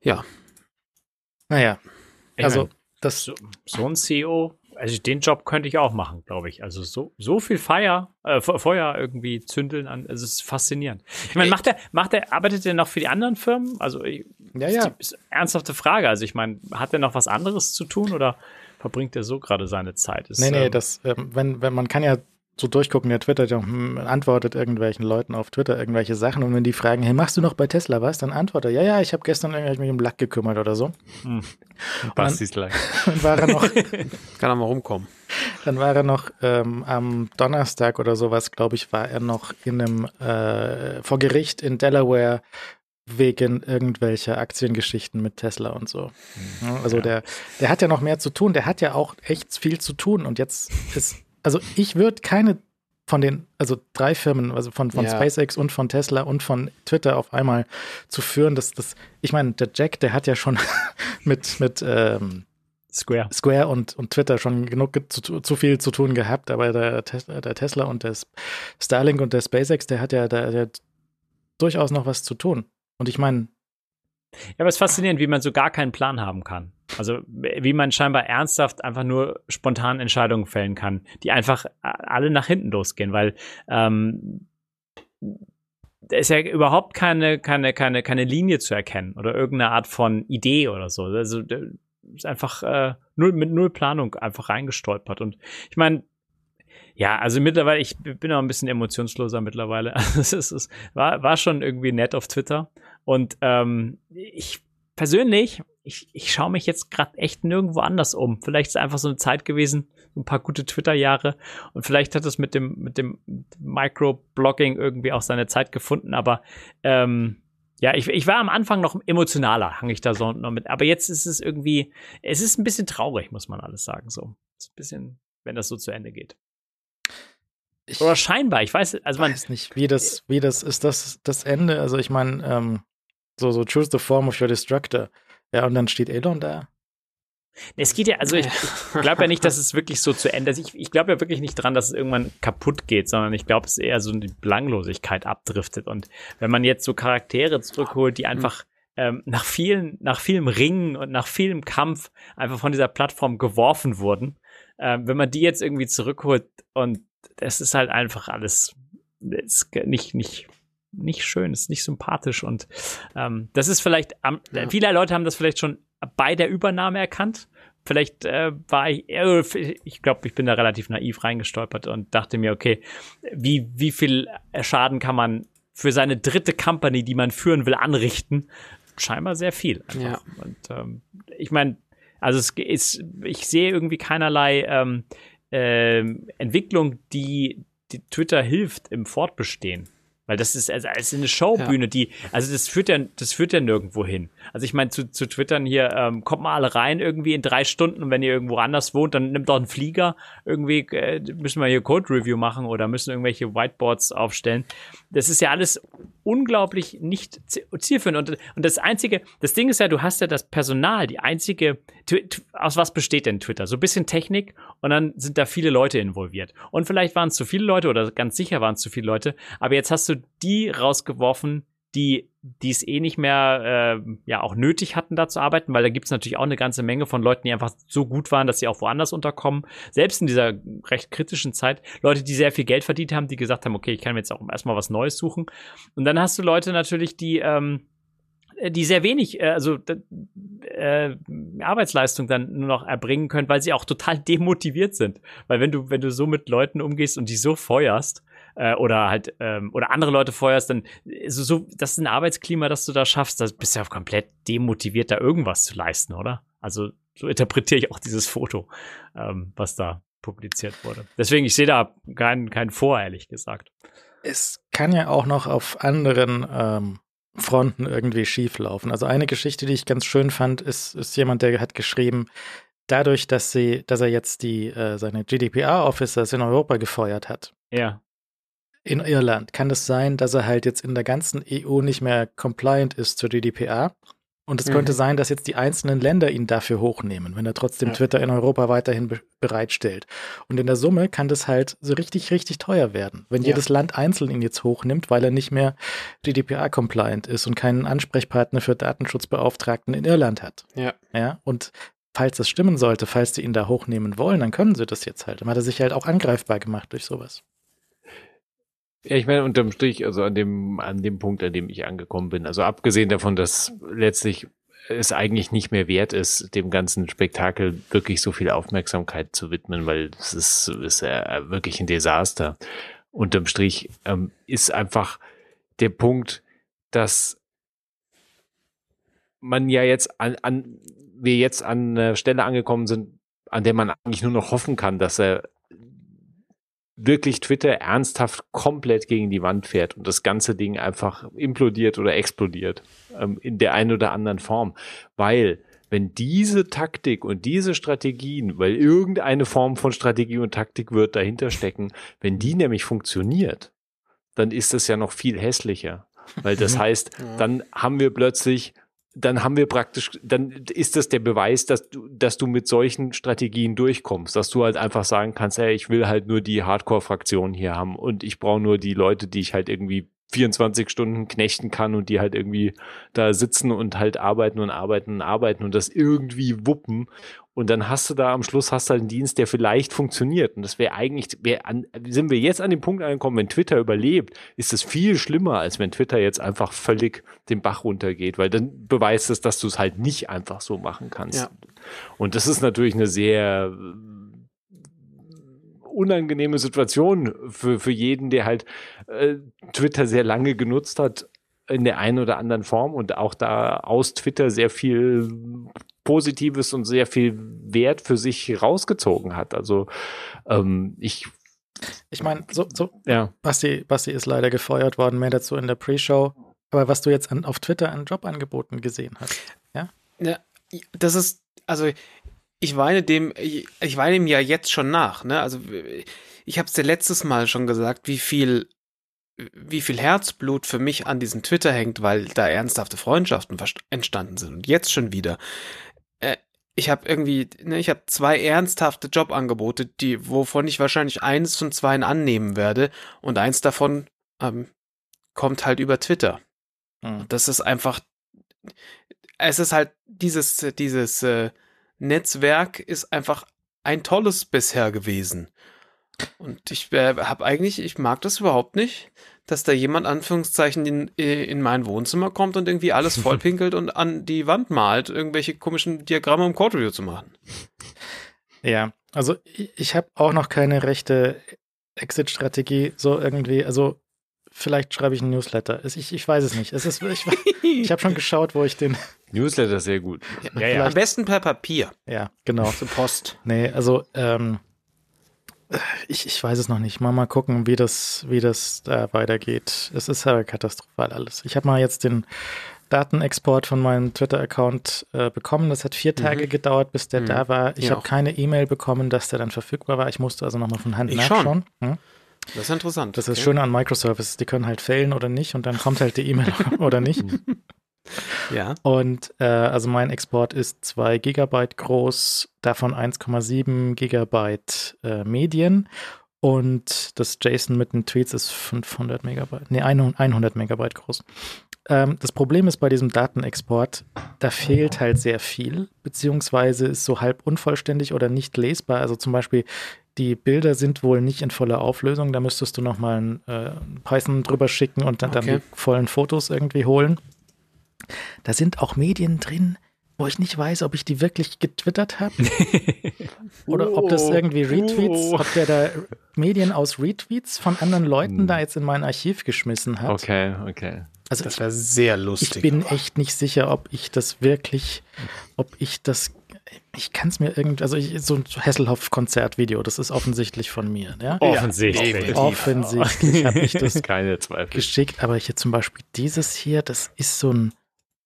ja. Naja, Ich also mein, das, so, so ein CEO, also den Job könnte ich auch machen, glaube ich. Also so, so viel Feier, äh, Fe- Feuer irgendwie zündeln an, also es ist faszinierend. Ich meine, macht er, macht er, arbeitet er noch für die anderen Firmen? Also ja, ist ja. ist eine ernsthafte Frage. Also ich meine, hat er noch was anderes zu tun oder verbringt er so gerade seine Zeit? Ist, Nee, nee, ähm, das, ähm, wenn, wenn man kann ja so durchgucken, der twittert ja, hm, antwortet irgendwelchen Leuten auf Twitter irgendwelche Sachen und wenn die fragen, hey, machst du noch bei Tesla was? Dann antwortet er, ja, ja, ich habe gestern irgendwie mich um Lack gekümmert oder so. Bastis gleich. Dann war er noch, Kann er mal rumkommen. dann war er noch ähm, am Donnerstag oder sowas, glaube ich, war er noch in einem äh, vor Gericht in Delaware wegen irgendwelcher Aktiengeschichten mit Tesla und so. Ja, also Ja. der, der hat ja noch mehr zu tun. Der hat ja auch echt viel zu tun. Und jetzt ist, also ich würde keine von den, also drei Firmen, also von, von Ja. SpaceX und von Tesla und von Twitter auf einmal zu führen, dass das, ich meine, der Jack, der hat ja schon mit, mit ähm, Square. Square und, und Twitter schon genug ge- zu, zu viel zu tun gehabt, aber der, der Tesla und der Starlink und der SpaceX, der hat ja hat durchaus noch was zu tun. Und ich meine, Ja, aber es ist faszinierend, wie man so gar keinen Plan haben kann. Also wie man scheinbar ernsthaft einfach nur spontan Entscheidungen fällen kann, die einfach alle nach hinten losgehen, weil ähm, da ist ja überhaupt keine, keine, keine, keine Linie zu erkennen oder irgendeine Art von Idee oder so. Also ist einfach äh, null, mit null Planung einfach reingestolpert. Und ich meine, ja, also mittlerweile, ich bin auch ein bisschen emotionsloser mittlerweile. Also es, ist, es war, war schon irgendwie nett auf Twitter. Und ähm, ich persönlich, ich, ich schaue mich jetzt gerade echt nirgendwo anders um. Vielleicht ist einfach so eine Zeit gewesen, ein paar gute Twitter-Jahre. Und vielleicht hat es mit dem, mit dem Microblogging irgendwie auch seine Zeit gefunden. Aber ähm, ja, ich, ich war am Anfang noch emotionaler, hang ich da so noch mit. Aber jetzt ist es irgendwie, es ist ein bisschen traurig, muss man alles sagen. So, ist ein bisschen, wenn das so zu Ende geht. ich Oder scheinbar, ich weiß, also man, weiß nicht, wie das, wie das ist das das Ende. Also ich meine, ähm, so, so choose the form of your destructor. Ja, und dann steht Elon da. es geht ja, also ich, ich glaube ja nicht, dass es wirklich so zu Ende ist. Ich, ich glaube ja wirklich nicht dran, dass es irgendwann kaputt geht, sondern ich glaube, es ist eher so eine Belanglosigkeit abdriftet. Und wenn man jetzt so Charaktere zurückholt, die einfach ähm, nach vielen, nach vielem Ringen und nach vielem Kampf einfach von dieser Plattform geworfen wurden, ähm, wenn man die jetzt irgendwie zurückholt und das ist halt einfach alles ist nicht, nicht, nicht schön, ist nicht sympathisch und ähm, das ist vielleicht, am, Ja. viele Leute haben das vielleicht schon bei der Übernahme erkannt. Vielleicht äh, war ich, äh, ich glaube, ich bin da relativ naiv reingestolpert und dachte mir, okay, wie, wie viel Schaden kann man für seine dritte Company, die man führen will, anrichten? Scheinbar sehr viel. Einfach. Ja. Und ähm, ich meine, also es ist, ich sehe irgendwie keinerlei ähm, ähm, Entwicklung, die, die Twitter hilft im Fortbestehen. Weil das ist also als eine Showbühne, ja. die, also das führt ja, das führt ja nirgendwo hin. Also ich meine, zu, zu twittern hier, ähm, kommt mal alle rein irgendwie in drei Stunden und wenn ihr irgendwo anders wohnt, dann nimmt doch einen Flieger. Irgendwie äh, müssen wir hier Code Review machen oder müssen irgendwelche Whiteboards aufstellen. Das ist ja alles unglaublich nicht zielführend. Und, und das einzige, das Ding ist ja, du hast ja das Personal, die einzige, aus was besteht denn Twitter? So ein bisschen Technik und dann sind da viele Leute involviert. Und vielleicht waren es zu viele Leute oder ganz sicher waren es zu viele Leute, aber jetzt hast du die rausgeworfen, die die es eh nicht mehr äh, ja auch nötig hatten, da zu arbeiten, weil da gibt es natürlich auch eine ganze Menge von Leuten, die einfach so gut waren, dass sie auch woanders unterkommen. Selbst in dieser recht kritischen Zeit, Leute, die sehr viel Geld verdient haben, die gesagt haben, okay, ich kann mir jetzt auch erstmal was Neues suchen. Und dann hast du Leute natürlich, die ähm, die sehr wenig, äh, also äh, Arbeitsleistung dann nur noch erbringen können, weil sie auch total demotiviert sind. Weil wenn du, wenn du so mit Leuten umgehst und die so feuerst, äh, oder halt ähm, oder andere Leute feuerst, dann so, so das ist ein Arbeitsklima, das du da schaffst, da bist du ja komplett demotiviert, da irgendwas zu leisten, oder? Also so interpretiere ich auch dieses Foto, ähm, was da publiziert wurde. Deswegen, ich sehe da keinen kein Vor, ehrlich gesagt. Es kann ja auch noch auf anderen ähm, Fronten irgendwie schief laufen. Also eine Geschichte, die ich ganz schön fand, ist, ist jemand, der hat geschrieben, dadurch, dass sie, dass er jetzt die äh, seine GDPR-Officers in Europa gefeuert hat. Ja in Irland. Kann es sein, dass er halt jetzt in der ganzen EU nicht mehr compliant ist zur GDPR? Und es mhm. könnte sein, dass jetzt die einzelnen Länder ihn dafür hochnehmen, wenn er trotzdem ja. Twitter in Europa weiterhin be bereitstellt. Und in der Summe kann das halt so richtig, richtig teuer werden, wenn ja. jedes Land einzeln ihn jetzt hochnimmt, weil er nicht mehr GDPR-compliant ist und keinen Ansprechpartner für Datenschutzbeauftragten in Irland hat. Ja. Ja. Und falls das stimmen sollte, falls sie ihn da hochnehmen wollen, dann können sie das jetzt halt. Dann hat er sich halt auch angreifbar gemacht durch sowas. Ja, ich meine, unterm Strich, also an dem, an dem Punkt, an dem ich angekommen bin, also abgesehen davon, dass letztlich es eigentlich nicht mehr wert ist, dem ganzen Spektakel wirklich so viel Aufmerksamkeit zu widmen, weil es ist, ist ja wirklich ein Desaster. Unterm Strich ähm, ist einfach der Punkt, dass man ja jetzt an, an, wir jetzt an einer Stelle angekommen sind, an der man eigentlich nur noch hoffen kann, dass er wirklich Twitter ernsthaft komplett gegen die Wand fährt und das ganze Ding einfach implodiert oder explodiert ähm, in der einen oder anderen Form. Weil wenn diese Taktik und diese Strategien, weil irgendeine Form von Strategie und Taktik wird dahinter stecken, wenn die nämlich funktioniert, dann ist das ja noch viel hässlicher. Weil das heißt, dann haben wir plötzlich dann haben wir praktisch, dann ist das der Beweis, dass du, dass du mit solchen Strategien durchkommst, dass du halt einfach sagen kannst, hey, ich will halt nur die Hardcore-Fraktion hier haben und ich brauche nur die Leute, die ich halt irgendwie 24 Stunden knechten kann und die halt irgendwie da sitzen und halt arbeiten und arbeiten und arbeiten und das irgendwie wuppen. Und dann hast du da am Schluss hast du halt einen Dienst, der vielleicht funktioniert. Und das wäre eigentlich, wär an, sind wir jetzt an dem Punkt angekommen, wenn Twitter überlebt, ist es viel schlimmer, als wenn Twitter jetzt einfach völlig den Bach runtergeht, weil dann beweist es, dass du es halt nicht einfach so machen kannst. Ja. Und das ist natürlich eine sehr unangenehme Situation für, für jeden, der halt äh, Twitter sehr lange genutzt hat in der einen oder anderen Form und auch da aus Twitter sehr viel Positives und sehr viel Wert für sich rausgezogen hat. Also ähm, ich ich meine, so, so ja. Basti, Basti ist leider gefeuert worden, mehr dazu in der Pre-Show. Aber was du jetzt an, auf Twitter an Jobangeboten gesehen hast, ja? Ja, das ist, also ich weine dem, ich, ich weine ihm ja jetzt schon nach, ne? Also ich habe es dir letztes Mal schon gesagt, wie viel, wie viel Herzblut für mich an diesem Twitter hängt, weil da ernsthafte Freundschaften entstanden sind. Und jetzt schon wieder. Äh, ich habe irgendwie, ne, ich habe zwei ernsthafte Jobangebote, die, wovon ich wahrscheinlich eines von zwei annehmen werde. Und eins davon ähm, kommt halt über Twitter. Hm. Das ist einfach, es ist halt dieses, dieses, äh, Netzwerk ist einfach ein tolles bisher gewesen. Und ich äh, habe eigentlich, ich mag das überhaupt nicht, dass da jemand Anführungszeichen in, in mein Wohnzimmer kommt und irgendwie alles vollpinkelt und an die Wand malt, irgendwelche komischen Diagramme, um Code Review zu machen. Ja, also ich, habe auch noch keine rechte Exit-Strategie, so irgendwie. Also vielleicht schreibe ich einen Newsletter. Ich, ich weiß es nicht. Es ist, ich, ich habe schon geschaut, wo ich den. Newsletter sehr gut. Ja, ja. Am besten per Papier. Ja, genau. Zur Post. Nee, also ähm, ich, ich weiß es noch nicht. Mal mal gucken, wie das, wie das da weitergeht. Es ist ja katastrophal alles. Ich habe mal jetzt den Datenexport von meinem Twitter-Account äh, bekommen. Das hat vier Tage mhm. gedauert, bis der mhm. da war. Ich ja, habe keine E-Mail bekommen, dass der dann verfügbar war. Ich musste also nochmal von Hand ich nachschauen. Schon. Hm? Das ist interessant. Das okay. ist schön an Microservices. Die können halt failen oder nicht und dann kommt halt die E-Mail oder nicht. Ja. Und äh, also mein Export ist 2 Gigabyte groß, davon 1,7 Gigabyte äh, Medien. Und das JSON mit den Tweets ist 500 Megabyte, nee, 100 Megabyte groß. Ähm, das Problem ist bei diesem Datenexport, da fehlt halt sehr viel, beziehungsweise ist so halb unvollständig oder nicht lesbar. Also zum Beispiel, die Bilder sind wohl nicht in voller Auflösung. Da müsstest du nochmal ein äh, Python drüber schicken und dann, okay. dann die vollen Fotos irgendwie holen. Da sind auch Medien drin, wo ich nicht weiß, ob ich die wirklich getwittert habe. Oder ob das irgendwie Retweets, oh. ob der da Medien aus Retweets von anderen Leuten hm. da jetzt in mein Archiv geschmissen hat. Okay, okay. Also das wäre sehr lustig. Ich bin echt nicht sicher, ob ich das wirklich, ob ich das, ich kann es mir irgendwie, also ich, so ein Hesselhoff-Konzertvideo, das ist offensichtlich von mir. Ja? Offensichtlich. Ja, offensichtlich habe ich das Keine Zweifel. geschickt, aber hier zum Beispiel dieses hier, das ist so ein,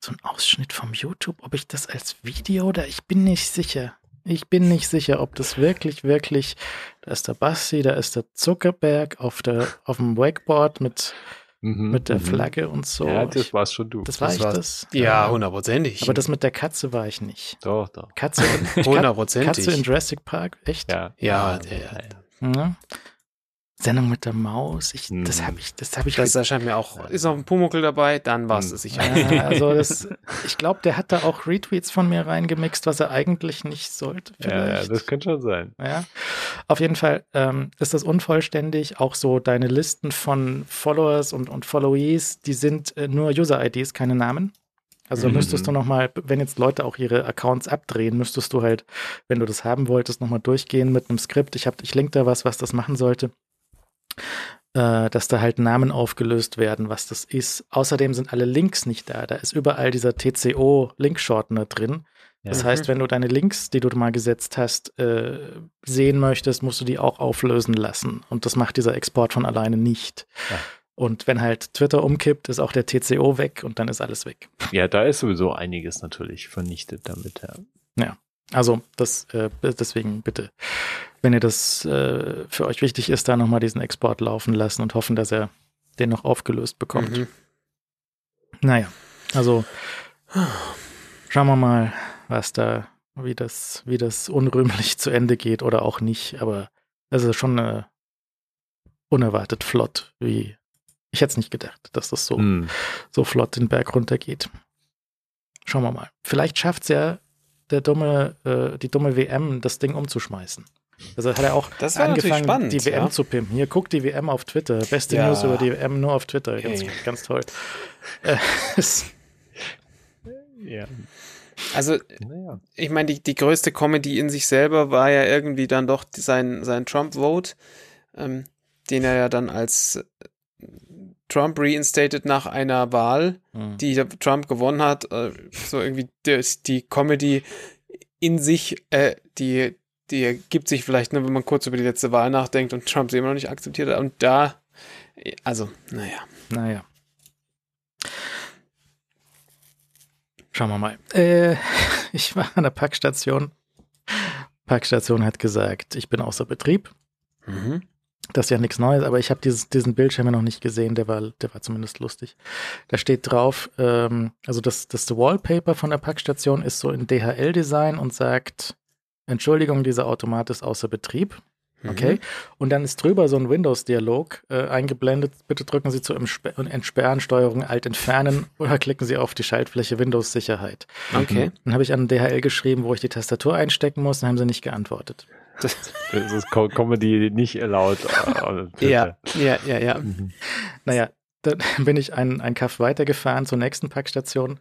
so ein Ausschnitt vom YouTube, ob ich das als Video oder ich bin nicht sicher. Ich bin nicht sicher, ob das wirklich, wirklich, da ist der Basti, da ist der Zuckerberg auf, der, auf dem Wakeboard mit, mhm, mit der mhm. Flagge und so. Ja, das warst schon du. Das war das ich das? Ja, hundertprozentig. Aber das mit der Katze war ich nicht. Doch, doch. Katze, hundertprozentig. Katze in Jurassic Park, echt? Ja. Ja, ja. ja. ja. Sendung mit der Maus. Ich, mhm. Das habe ich, das habe ich. Das erscheint mir auch. Ist noch ein Pumuckel dabei, dann war es mhm. sicher. Ja, also das, ich glaube, der hat da auch Retweets von mir reingemixt, was er eigentlich nicht sollte. Vielleicht. Ja, das könnte schon sein. Ja, auf jeden Fall ähm, ist das unvollständig. Auch so deine Listen von Followers und, und Followees, die sind äh, nur User-IDs, keine Namen. Also mhm. müsstest du nochmal, wenn jetzt Leute auch ihre Accounts abdrehen, müsstest du halt, wenn du das haben wolltest, nochmal durchgehen mit einem Skript. Ich ich link da was, was das machen sollte dass da halt Namen aufgelöst werden, was das ist. Außerdem sind alle Links nicht da. Da ist überall dieser TCO-Link-Shortener drin. Ja. Das heißt, wenn du deine Links, die du mal gesetzt hast, äh, sehen möchtest, musst du die auch auflösen lassen. Und das macht dieser Export von alleine nicht. Ja. Und wenn halt Twitter umkippt, ist auch der TCO weg und dann ist alles weg. Ja, da ist sowieso einiges natürlich vernichtet damit, ja. Ja. Also das äh, deswegen bitte, wenn ihr das äh, für euch wichtig ist, da nochmal diesen Export laufen lassen und hoffen, dass er den noch aufgelöst bekommt. Mhm. Naja, also schauen wir mal, was da, wie das, wie das unrühmlich zu Ende geht oder auch nicht. Aber es ist schon äh, unerwartet flott, wie ich hätte es nicht gedacht, dass das so, mhm. so flott den Berg runtergeht. Schauen wir mal. Vielleicht schafft es ja der dumme, äh, die dumme WM, das Ding umzuschmeißen. Also hat er auch angefangen, spannend, die WM ja? zu pimpen. Hier, guck die WM auf Twitter. Beste ja. News über die WM nur auf Twitter. Ganz, hey. ganz toll. Äh, ja. Also, ich meine, die, die größte Comedy in sich selber war ja irgendwie dann doch sein, sein Trump-Vote, ähm, den er ja dann als Trump reinstated nach einer Wahl, mhm. die Trump gewonnen hat. Äh, so irgendwie die, die Comedy in sich, äh, die, die ergibt sich vielleicht, ne, wenn man kurz über die letzte Wahl nachdenkt und Trump sie immer noch nicht akzeptiert hat. Und da, also, naja. Naja. Schauen wir mal. Äh, ich war an der Packstation. Packstation hat gesagt, ich bin außer Betrieb. Mhm. Das ist ja nichts Neues, aber ich habe diesen Bildschirm ja noch nicht gesehen, der war, der war zumindest lustig. Da steht drauf, ähm, also das, das Wallpaper von der Packstation ist so in DHL-Design und sagt, Entschuldigung, dieser Automat ist außer Betrieb. Okay. Mhm. Und dann ist drüber so ein Windows-Dialog äh, eingeblendet. Bitte drücken Sie zu Entsperren, Steuerung Alt entfernen oder klicken Sie auf die Schaltfläche Windows-Sicherheit. Okay. Dann habe ich an DHL geschrieben, wo ich die Tastatur einstecken muss, dann haben sie nicht geantwortet. Das, das ist Comedy nicht erlaubt. ja, ja, ja, ja. Mhm. Naja, dann bin ich einen, einen Kaff weitergefahren zur nächsten Packstation.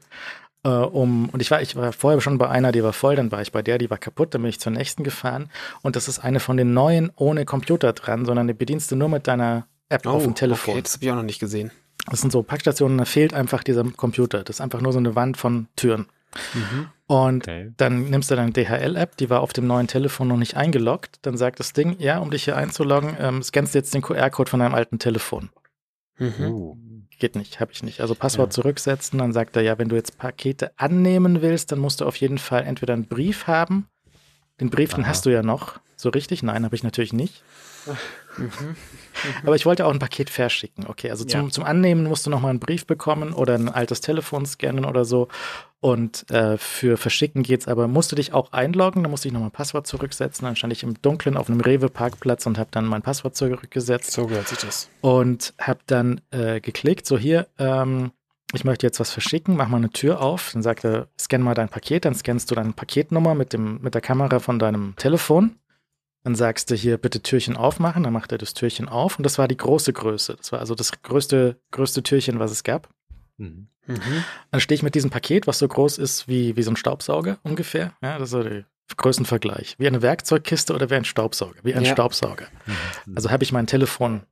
Äh, um, und ich war, ich war vorher schon bei einer, die war voll, dann war ich bei der, die war kaputt, dann bin ich zur nächsten gefahren. Und das ist eine von den neuen ohne Computer dran, sondern die bedienst du nur mit deiner App oh, auf dem Telefon. Okay, das habe ich auch noch nicht gesehen. Das sind so Packstationen, da fehlt einfach dieser Computer. Das ist einfach nur so eine Wand von Türen. Mhm. Und okay. dann nimmst du deine DHL-App, die war auf dem neuen Telefon noch nicht eingeloggt. Dann sagt das Ding, ja, um dich hier einzuloggen, ähm, scannst du jetzt den QR-Code von deinem alten Telefon. Mhm. Uh. Geht nicht, habe ich nicht. Also Passwort ja. zurücksetzen, dann sagt er, ja, wenn du jetzt Pakete annehmen willst, dann musst du auf jeden Fall entweder einen Brief haben. Den Brief, den hast du ja noch. So richtig? Nein, habe ich natürlich nicht. Mhm. Aber ich wollte auch ein Paket verschicken. Okay, also zum, ja. zum Annehmen musst du nochmal einen Brief bekommen oder ein altes Telefon scannen oder so. Und äh, für Verschicken geht's aber, musst du dich auch einloggen, da musste ich nochmal ein Passwort zurücksetzen. Dann stand ich im Dunkeln auf einem Rewe-Parkplatz und habe dann mein Passwort zurückgesetzt. So gehört sich das. Und habe dann äh, geklickt, so hier, ähm, ich möchte jetzt was verschicken, mach mal eine Tür auf. Dann sagt er, scan mal dein Paket, dann scannst du deine Paketnummer mit, dem, mit der Kamera von deinem Telefon. Dann sagst du hier bitte Türchen aufmachen, dann macht er das Türchen auf und das war die große Größe. Das war also das größte, größte Türchen, was es gab. Mhm. Mhm. Dann stehe ich mit diesem Paket, was so groß ist wie, wie so ein Staubsauger ungefähr. Ja, das ist so der Größenvergleich. Wie eine Werkzeugkiste oder wie ein Staubsauger. Wie ein ja. Staubsauger. Mhm. Also habe ich mein Telefon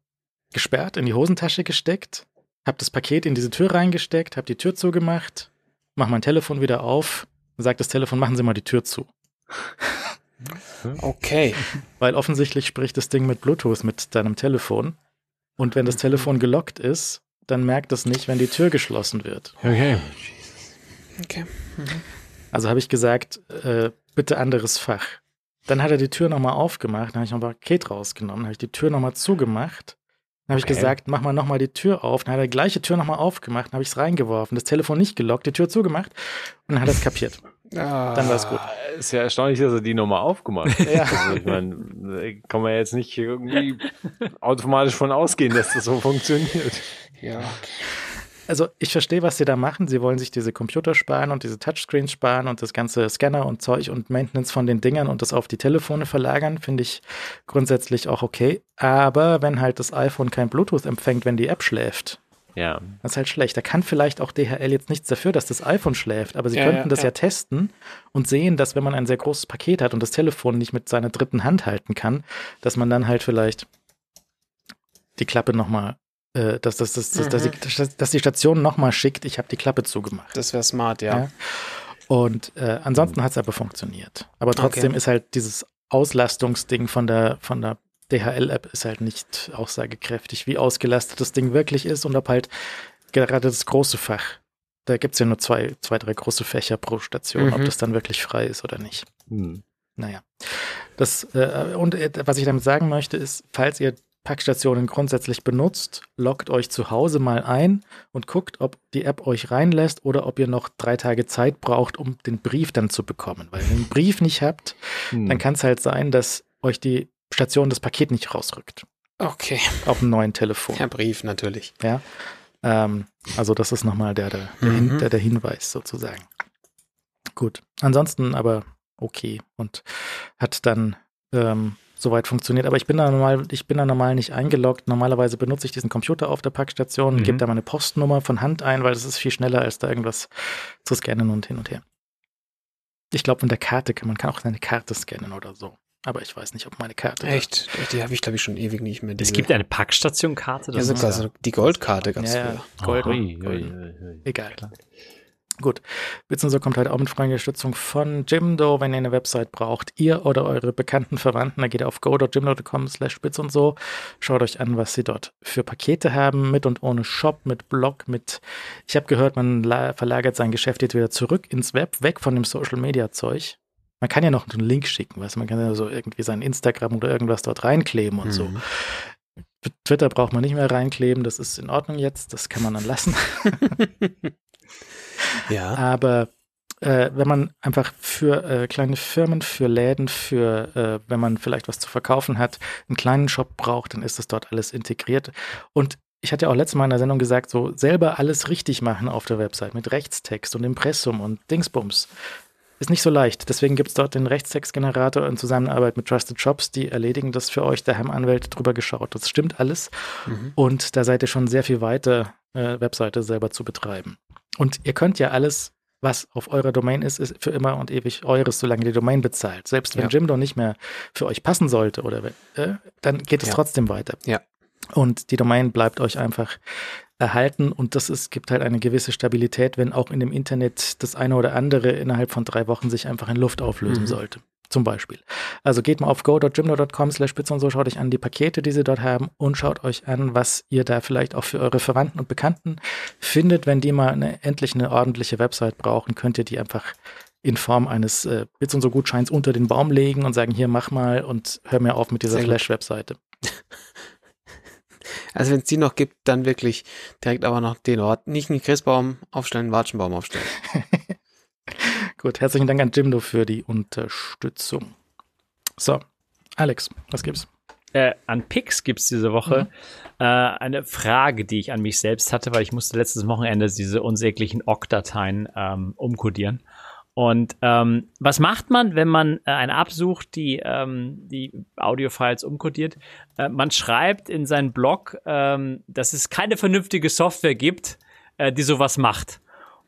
gesperrt, in die Hosentasche gesteckt, habe das Paket in diese Tür reingesteckt, habe die Tür zugemacht, mache mein Telefon wieder auf, sagt das Telefon, machen Sie mal die Tür zu. Okay. Weil offensichtlich spricht das Ding mit Bluetooth mit deinem Telefon. Und wenn das mhm. Telefon gelockt ist, dann merkt es nicht, wenn die Tür geschlossen wird. Okay. Okay. Mhm. Also habe ich gesagt, äh, bitte anderes Fach. Dann hat er die Tür nochmal aufgemacht, dann habe ich noch ein Paket rausgenommen, habe ich die Tür nochmal zugemacht. Dann habe okay. ich gesagt, mach mal nochmal die Tür auf. Dann hat er die gleiche Tür nochmal aufgemacht, dann habe ich es reingeworfen, das Telefon nicht gelockt, die Tür zugemacht und dann hat er es kapiert. Ah, dann war es gut. Ist ja erstaunlich, dass er die nochmal aufgemacht hat. ja. Also ich meine, kann man jetzt nicht irgendwie automatisch von ausgehen, dass das so funktioniert. Ja. Also ich verstehe, was sie da machen. Sie wollen sich diese Computer sparen und diese Touchscreens sparen und das ganze Scanner und Zeug und Maintenance von den Dingern und das auf die Telefone verlagern, finde ich grundsätzlich auch okay. Aber wenn halt das iPhone kein Bluetooth empfängt, wenn die App schläft, ja. Das ist halt schlecht. Da kann vielleicht auch DHL jetzt nichts dafür, dass das iPhone schläft, aber sie ja, könnten ja, das ja. testen und sehen, dass wenn man ein sehr großes Paket hat und das Telefon nicht mit seiner dritten Hand halten kann, dass man dann halt vielleicht die Klappe nochmal, äh, dass, dass, dass, mhm. dass, die, dass die Station nochmal schickt, ich habe die Klappe zugemacht. Das wäre smart, ja. Und äh, ansonsten hat es aber funktioniert. Aber trotzdem okay. ist halt dieses Auslastungsding von der, von der DHL-App ist halt nicht aussagekräftig, wie ausgelastet das Ding wirklich ist und ob halt gerade das große Fach, da gibt es ja nur zwei, zwei, drei große Fächer pro Station, mhm. ob das dann wirklich frei ist oder nicht. Mhm. Naja. Das, äh, und äh, was ich damit sagen möchte, ist, falls ihr Packstationen grundsätzlich benutzt, loggt euch zu Hause mal ein und guckt, ob die App euch reinlässt oder ob ihr noch drei Tage Zeit braucht, um den Brief dann zu bekommen. Weil wenn ihr den Brief nicht habt, hm. dann kann es halt sein, dass euch die Station das Paket nicht rausrückt. Okay. Auf dem neuen Telefon. Per Brief natürlich. Ja. Ähm, also das ist nochmal der, der, der, mhm. der, der Hinweis sozusagen. Gut. Ansonsten aber okay und hat dann ähm, soweit funktioniert. Aber ich bin da normal, ich bin da normal nicht eingeloggt. Normalerweise benutze ich diesen Computer auf der Packstation, mhm. gebe da meine Postnummer von Hand ein, weil das ist viel schneller, als da irgendwas zu scannen und hin und her. Ich glaube, mit der Karte kann man kann auch seine Karte scannen oder so. Aber ich weiß nicht, ob meine Karte. Echt? Die habe ich, glaube ich, schon ewig nicht mehr. Diese. Es gibt eine Packstationkarte. Ja, sogar so die Goldkarte ganz ja, früher. Gold, oh, Gold, Gold. Egal. Klar. Gut. Bits und so kommt halt auch mit freier Unterstützung von Jimdo, wenn ihr eine Website braucht. Ihr oder eure bekannten Verwandten, da geht ihr auf go.jimdo.com slash bits und so. Schaut euch an, was sie dort für Pakete haben, mit und ohne Shop, mit Blog, mit, ich habe gehört, man verlagert sein Geschäft jetzt wieder zurück ins Web, weg von dem Social Media Zeug. Man kann ja noch einen Link schicken, weißt du, man kann ja so irgendwie sein Instagram oder irgendwas dort reinkleben und mhm. so. Twitter braucht man nicht mehr reinkleben, das ist in Ordnung jetzt, das kann man dann lassen. ja. Aber äh, wenn man einfach für äh, kleine Firmen, für Läden, für äh, wenn man vielleicht was zu verkaufen hat, einen kleinen Shop braucht, dann ist das dort alles integriert. Und ich hatte ja auch letztes Mal in der Sendung gesagt, so selber alles richtig machen auf der Website mit Rechtstext und Impressum und Dingsbums ist nicht so leicht. Deswegen gibt es dort den Rechtstextgenerator in Zusammenarbeit mit Trusted Shops, die erledigen das für euch. Da haben Anwälte drüber geschaut. Das stimmt alles. Mhm. Und da seid ihr schon sehr viel weiter, äh, Webseite selber zu betreiben. Und ihr könnt ja alles, was auf eurer Domain ist, ist für immer und ewig eures, solange die Domain bezahlt. Selbst wenn ja. Jimdo nicht mehr für euch passen sollte, oder äh, dann geht es ja. trotzdem weiter. Ja. Und die Domain bleibt euch einfach erhalten und das ist, gibt halt eine gewisse Stabilität, wenn auch in dem Internet das eine oder andere innerhalb von drei Wochen sich einfach in Luft auflösen mhm. sollte. Zum Beispiel. Also geht mal auf go.jimdo.com slash und so, schaut euch an die Pakete, die sie dort haben und schaut euch an, was ihr da vielleicht auch für eure Verwandten und Bekannten findet. Wenn die mal eine, endlich eine ordentliche Website brauchen, könnt ihr die einfach in Form eines äh, Bits und so Gutscheins unter den Baum legen und sagen, hier mach mal und hör mir auf mit dieser Flash-Webseite. Also wenn es die noch gibt, dann wirklich direkt aber noch den Ort. Nicht einen Christbaum aufstellen, einen Watschenbaum aufstellen. Gut, herzlichen Dank an Jimdo für die Unterstützung. So, Alex, was gibt's? Äh, an Pix gibt es diese Woche mhm. äh, eine Frage, die ich an mich selbst hatte, weil ich musste letztes Wochenende diese unsäglichen OGG-Dateien ähm, umkodieren. Und ähm, was macht man, wenn man äh, eine absucht, die ähm, die Audiofiles umkodiert? Äh, man schreibt in seinen Blog, ähm, dass es keine vernünftige Software gibt, äh, die sowas macht.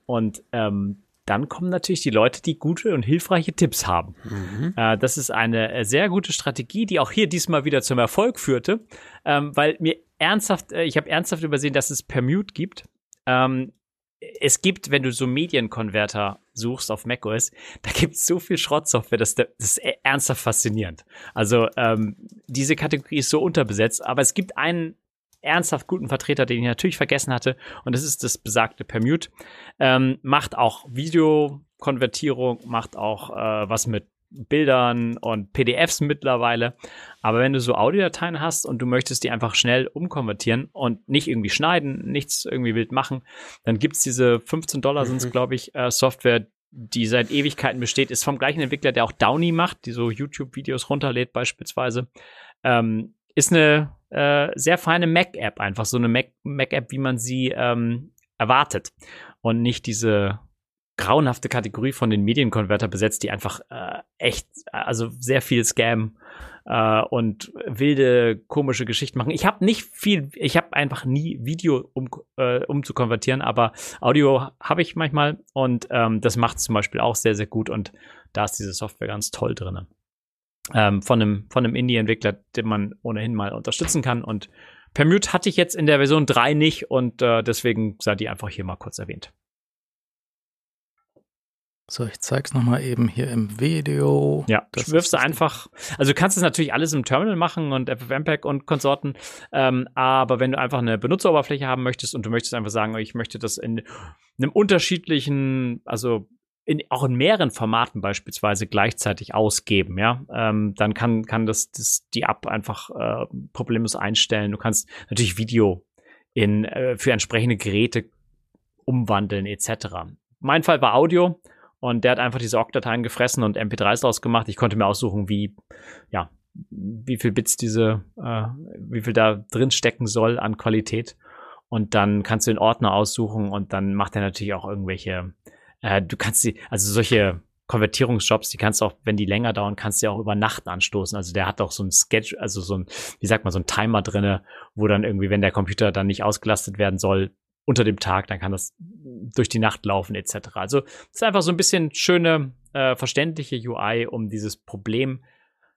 Und ähm, dann kommen natürlich die Leute, die gute und hilfreiche Tipps haben. Mhm. Äh, das ist eine äh, sehr gute Strategie, die auch hier diesmal wieder zum Erfolg führte, ähm, weil mir ernsthaft, äh, ich habe ernsthaft übersehen, dass es Permute gibt. Ähm, es gibt, wenn du so Medienkonverter suchst auf macOS, da gibt es so viel Schrottsoftware, das, das ist e-, ernsthaft faszinierend. Also ähm, diese Kategorie ist so unterbesetzt, aber es gibt einen ernsthaft guten Vertreter, den ich natürlich vergessen hatte, und das ist das besagte Permute. Ähm, macht auch Videokonvertierung, macht auch äh, was mit Bildern und PDFs mittlerweile. Aber wenn du so Audiodateien hast und du möchtest die einfach schnell umkonvertieren und nicht irgendwie schneiden, nichts irgendwie wild machen, dann gibt es diese 15 Dollar sind es, mhm. glaube ich, äh, Software, die seit Ewigkeiten besteht, ist vom gleichen Entwickler, der auch Downy macht, die so YouTube-Videos runterlädt beispielsweise. Ähm, ist eine äh, sehr feine Mac-App, einfach so eine Mac-App, wie man sie ähm, erwartet. Und nicht diese grauenhafte Kategorie von den Medienkonverter besetzt, die einfach äh, echt, also sehr viel Scam äh, und wilde, komische Geschichten machen. Ich habe nicht viel, ich habe einfach nie Video um, äh, um zu konvertieren, aber Audio habe ich manchmal und ähm, das macht zum Beispiel auch sehr, sehr gut und da ist diese Software ganz toll drin. Ähm, von einem, von einem Indie-Entwickler, den man ohnehin mal unterstützen kann und Permute hatte ich jetzt in der Version 3 nicht und äh, deswegen sei die einfach hier mal kurz erwähnt. So, ich zeig's nochmal eben hier im Video. Ja, das wirfst du einfach. Also du kannst es natürlich alles im Terminal machen und FFmpeg und Konsorten, ähm, aber wenn du einfach eine Benutzeroberfläche haben möchtest und du möchtest einfach sagen, ich möchte das in einem unterschiedlichen, also in, auch in mehreren Formaten beispielsweise gleichzeitig ausgeben, ja, ähm, dann kann, kann das, das die App einfach äh, problemlos einstellen. Du kannst natürlich Video in, äh, für entsprechende Geräte umwandeln, etc. Mein Fall war Audio und der hat einfach diese OGG-Dateien gefressen und MP3s draus gemacht. Ich konnte mir aussuchen, wie, ja, wie viel Bits diese, äh, wie viel da drin stecken soll an Qualität. Und dann kannst du den Ordner aussuchen und dann macht er natürlich auch irgendwelche, äh, du kannst die, also solche Konvertierungsjobs, die kannst du auch, wenn die länger dauern, kannst du ja auch über Nacht anstoßen. Also der hat auch so ein Sketch, also so ein, wie sagt man, so ein Timer drinne, wo dann irgendwie, wenn der Computer dann nicht ausgelastet werden soll, unter dem Tag, dann kann das durch die Nacht laufen etc. Also es ist einfach so ein bisschen schöne, äh, verständliche UI, um dieses Problem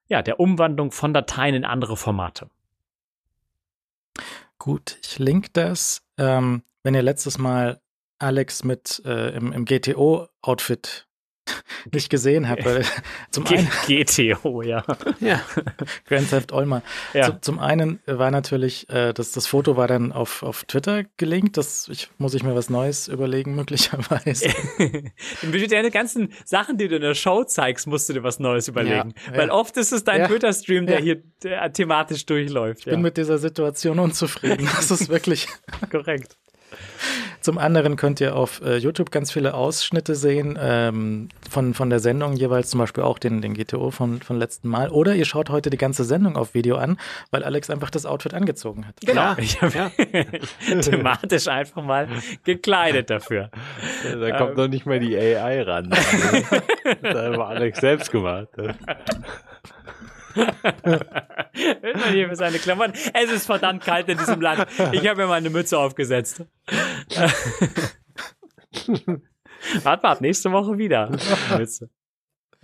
ja, der Umwandlung von Dateien in andere Formate. Gut, ich link das. Ähm, wenn ihr letztes Mal Alex mit äh, im, im GTO-Outfit nicht gesehen habe. Zum G einen GTO, ja. ja. Grand Theft Olma. Ja. Zum, zum einen war natürlich, äh, das, das Foto war dann auf, auf Twitter gelinkt. Das ich, muss ich mir was Neues überlegen, möglicherweise. Mit den ganzen Sachen, die du in der Show zeigst, musst du dir was Neues überlegen. Ja, Weil oft ist es dein ja, Twitter-Stream, der hier der thematisch durchläuft. Ich bin mit dieser Situation unzufrieden. Das ist wirklich korrekt. Zum anderen könnt ihr auf äh, YouTube ganz viele Ausschnitte sehen ähm, von, von der Sendung, jeweils zum Beispiel auch den, den GTO von, von letzten Mal. Oder ihr schaut heute die ganze Sendung auf Video an, weil Alex einfach das Outfit angezogen hat. Genau. Ja, ich habe ja. thematisch einfach mal gekleidet dafür. Ja, da kommt ähm. noch nicht mal die AI ran. das war Alex selbst gemacht. hier für seine Klamotten. Es ist verdammt kalt in diesem Land. Ich habe mir mal eine Mütze aufgesetzt. Warte mal, nächste Woche wieder. Mütze.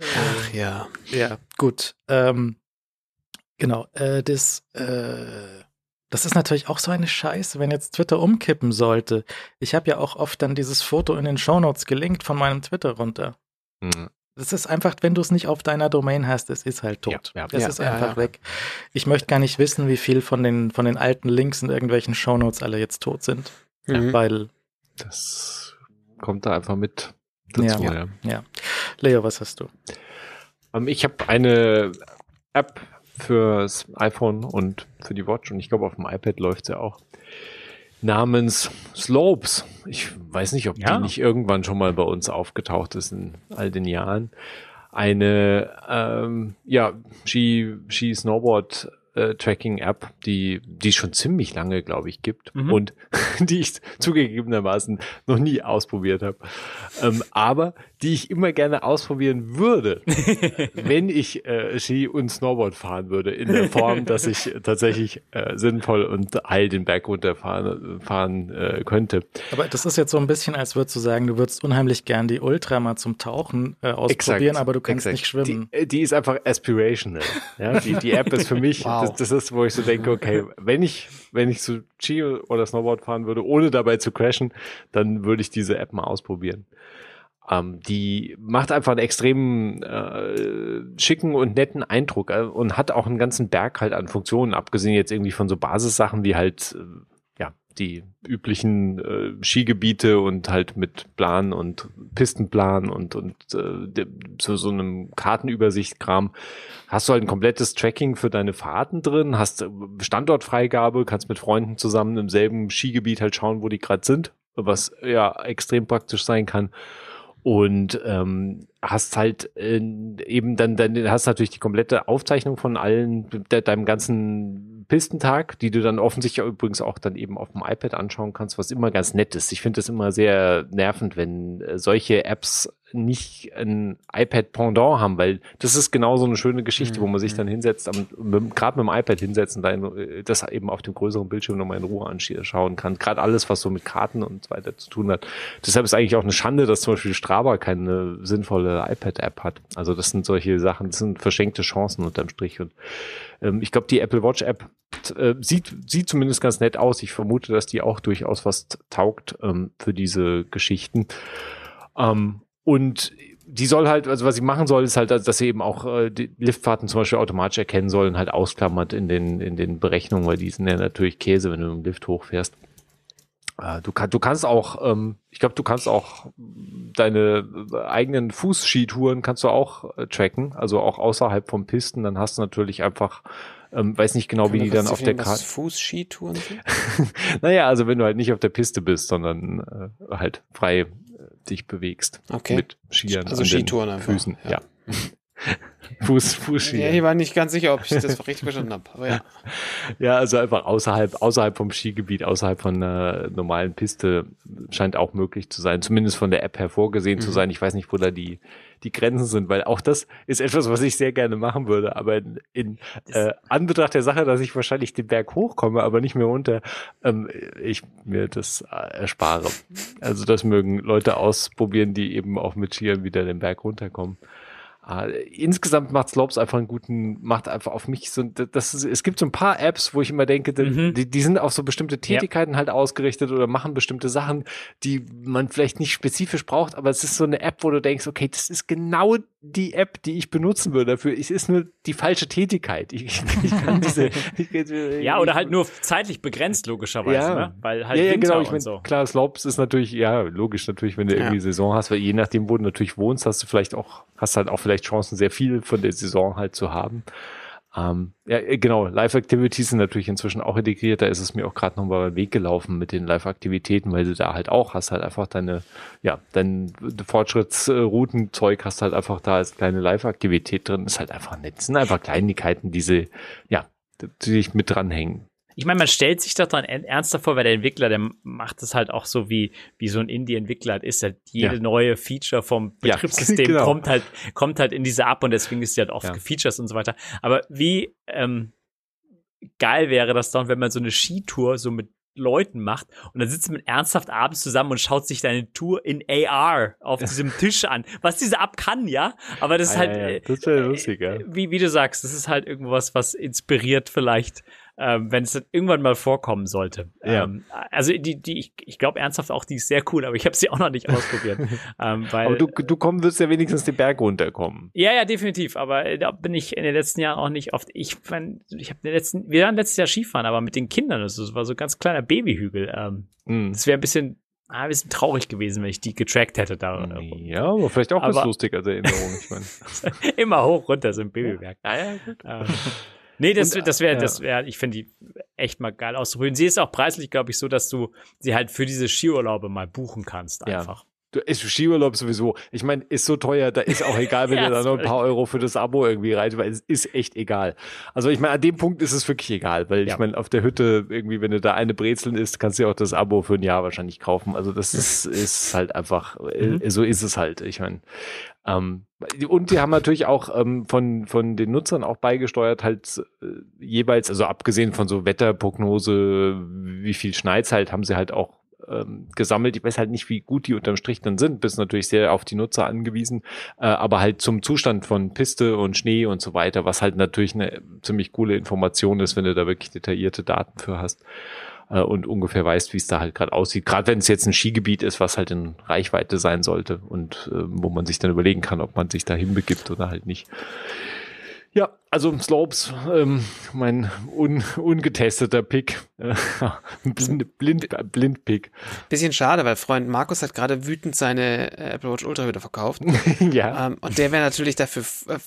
Ach ja. Ja, gut. Ähm, genau. Äh, das, äh, das ist natürlich auch so eine Scheiße, wenn jetzt Twitter umkippen sollte. Ich habe ja auch oft dann dieses Foto in den Shownotes gelinkt von meinem Twitter runter. Mhm. Das ist einfach, wenn du es nicht auf deiner Domain hast, es ist halt tot. Ja, ja, es ja, ist einfach weg. Ich möchte gar nicht wissen, wie viel von den, von den alten Links in irgendwelchen Shownotes alle jetzt tot sind. Mhm. Weil. Das kommt da einfach mit dazu. Ja, ja. Leo, was hast du? Um, ähm, ich habe eine App fürs iPhone und für die Watch und ich glaube auf dem iPad läuft sie ja auch namens Slopes. Ich weiß nicht, ob ja. die nicht irgendwann schon mal bei uns aufgetaucht ist in all den Jahren. Eine ähm, ja Ski Ski Snowboard Tracking-App, die, die schon ziemlich lange, glaube ich, gibt mhm. und die ich zugegebenermaßen noch nie ausprobiert habe. Ähm, aber die ich immer gerne ausprobieren würde, wenn ich äh, Ski und Snowboard fahren würde, in der Form, dass ich tatsächlich äh, sinnvoll und heil den Berg runterfahren fahren, äh, könnte. Aber das ist jetzt so ein bisschen, als würdest du sagen, du würdest unheimlich gern die Ultra mal zum Tauchen äh, ausprobieren, exakt, aber du kannst exakt. nicht schwimmen. Die, äh, die, ist einfach aspirational. Ja? Die, die App ist für mich, wow. Das, das ist, wo ich so denke, okay, wenn ich, wenn ich so Ski oder Snowboard fahren würde, ohne dabei zu crashen, dann würde ich diese App mal ausprobieren. Ähm, die macht einfach einen extrem äh, schicken und netten Eindruck äh, und hat auch einen ganzen Berg halt an Funktionen, abgesehen jetzt irgendwie von so Basissachen wie halt äh, die üblichen äh, Skigebiete und halt mit Plan und Pistenplan und und äh, so so einem Kartenübersichtkram hast du halt ein komplettes Tracking für deine Fahrten drin, hast äh, Standortfreigabe, kannst mit Freunden zusammen im selben Skigebiet halt schauen, wo die gerade sind, was ja extrem praktisch sein kann. Und ähm, hast halt äh, eben dann, dann hast natürlich die komplette Aufzeichnung von allen de, deinem ganzen Pistentag, die du dann offensichtlich übrigens auch dann eben auf dem iPad anschauen kannst, was immer ganz nett ist. Ich finde das immer sehr nervend, wenn äh, solche Apps nicht ein iPad-Pendant haben, weil das ist genau so eine schöne Geschichte, mhm. wo man sich dann mhm. hinsetzt, gerade mit dem iPad hinsetzen, dann äh, das eben auf dem größeren Bildschirm nochmal in Ruhe anschauen kann. Gerade alles, was so mit Karten und so weiter zu tun hat. Deshalb ist eigentlich auch eine Schande, dass zum Beispiel Strava keine sinnvolle iPad-App hat. Also das sind solche Sachen, das sind verschenkte Chancen unterm Strich. Und ähm, ich glaube, die Apple Watch App äh, sieht, sieht zumindest ganz nett aus. Ich vermute, dass die auch durchaus was taugt ähm, für diese Geschichten. Ähm, und die soll halt, also was sie machen soll, ist halt, dass sie eben auch äh, die Liftfahrten zum Beispiel automatisch erkennen sollen, halt ausklammert in den, in den Berechnungen, weil die sind ja natürlich Käse, wenn du im Lift hochfährst. Äh, du, kann, du kannst auch, ähm, ich glaube, du kannst auch deine eigenen Fußskitouren kannst du auch äh, tracken, also auch außerhalb von Pisten. Dann hast du natürlich einfach, ähm, weiß nicht genau, kann wie die dann auf der Karte. Fußskitouren sind? naja, also wenn du halt nicht auf der Piste bist, sondern äh, halt frei dich bewegst. Okay. Mit Skiern also an Skitouren den Füßen. Ja. ja. Fuß, Fußski. Ja, ich war nicht ganz sicher, ob ich das richtig verstanden habe. Aber ja. ja, also einfach außerhalb, außerhalb vom Skigebiet, außerhalb von einer normalen Piste scheint auch möglich zu sein, zumindest von der App hervorgesehen mhm. zu sein. Ich weiß nicht, wo da die, die Grenzen sind, weil auch das ist etwas, was ich sehr gerne machen würde. Aber in, in äh, Anbetracht der Sache, dass ich wahrscheinlich den Berg hochkomme, aber nicht mehr runter, ähm, ich mir das äh, erspare. Also das mögen Leute ausprobieren, die eben auch mit Skiern wieder den Berg runterkommen. Äh, insgesamt macht Slopes einfach einen guten, macht einfach auf mich so, das ist, es gibt so ein paar Apps, wo ich immer denke, mhm. die, die sind auf so bestimmte Tätigkeiten ja. halt ausgerichtet oder machen bestimmte Sachen, die man vielleicht nicht spezifisch braucht, aber es ist so eine App, wo du denkst, okay, das ist genau die App, die ich benutzen würde dafür. Es ist nur die falsche Tätigkeit. Ich, ich kann diese, ich, ja, oder halt nur zeitlich begrenzt, logischerweise, ja. ne? Weil halt ja, ja, genau, ich mein, so. Klar, Slopes ist natürlich, ja, logisch natürlich, wenn du ja. irgendwie Saison hast, weil je nachdem, wo du natürlich wohnst, hast du vielleicht auch, hast halt auch vielleicht Chancen, sehr viel von der Saison halt zu haben. Ähm, ja, äh, genau, Live-Activities sind natürlich inzwischen auch integriert. Da ist es mir auch gerade noch mal beim Weg gelaufen mit den Live-Aktivitäten, weil du da halt auch hast halt einfach deine, ja, dein Fortschrittsroutenzeug hast halt einfach da als kleine Live-Aktivität drin. Ist halt einfach nett. Das sind einfach Kleinigkeiten, diese, ja, die sich mit dranhängen. Ich meine, man stellt sich doch dann ernster vor, weil der Entwickler, der macht es halt auch so wie, wie so ein Indie-Entwickler halt ist. Halt jede ja. neue Feature vom Betriebssystem ja, genau. kommt halt, kommt halt in diese ab und deswegen ist sie halt oft ja. gefeatures und so weiter. Aber wie, ähm, geil wäre das dann, wenn man so eine Skitour so mit Leuten macht und dann sitzt man ernsthaft abends zusammen und schaut sich deine Tour in AR auf diesem Tisch an. Was diese App kann, ja, aber das ist ah, halt, ja, ja. das wäre lustig, ja. Wie, wie du sagst, das ist halt irgendwas, was inspiriert vielleicht ähm, wenn es irgendwann mal vorkommen sollte. Ja. Ähm, also die, die, ich, ich glaube ernsthaft auch, die ist sehr cool, aber ich habe sie auch noch nicht ausprobiert. ähm, weil, aber du, du kommen wirst ja wenigstens den Berg runterkommen. Ja, ja, definitiv. Aber äh, da bin ich in den letzten Jahren auch nicht oft. Ich, mein, ich habe den letzten, wir waren letztes Jahr Skifahren, aber mit den Kindern. Das war so ein ganz kleiner Babyhügel. Ähm, mm. Das wäre ein bisschen ah, ein bisschen traurig gewesen, wenn ich die getrackt hätte da. Ja, aber vielleicht auch aber, lustig als Erinnerung. Ich mein. immer hoch runter so ein Babywerk. Ja, ja, gut. Ähm, Nee, das, und, das wäre, ja. das wäre, ich finde die echt mal geil auszuprobieren. Sie ist auch preislich, glaube ich, so, dass du sie halt für diese Skiurlaube mal buchen kannst, einfach. Du, ist Skiurlaub sowieso. Ich meine, ist so teuer, da ist auch egal, wenn ja, du da noch ein paar Euro für das Abo irgendwie rein, weil es ist echt egal. Also ich meine, an dem Punkt ist es wirklich egal, weil ja. ich meine, auf der Hütte irgendwie, wenn du da eine Brezeln isst, kannst du ja auch das Abo für ein Jahr wahrscheinlich kaufen. Also das ist, ist halt einfach, mhm. Äh, so ist es halt. Ich meine, ähm, und die haben natürlich auch ähm, von, von den Nutzern auch beigesteuert, halt äh, jeweils, also abgesehen von so Wetterprognose, wie viel Schneit's halt, haben sie halt auch ähm, gesammelt. Ich weiß halt nicht, wie gut die unterm Strich dann sind, bist natürlich sehr auf die Nutzer angewiesen, äh, aber halt zum Zustand von Piste und Schnee und so weiter, was halt natürlich eine ziemlich coole Information ist, wenn du da wirklich detaillierte Daten für hast äh, und ungefähr weißt, wie es da halt gerade aussieht. Gerade wenn es jetzt ein Skigebiet ist, was halt in Reichweite sein sollte und äh, wo man sich dann überlegen kann, ob man sich da hinbegibt oder halt nicht. Ja, also Slopes, ähm, mein un, ungetesteter Pick. blind, blind, blind Pick. Bisschen schade, weil Freund Markus hat gerade wütend seine äh, Apple Watch Ultra wieder verkauft. ja. Ähm, und der wäre natürlich dafür äh,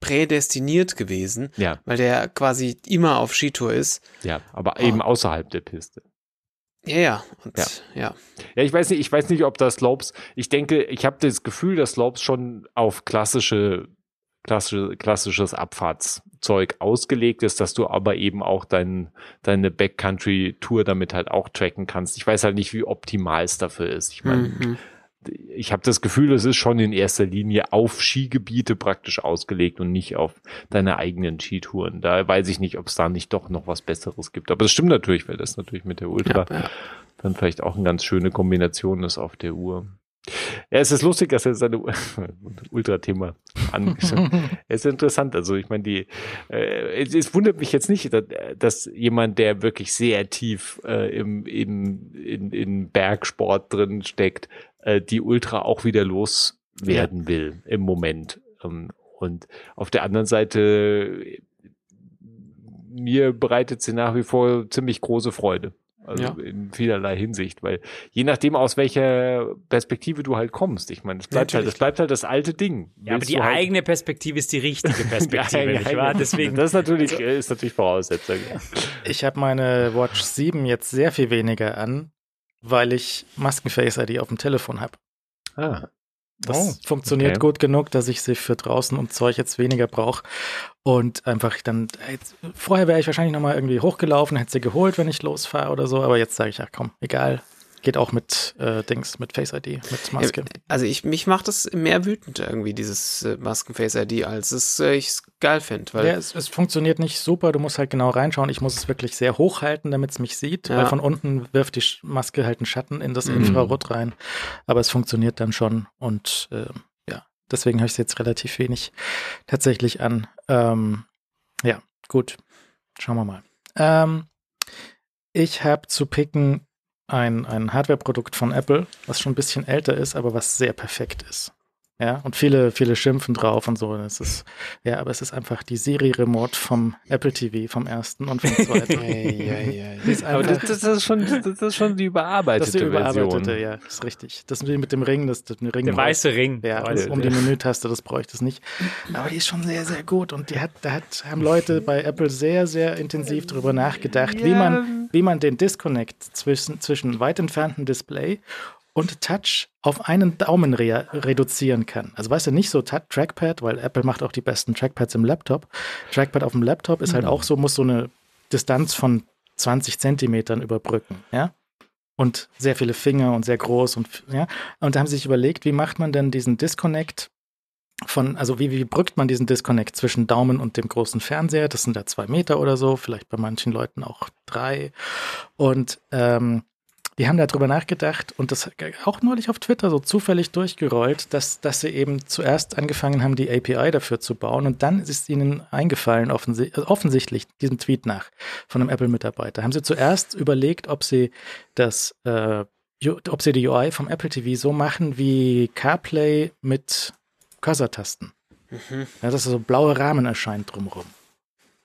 prädestiniert gewesen, ja. weil der quasi immer auf Skitour ist. Ja, aber oh. eben außerhalb der Piste. Ja, ja. Und, ja. ja. Ja, ich weiß nicht, ich weiß nicht, ob das Slopes, ich denke, ich habe das Gefühl, dass Slopes schon auf klassische klassische, klassisches Abfahrtszeug ausgelegt ist, dass du aber eben auch dein, deine Backcountry-Tour damit halt auch tracken kannst. Ich weiß halt nicht, wie optimal es dafür ist. Ich meine, mhm. ich habe das Gefühl, es ist schon in erster Linie auf Skigebiete praktisch ausgelegt und nicht auf deine eigenen Skitouren. Da weiß ich nicht, ob es da nicht doch noch was Besseres gibt. Aber es stimmt natürlich, weil das natürlich mit der Ultra ja, ja. dann vielleicht auch eine ganz schöne Kombination ist auf der Uhr. Ja, es ist lustig, dass er seine Ultra-Thema angeschaut Es ist interessant. Also, ich meine, die, äh, es, es, wundert mich jetzt nicht, dass, dass jemand, der wirklich sehr tief äh, im, im, in, in Bergsport drin steckt, äh, die Ultra auch wieder loswerden ja. will im Moment. Ähm, und auf der anderen Seite, mir bereitet sie nach wie vor ziemlich große Freude. Also ja. in vielerlei Hinsicht, weil je nachdem aus welcher Perspektive du halt kommst, ich meine, es bleibt halt, es bleibt halt das alte Ding. Ja, aber die halt eigene Perspektive ist die richtige Perspektive, nicht wahr? Deswegen. Das ist natürlich, also, ist natürlich Voraussetzung. Ich habe meine Watch 7 jetzt sehr viel weniger an, weil ich Maskenface ID auf dem Telefon habe. Ah. Das oh, funktioniert okay. gut genug, dass ich sie für draußen und Zeug jetzt weniger brauche. Und einfach dann, jetzt, vorher wäre ich wahrscheinlich nochmal irgendwie hochgelaufen, hätte sie geholt, wenn ich losfahre oder so, aber jetzt sage ich, ja komm, egal, Geht auch mit äh, Dings, mit Face ID, mit Maske. Also ich, mich macht es mehr wütend irgendwie, dieses äh, Masken-Face ID, als es äh, ich es geil finde. Ja, es, es, funktioniert nicht super, du musst halt genau reinschauen. Ich muss es wirklich sehr hoch halten, damit es mich sieht, ja. weil von unten wirft die Maske halt einen Schatten in das mhm. Infrarot rein. Aber es funktioniert dann schon und äh, ja, deswegen habe ich es jetzt relativ wenig tatsächlich an. Ähm, ja, gut. Schauen wir mal. Ähm, ich habe zu picken ein, ein Hardware-Produkt von Apple, was schon ein bisschen älter ist, aber was sehr perfekt ist. Ja, und viele, viele schimpfen drauf und so. Das ist, ja, aber es ist einfach die Siri-Remote vom Apple TV, vom ersten und vom zweiten. das aber das, das, ist schon, das ist schon die überarbeitete das ist die überarbeitete, Version. ja, das ist richtig. Das mit dem Ring, das, das Ring Der weiße Ring. Ja, das, um die Menütaste, das bräuchte es nicht. Aber die ist schon sehr, sehr gut und die hat, da hat, haben Leute bei Apple sehr, sehr intensiv darüber nachgedacht, ja. wie man, wie man den Disconnect zwischen, zwischen weit entfernten Display und Touch auf einen Daumen re reduzieren kann. Also weißt du, nicht so Trackpad, weil Apple macht auch die besten Trackpads im Laptop. Trackpad auf dem Laptop ist halt mhm. auch so, muss so eine Distanz von 20 Zentimetern überbrücken, ja. Und sehr viele Finger und sehr groß und ja. Und da haben sie sich überlegt, wie macht man denn diesen Disconnect von, also wie, wie brückt man diesen Disconnect zwischen Daumen und dem großen Fernseher? Das sind da zwei Meter oder so, vielleicht bei manchen Leuten auch drei. Und ähm, die haben darüber nachgedacht und das auch neulich auf Twitter so zufällig durchgerollt, dass, dass sie eben zuerst angefangen haben, die API dafür zu bauen und dann ist ihnen eingefallen, offensi also offensichtlich, diesem Tweet nach von einem Apple-Mitarbeiter, haben sie zuerst überlegt, ob sie das, äh, ob sie die UI vom Apple TV so machen wie CarPlay mit Cursor-Tasten. Mhm. Ja, dass so blaue Rahmen erscheint drumherum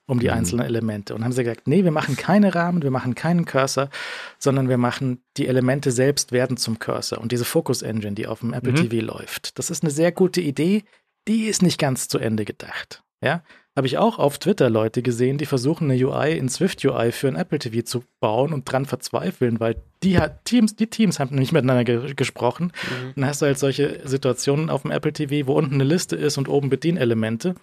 um die mhm. einzelnen Elemente. Und haben sie gesagt, nee, wir machen keine Rahmen, wir machen keinen Cursor, sondern wir machen die Elemente selbst werden zum Cursor. Und diese Focus Engine, die auf dem Apple mhm. TV läuft, das ist eine sehr gute Idee, die ist nicht ganz zu Ende gedacht. Ja, habe ich auch auf Twitter Leute gesehen, die versuchen, eine UI in Swift UI für ein Apple TV zu bauen und dran verzweifeln, weil die hat Teams, die Teams haben nicht miteinander ge gesprochen. Mhm. Dann hast du halt solche Situationen auf dem Apple TV, wo unten eine Liste ist und oben Bedienelemente.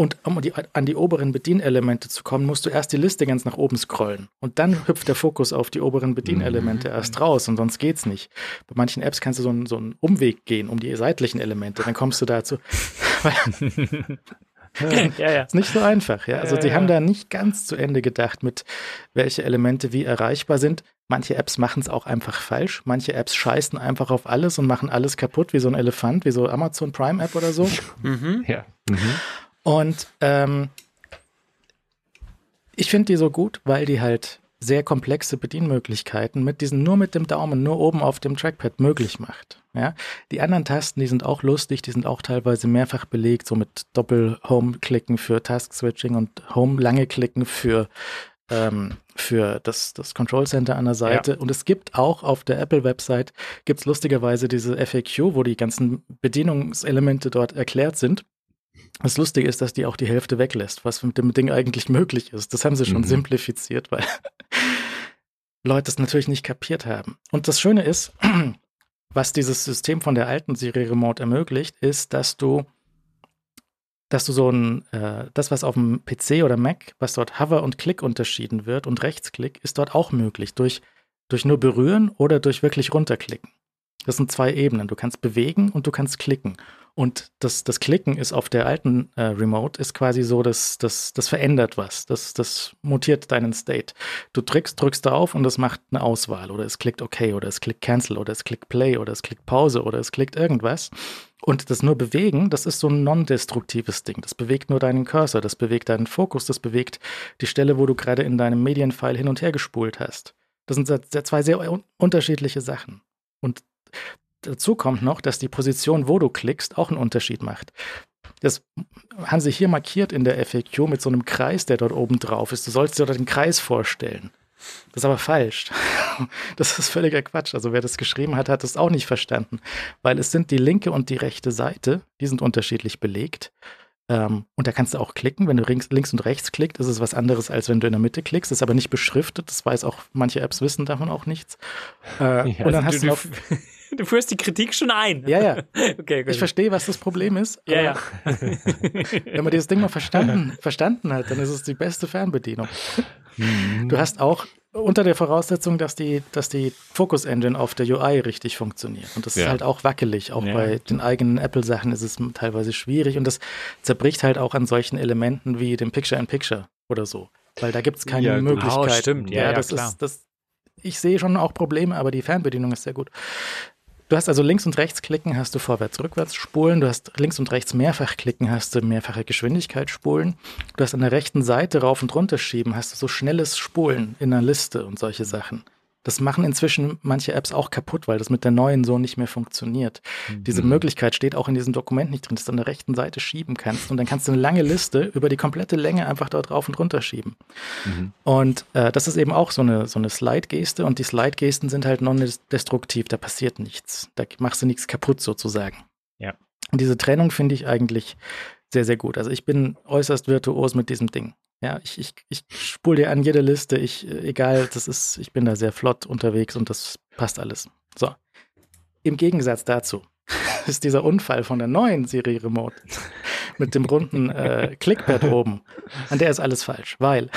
Und um die, an die oberen Bedienelemente zu kommen, musst du erst die Liste ganz nach oben scrollen. Und dann hüpft der Fokus auf die oberen Bedienelemente mhm. erst raus und sonst geht's nicht. Bei manchen Apps kannst du so einen, so einen Umweg gehen um die seitlichen Elemente. Dann kommst du dazu. ja, ja. Ist nicht so einfach, ja. Also, die haben da nicht ganz zu Ende gedacht, mit welche Elemente wie erreichbar sind. Manche Apps machen es auch einfach falsch. Manche Apps scheißen einfach auf alles und machen alles kaputt, wie so ein Elefant, wie so Amazon Prime App oder so. Mhm. Ja. Mhm. Und ähm, ich finde die so gut, weil die halt sehr komplexe Bedienmöglichkeiten mit diesen nur mit dem Daumen, nur oben auf dem Trackpad möglich macht. Ja, die anderen Tasten, die sind auch lustig, die sind auch teilweise mehrfach belegt, so mit Doppel-Home-Klicken für Task-Switching und Home-lange-Klicken für ähm, für das, das Control Center an der Seite. Ja. Und es gibt auch auf der Apple-Website, gibt es lustigerweise diese FAQ, wo die ganzen Bedienungselemente dort erklärt sind. Das Lustige ist, dass die auch die Hälfte weglässt, was mit dem Ding eigentlich möglich ist. Das haben sie schon mhm. simplifiziert, weil Leute es natürlich nicht kapiert haben. Und das Schöne ist, was dieses System von der alten Serie Remote ermöglicht, ist, dass du, dass du so ein, äh, das, was auf dem PC oder Mac, was dort Hover und Klick unterschieden wird und Rechtsklick, ist dort auch möglich durch, durch nur berühren oder durch wirklich runterklicken. Das sind zwei Ebenen. Du kannst bewegen und du kannst klicken. Und das, das Klicken ist auf der alten äh, Remote ist quasi so, dass das, das verändert was. Das, das mutiert deinen State. Du drückst, drückst drauf und es macht eine Auswahl oder es klickt OK oder es klickt Cancel oder es klickt Play oder es klickt Pause oder es klickt irgendwas. Und das nur bewegen, das ist so ein non-destruktives Ding. Das bewegt nur deinen Cursor, das bewegt deinen Fokus, das bewegt die Stelle, wo du gerade in deinem Medienfile hin und her gespult hast. Das sind zwei sehr unterschiedliche Sachen. Und Dazu kommt noch, dass die Position, wo du klickst, auch einen Unterschied macht. Das haben sie hier markiert in der FAQ mit so einem Kreis, der dort oben drauf ist. Du sollst dir dort den Kreis vorstellen. Das ist aber falsch. Das ist völliger Quatsch. Also wer das geschrieben hat, hat das auch nicht verstanden. Weil es sind die linke und die rechte Seite, die sind unterschiedlich belegt. Ähm, und da kannst du auch klicken. Wenn du links, und rechts klickst, ist es was anderes, als wenn du in der Mitte klickst. Das ist aber nicht beschriftet. Das weiß auch, manche Apps wissen davon auch nichts. Äh, ja, und dann hast du, du noch Du führst die Kritik schon ein. Ja, ja. Okay, ich verstehe, was das Problem ist. Ja, ja. wenn man dieses Ding mal verstanden, verstanden hat, dann ist es die beste Fernbedienung. Mhm. Du hast auch unter der Voraussetzung, dass die, dass die Focus Engine auf der UI richtig funktioniert. Und das ja. ist halt auch wackelig. Auch ja. bei den eigenen Apple-Sachen ist es teilweise schwierig. Und das zerbricht halt auch an solchen Elementen wie dem Picture-in-Picture oder so. Weil da gibt es keine ja, Möglichkeit. Genau, stimmt. Ja, ja, das klar. ist, das, ich sehe schon auch Probleme, aber die Fernbedienung ist sehr gut. Du hast also links und rechts klicken, hast du vorwärts, rückwärts spulen. Du hast links und rechts mehrfach klicken, hast du mehrfache Geschwindigkeit spulen. Du hast an der rechten Seite rauf und runter schieben, hast du so schnelles Spulen in einer Liste und solche Sachen. Das machen inzwischen manche Apps auch kaputt, weil das mit der neuen so nicht mehr funktioniert. Mhm. Diese Möglichkeit steht auch in diesem Dokument nicht drin, dass du an der rechten Seite schieben kannst. Und dann kannst du eine lange Liste über die komplette Länge einfach dort rauf und runter schieben. Mhm. Und äh, das ist eben auch so eine, so eine Slide-Geste. Und die Slide-Gesten sind halt non-destruktiv. Da passiert nichts. Da machst du nichts kaputt sozusagen. Ja. Und diese Trennung finde ich eigentlich sehr, sehr gut. Also ich bin äußerst virtuos mit diesem Ding. Ja, ich, ich, ich spule dir an jede Liste, ich, egal, das ist, ich bin da sehr flott unterwegs und das passt alles. So. Im Gegensatz dazu ist dieser Unfall von der neuen Siri Remote mit dem runden äh, Clickpad oben, an der ist alles falsch, weil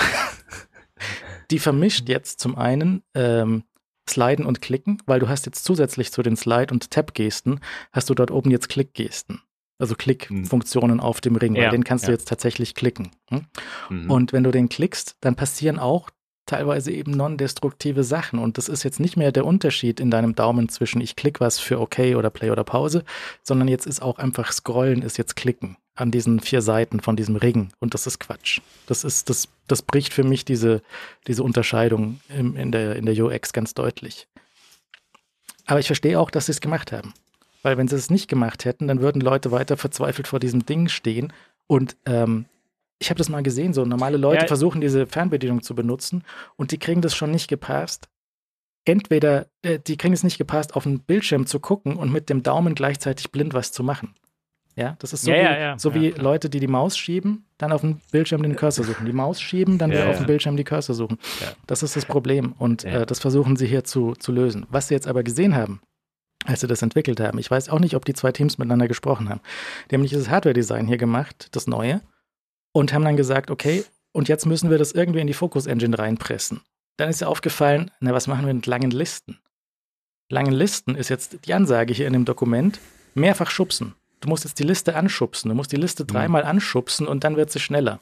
die vermischt jetzt zum einen ähm, Sliden und Klicken, weil du hast jetzt zusätzlich zu den Slide- und Tab-Gesten, hast du dort oben jetzt Klick-Gesten also Klickfunktionen auf dem Ring, weil den kannst ja. du jetzt tatsächlich klicken. Hm? Mhm. Und wenn du den klickst, dann passieren auch teilweise eben non-destruktive Sachen. Und das ist jetzt nicht mehr der Unterschied in deinem Daumen zwischen ich klick was für OK oder Play oder Pause, sondern jetzt ist auch einfach Scrollen ist jetzt Klicken an diesen vier Seiten von diesem Ring. Und das ist Quatsch. Das ist, das, das bricht für mich diese, diese Unterscheidung im, in, der, in der UX ganz deutlich. Aber ich verstehe auch, dass sie es gemacht haben. Weil wenn sie es nicht gemacht hätten, dann würden Leute weiter verzweifelt vor diesem Ding stehen. Und ähm, ich habe das mal gesehen, so normale Leute ja. versuchen diese Fernbedienung zu benutzen und die kriegen das schon nicht gepasst. Entweder, äh, die kriegen es nicht gepasst, auf den Bildschirm zu gucken und mit dem Daumen gleichzeitig blind was zu machen. Ja, das ist so, ja, wie, so wie Leute, die die Maus schieben, dann auf dem Bildschirm den Cursor suchen. Die Maus schieben, dann wieder auf dem Bildschirm die Cursor suchen. Das ist das Problem und äh, das versuchen sie hier zu, zu lösen. Was sie jetzt aber gesehen haben, als sie das entwickelt haben. Ich weiß auch nicht, ob die zwei Teams miteinander gesprochen haben. Die haben nicht das Hardware-Design hier gemacht, das neue, und haben dann gesagt, okay, und jetzt müssen wir das irgendwie in die Focus-Engine reinpressen. Dann ist ja aufgefallen, na, was machen wir mit langen Listen? Langen Listen ist jetzt die Ansage hier in dem Dokument, mehrfach schubsen. Du musst jetzt die Liste anschubsen. Du musst die Liste mhm. dreimal anschubsen und dann wird sie schneller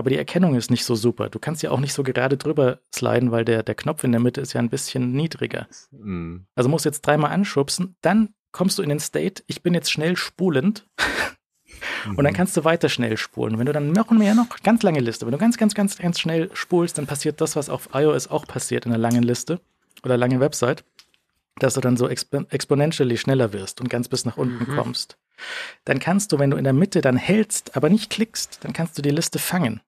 aber die Erkennung ist nicht so super. Du kannst ja auch nicht so gerade drüber sliden, weil der, der Knopf in der Mitte ist ja ein bisschen niedriger. Mhm. Also musst du jetzt dreimal anschubsen, dann kommst du in den State, ich bin jetzt schnell spulend. Und dann mhm. kannst du weiter schnell spulen. Wenn du dann noch mehr, noch ganz lange Liste, wenn du ganz, ganz, ganz, ganz schnell spulst, dann passiert das, was auf iOS auch passiert in einer langen Liste oder lange Website, dass du dann so exp exponentially schneller wirst und ganz bis nach unten mhm. kommst. Dann kannst du, wenn du in der Mitte dann hältst, aber nicht klickst, dann kannst du die Liste fangen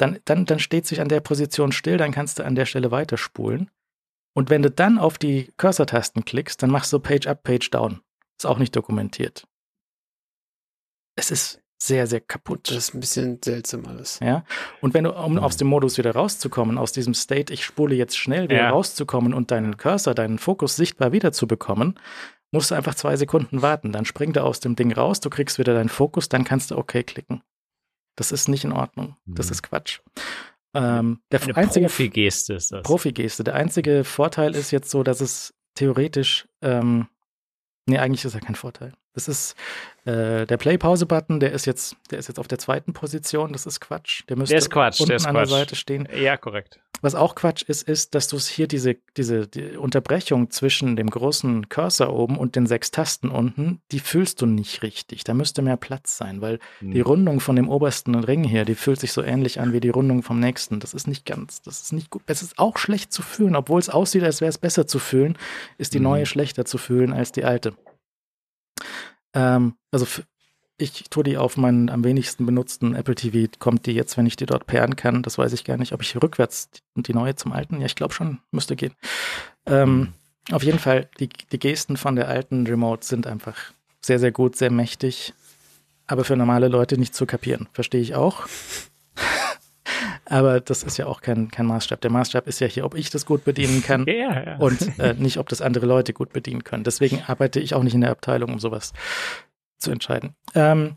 dann, dann, dann steht sich an der Position still, dann kannst du an der Stelle weiterspulen. Und wenn du dann auf die Cursor-Tasten klickst, dann machst du Page Up, Page Down. Ist auch nicht dokumentiert. Es ist sehr, sehr kaputt. Das ist ein bisschen seltsam alles. Ja. Und wenn du, um mhm. aus dem Modus wieder rauszukommen, aus diesem State, ich spule jetzt schnell wieder ja. rauszukommen und deinen Cursor, deinen Fokus sichtbar wiederzubekommen, musst du einfach zwei Sekunden warten. Dann springt er aus dem Ding raus, du kriegst wieder deinen Fokus, dann kannst du OK klicken. Das ist nicht in Ordnung. Das mhm. ist Quatsch. Ähm, der Eine einzige Profi-Geste ist das. Profi-Geste. Der einzige Vorteil ist jetzt so, dass es theoretisch, ähm, nee, eigentlich ist ja kein Vorteil. Das ist äh, der Play-Pause-Button, der ist jetzt, der ist jetzt auf der zweiten Position. Das ist Quatsch. Der müsste der ist Quatsch, unten der ist an Quatsch. der Seite stehen. Ja, korrekt. Was auch Quatsch ist, ist, dass du hier diese, diese die Unterbrechung zwischen dem großen Cursor oben und den sechs Tasten unten, die fühlst du nicht richtig. Da müsste mehr Platz sein, weil hm. die Rundung von dem obersten Ring hier, die fühlt sich so ähnlich an wie die Rundung vom nächsten. Das ist nicht ganz, das ist nicht gut. Es ist auch schlecht zu fühlen, obwohl es aussieht, als wäre es besser zu fühlen, ist die hm. neue schlechter zu fühlen als die alte. Ähm, also ich tue die auf meinen am wenigsten benutzten Apple TV, kommt die jetzt, wenn ich die dort pairen kann. Das weiß ich gar nicht, ob ich rückwärts die, die neue zum alten, ja, ich glaube schon, müsste gehen. Ähm, mhm. Auf jeden Fall, die, die Gesten von der alten Remote sind einfach sehr, sehr gut, sehr mächtig, aber für normale Leute nicht zu kapieren. Verstehe ich auch. Aber das ist ja auch kein, kein Maßstab. Der Maßstab ist ja hier, ob ich das gut bedienen kann ja, ja. und äh, nicht, ob das andere Leute gut bedienen können. Deswegen arbeite ich auch nicht in der Abteilung, um sowas zu entscheiden. Ähm,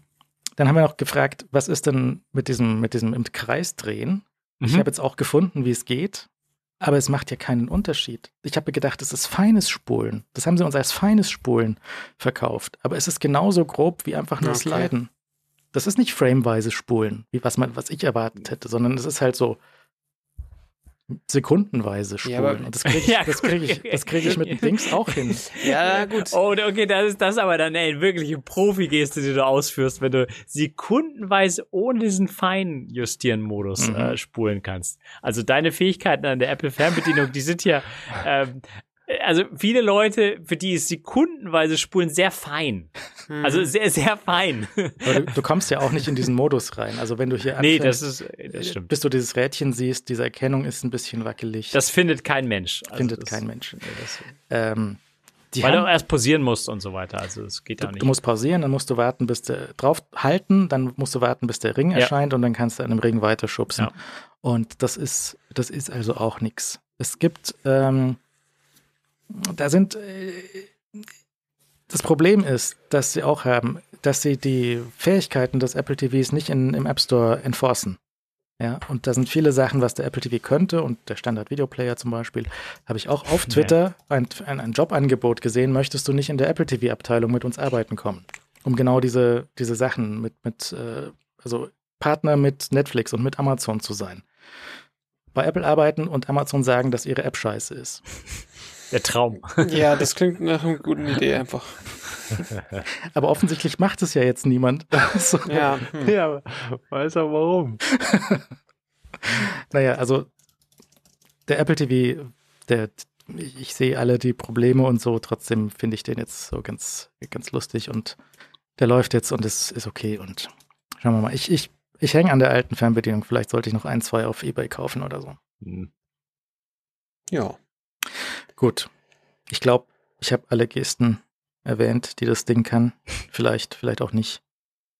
dann haben wir noch gefragt, was ist denn mit diesem, mit diesem im Kreis drehen? Mhm. Ich habe jetzt auch gefunden, wie es geht, aber es macht ja keinen Unterschied. Ich habe gedacht, es ist feines Spulen. Das haben sie uns als feines Spulen verkauft. Aber es ist genauso grob wie einfach nur okay. Sliden. Das ist nicht frameweise Spulen, wie was man, was ich erwartet hätte, sondern es ist halt so sekundenweise spulen. Ja, aber- und das kriege ich, Ja, das krieg ich, das krieg ich mit dem Dings auch hin. Ja, gut. Oh, okay, das ist das aber dann ey, wirkliche Profi-Geste, die du ausführst, wenn du sekundenweise ohne diesen Feinjustieren-Modus Mhm. äh, spulen kannst. Also deine Fähigkeiten an der Apple Fernbedienung, die sind ja, ähm, also viele Leute, für die ist sekundenweise Spulen sehr fein. Mhm. Also sehr, sehr fein. Aber du, du kommst ja auch nicht in diesen Modus rein. Also wenn du hier nee, anfängst, das ist, das stimmt. bis du dieses Rädchen siehst, diese Erkennung ist ein bisschen wackelig. Das findet kein Mensch. Also findet das, kein Mensch. Nee, das, Ähm, die weil haben, du erst pausieren musst und so weiter. Also es geht du, ja nicht. du musst pausieren, dann musst du warten, bis der drauf halten, dann musst du warten, bis der Ring Ja. erscheint und dann kannst du an dem Ring weiterschubsen. Ja. Und das ist, das ist also auch nichts. Es gibt, ähm, da sind, äh, das Problem ist, dass sie auch haben, dass sie die Fähigkeiten des Apple TVs nicht in, im App Store enforcen. Ja, und da sind viele Sachen, was der Apple TV könnte und der Standard Videoplayer zum Beispiel, habe ich auch auf Nee. Twitter ein, ein, ein Jobangebot gesehen, möchtest du nicht in der Apple TV Abteilung mit uns arbeiten kommen? Um genau diese, diese Sachen mit, mit, äh, also Partner mit Netflix und mit Amazon zu sein. Bei Apple arbeiten und Amazon sagen, dass ihre App scheiße ist. Der Traum. Ja, das klingt nach einer guten Idee einfach. Aber offensichtlich macht es ja jetzt niemand. so. Ja. Hm. Ja, weiß auch warum. Naja, also der Apple TV, der, ich, sehe alle die Probleme und so, trotzdem finde ich den jetzt so ganz, ganz lustig und der läuft jetzt und es ist okay und schauen wir mal. Ich, ich, ich hänge an der alten Fernbedienung, vielleicht sollte ich noch ein, zwei auf Ebay kaufen oder so. Hm. Ja. Gut. Ich glaube, ich habe alle Gesten erwähnt, die das Ding kann. Vielleicht, vielleicht auch nicht.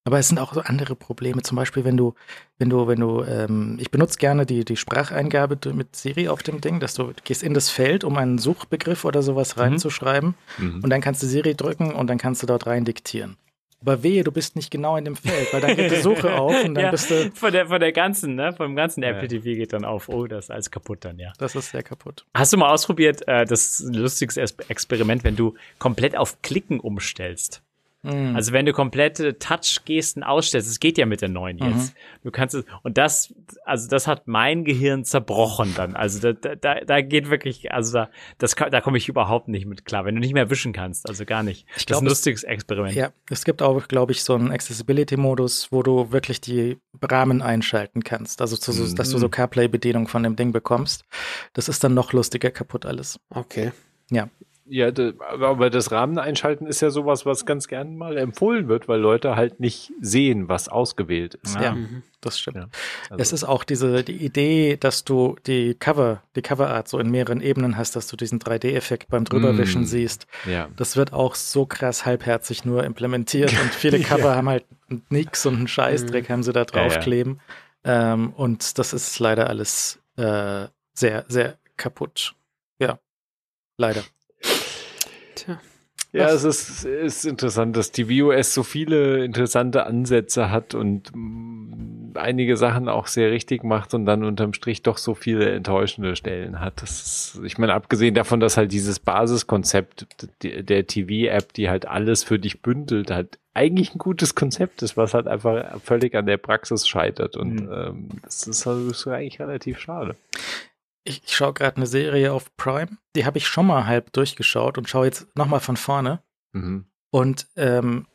Aber es sind auch so andere Probleme. Zum Beispiel, wenn du, wenn du, wenn du, ähm, ich benutze gerne die, die Spracheingabe mit Siri auf dem Ding, dass du gehst in das Feld, um einen Suchbegriff oder sowas reinzuschreiben Mhm. und dann kannst du Siri drücken und dann kannst du dort rein diktieren. Aber wehe, du bist nicht genau in dem Feld, weil dann geht die Suche auf und dann ja, bist du, von der, von der ganzen, ne, vom ganzen Ja. Apple TV geht dann auf, oh, das ist alles kaputt dann, ja. das ist sehr kaputt. Hast du mal ausprobiert, äh, das ist ein lustiges Es- Experiment, wenn du komplett auf Klicken umstellst? Mhm. Also wenn du komplette Touch-Gesten ausstellst, es geht ja mit der neuen Mhm. jetzt. Du kannst es, und das, also das hat mein Gehirn zerbrochen dann. Also da, da- da, geht wirklich, also da, das, da komme ich überhaupt nicht mit klar, wenn du nicht mehr wischen kannst, also gar nicht. Ich ist ein es- lustiges Experiment. Ja, es gibt auch, glaube ich, so einen Accessibility-Modus, wo du wirklich die Rahmen einschalten kannst. Also, zu, Mhm. dass du so CarPlay-Bedienung von dem Ding bekommst. Das ist dann noch lustiger kaputt alles. Okay. Ja, da- aber das Rahmen einschalten ist ja sowas, was ganz gern mal empfohlen wird, weil Leute halt nicht sehen, was ausgewählt ist. Ja, Mhm. das stimmt. Ja, Also, Es ist auch diese die Idee, dass du die Cover, die Coverart so in mehreren Ebenen hast, dass du diesen 3D-Effekt beim Drüberwischen Mm. siehst. ja. Das wird auch so krass halbherzig nur implementiert und viele Cover haben halt nix und einen Scheißdreck haben sie da Ja, ja. draufkleben. Ähm, und das ist leider alles äh, sehr, sehr kaputt. Ja, leider. Tja. Ja, es ist, ist interessant, dass die VOS so viele interessante Ansätze hat und einige Sachen auch sehr richtig macht und dann unterm Strich doch so viele enttäuschende Stellen hat. Das ist, ich meine, abgesehen davon, dass halt dieses Basiskonzept der TV-App, die halt alles für dich bündelt, halt eigentlich ein gutes Konzept ist, was halt einfach völlig an der Praxis scheitert und Mhm. ähm, das ist, halt, ist eigentlich relativ schade. Ich, ich schaue gerade eine Serie auf Prime. Die habe ich schon mal halb durchgeschaut und schaue jetzt nochmal von vorne. Mhm. Und ähm,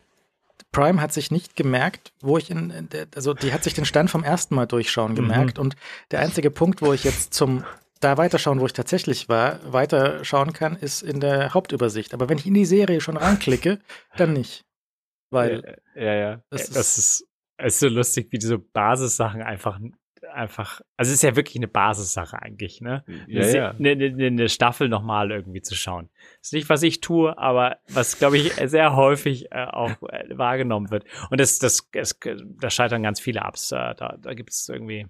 Prime hat sich nicht gemerkt, wo ich in, der, also die hat sich den Stand vom ersten Mal durchschauen gemerkt. Und der einzige Punkt, wo ich jetzt zum da weiterschauen, wo ich tatsächlich war, weiterschauen kann, ist in der Hauptübersicht. Aber wenn ich in die Serie schon reinklicke, dann nicht. Weil ja, ja. das Das, ist, ist, es ist so lustig, wie diese Basissachen einfach, einfach, also es ist ja wirklich eine Basissache eigentlich, ne? Ja, eine, ja. eine, eine, eine Staffel nochmal irgendwie zu schauen. ist nicht, was ich tue, aber was, glaube ich, sehr häufig äh, auch äh, wahrgenommen wird. Und das, das, das, da scheitern ganz viele Apps. Äh, da da gibt es irgendwie,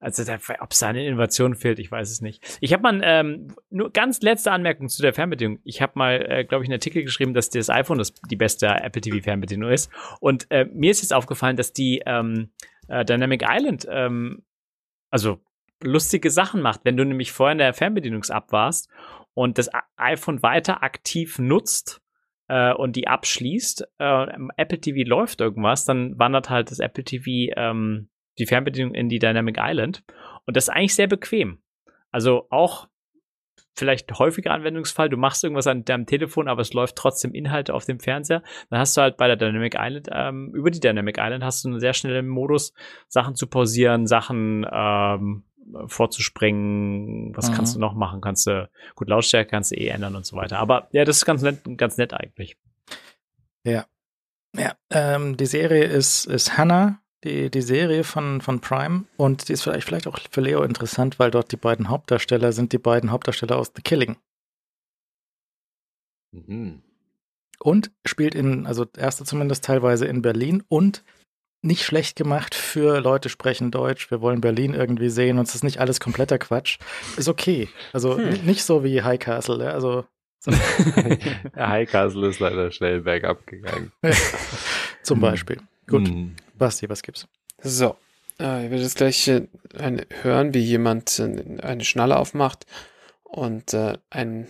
also ob es da eine Innovation fehlt, ich weiß es nicht. Ich habe mal ähm, nur ganz letzte Anmerkung zu der Fernbedienung. Ich habe mal, äh, glaube ich, einen Artikel geschrieben, dass das iPhone das, die beste Apple TV Fernbedienung ist. Und äh, mir ist jetzt aufgefallen, dass die ähm, äh, Dynamic Island ähm, also lustige Sachen macht, wenn du nämlich vorher in der Fernbedienungs-App warst und das iPhone weiter aktiv nutzt äh, und die abschließt, äh, Apple TV läuft irgendwas, dann wandert halt das Apple TV ähm, die Fernbedienung in die Dynamic Island und das ist eigentlich sehr bequem. Also auch vielleicht häufiger Anwendungsfall, du machst irgendwas an deinem Telefon, aber es läuft trotzdem Inhalte auf dem Fernseher. Dann hast du halt bei der Dynamic Island, ähm, über die Dynamic Island hast du einen sehr schnellen Modus, Sachen zu pausieren, Sachen ähm, vorzuspringen, was mhm. kannst du noch machen? Kannst du, gut, Lautstärke kannst du eh ändern und so weiter. Aber ja, das ist ganz nett, ganz nett eigentlich. Ja. Ja, ähm, die Serie ist, ist Hannah, die, die Serie von, von Prime. Und die ist vielleicht, vielleicht auch für Leo interessant, weil dort die beiden Hauptdarsteller sind die beiden Hauptdarsteller aus The Killing. Mhm. Und spielt in, also erste zumindest teilweise in Berlin und nicht schlecht gemacht für Leute sprechen Deutsch. Wir wollen Berlin irgendwie sehen und es ist nicht alles kompletter Quatsch. Ist okay. Also hm. nicht so wie High Castle. Ja? Also so. High Castle ist leider schnell bergab gegangen. Zum Beispiel. Gut. Hm. Basti, was gibt's? So. Äh, ich werde jetzt gleich äh, eine, hören, wie jemand äh, eine Schnalle aufmacht und äh, ein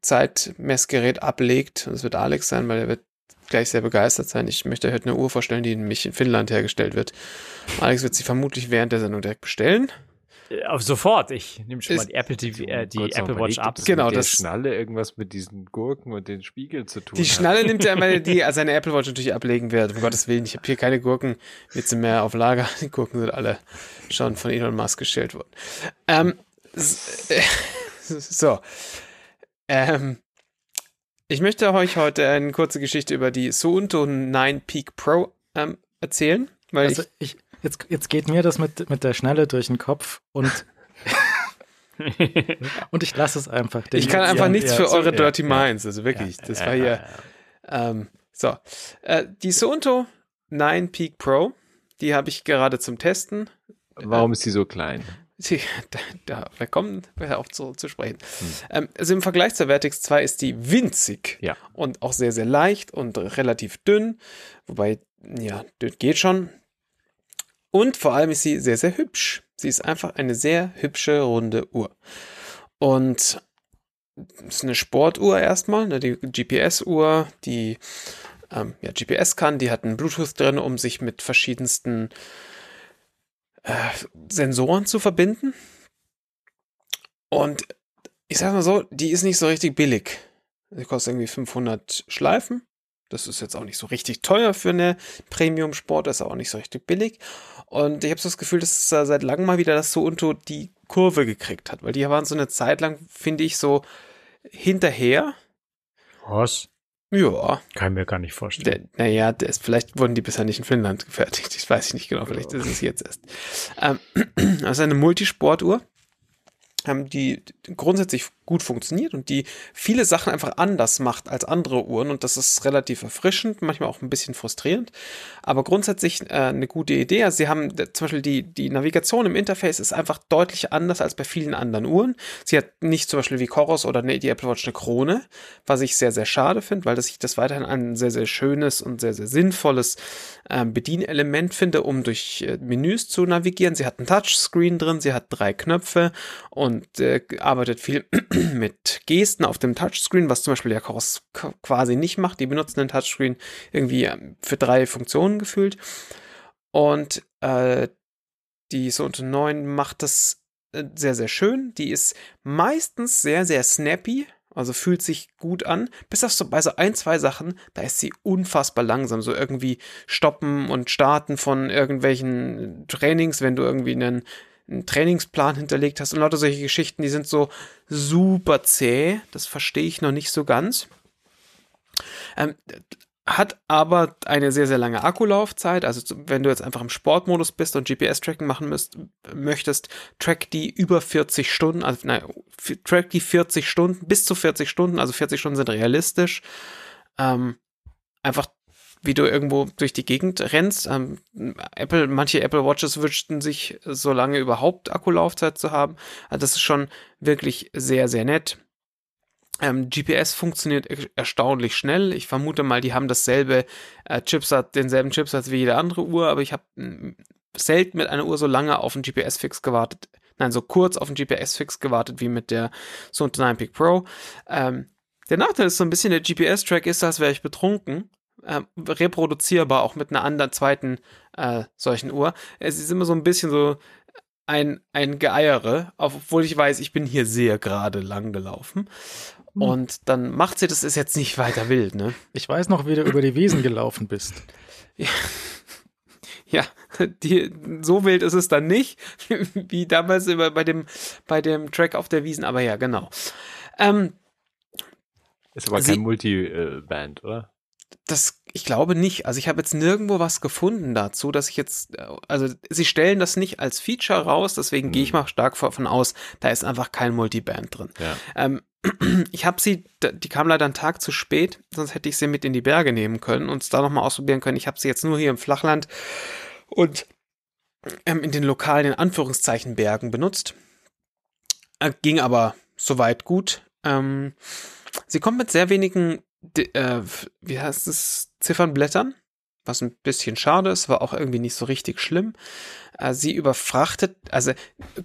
Zeitmessgerät ablegt. Und es wird Alex sein, weil er wird gleich sehr begeistert sein. Ich möchte heute eine Uhr vorstellen, die in Finnland hergestellt wird. Alex wird sie vermutlich während der Sendung direkt bestellen. Äh, auf sofort. Ich nehme schon mal die Apple TV, äh, die Apple Watch ab. Genau, das Schnalle irgendwas mit diesen Gurken und den Spiegeln zu tun. Die Schnalle hat. nimmt er, weil die seine Apple Watch natürlich ablegen wird. Um Gottes Willen, ich habe hier keine Gurken jetzt mehr auf Lager. Die Gurken sind alle schon von Elon Musk gestellt worden. Ähm, so. Ähm, ich möchte euch heute eine kurze Geschichte über die Suunto 9 Peak Pro ähm, erzählen. Weil also ich, ich, jetzt, jetzt geht mir das mit, mit der Schnelle durch den Kopf und und ich lasse es einfach. Ich kann einfach nichts ja, für eure ja, Dirty Minds, also wirklich. das war hier. Ähm, so. Äh, die Suunto 9 Peak Pro, die habe ich gerade zum Testen. Warum ist sie so klein? Sie, da, da, wir kommen auf zu, zu sprechen. Hm. Ähm, also im Vergleich zur Vertex 2 ist die winzig ja. und auch sehr, sehr leicht und relativ dünn. Wobei, ja, dünn geht schon. Und vor allem ist sie sehr, sehr hübsch. Sie ist einfach eine sehr hübsche, runde Uhr. Und es ist eine Sportuhr erstmal, ne, die GPS-Uhr, die ähm, ja, GPS kann, die hat einen Bluetooth drin, um sich mit verschiedensten äh, Sensoren zu verbinden. Und ich sag mal so, die ist nicht so richtig billig. Die kostet irgendwie 500 Schleifen. Das ist jetzt auch nicht so richtig teuer für eine Premium-Sport, ist auch nicht so richtig billig. Und ich habe so das Gefühl, dass es seit langem mal wieder das so unter die Kurve gekriegt hat, weil die waren so eine Zeit lang, finde ich, so hinterher. Was? Ja. Kann ich mir gar nicht vorstellen. naja, der vielleicht wurden die bisher nicht in Finnland gefertigt. Ich weiß nicht genau, vielleicht ist es jetzt erst. Ähm, ist eine Multisportuhr, ähm, die grundsätzlich gut funktioniert und die viele Sachen einfach anders macht als andere Uhren und das ist relativ erfrischend, manchmal auch ein bisschen frustrierend, aber grundsätzlich äh, eine gute Idee. Also sie haben zum Beispiel die, die Navigation im Interface ist einfach deutlich anders als bei vielen anderen Uhren. Sie hat nicht zum Beispiel wie Coros oder die Apple Watch eine Krone, was ich sehr, sehr schade finde, weil das ich das weiterhin ein sehr, sehr schönes und sehr, sehr sinnvolles äh, Bedienelement finde, um durch äh, Menüs zu navigieren. Sie hat ein Touchscreen drin, sie hat drei Knöpfe und äh, arbeitet viel mit Gesten auf dem Touchscreen, was zum Beispiel der Chorus quasi nicht macht. Die benutzen den Touchscreen irgendwie ähm, für drei Funktionen gefühlt. Und äh, die Sounto 9 macht das äh, sehr, sehr schön. Die ist meistens sehr, sehr snappy. Also fühlt sich gut an. Bis auf so bei so ein, zwei Sachen, da ist sie unfassbar langsam. So irgendwie stoppen und starten von irgendwelchen Trainings, wenn du irgendwie einen einen Trainingsplan hinterlegt hast und lauter solche Geschichten, die sind so super zäh. Das verstehe ich noch nicht so ganz. Ähm, hat aber eine sehr, sehr lange Akkulaufzeit. Also wenn du jetzt einfach im Sportmodus bist und GPS-Tracking machen müsst, möchtest, track die über 40 Stunden, also nein, track die 40 Stunden, bis zu 40 Stunden, also 40 Stunden sind realistisch. Ähm, einfach wie du irgendwo durch die Gegend rennst. Ähm, Apple, manche Apple Watches wünschten sich, so lange überhaupt Akkulaufzeit zu haben. Also das ist schon wirklich sehr, sehr nett. Ähm, GPS funktioniert erstaunlich schnell. Ich vermute mal, die haben dasselbe äh, Chipsat, denselben Chipsatz wie jede andere Uhr, aber ich habe selten mit einer Uhr so lange auf einen GPS-Fix gewartet. Nein, so kurz auf einen GPS-Fix gewartet wie mit der Sunto 9 Peak Pro. Ähm, der Nachteil ist so ein bisschen, der GPS-Track ist, als wäre ich betrunken äh, reproduzierbar, auch mit einer anderen zweiten äh, solchen Uhr. Es ist immer so ein bisschen so, ein, ein Geeiere, obwohl ich weiß, ich bin hier sehr gerade lang gelaufen. Hm. Und dann macht sie das, ist jetzt nicht weiter wild, ne? Ich weiß noch, wie du über die Wiesen gelaufen bist. Ja, die, so wild ist es dann nicht, wie damals immer bei dem, bei dem Track auf der Wiesen, aber ja, genau. Ähm, Ist aber Sie- kein Multiband, oder? Das, ich glaube nicht. Also ich habe jetzt nirgendwo was gefunden dazu, dass ich jetzt, äh, also sie stellen das nicht als Feature raus, deswegen gehe ich mal stark davon aus, da ist einfach kein Multiband drin. Ja. Ähm, ich habe sie, die kam leider einen Tag zu spät, sonst hätte ich sie mit in die Berge nehmen können und es da nochmal ausprobieren können. Ich habe sie jetzt nur hier im Flachland und ähm, in den lokalen, in Anführungszeichen, Bergen benutzt. Äh, ging aber soweit gut. Ähm, sie kommt mit sehr wenigen, di- äh, wie heißt es, Ziffernblättern, was ein bisschen schade ist, war auch irgendwie nicht so richtig schlimm. Äh, sie überfrachtet, also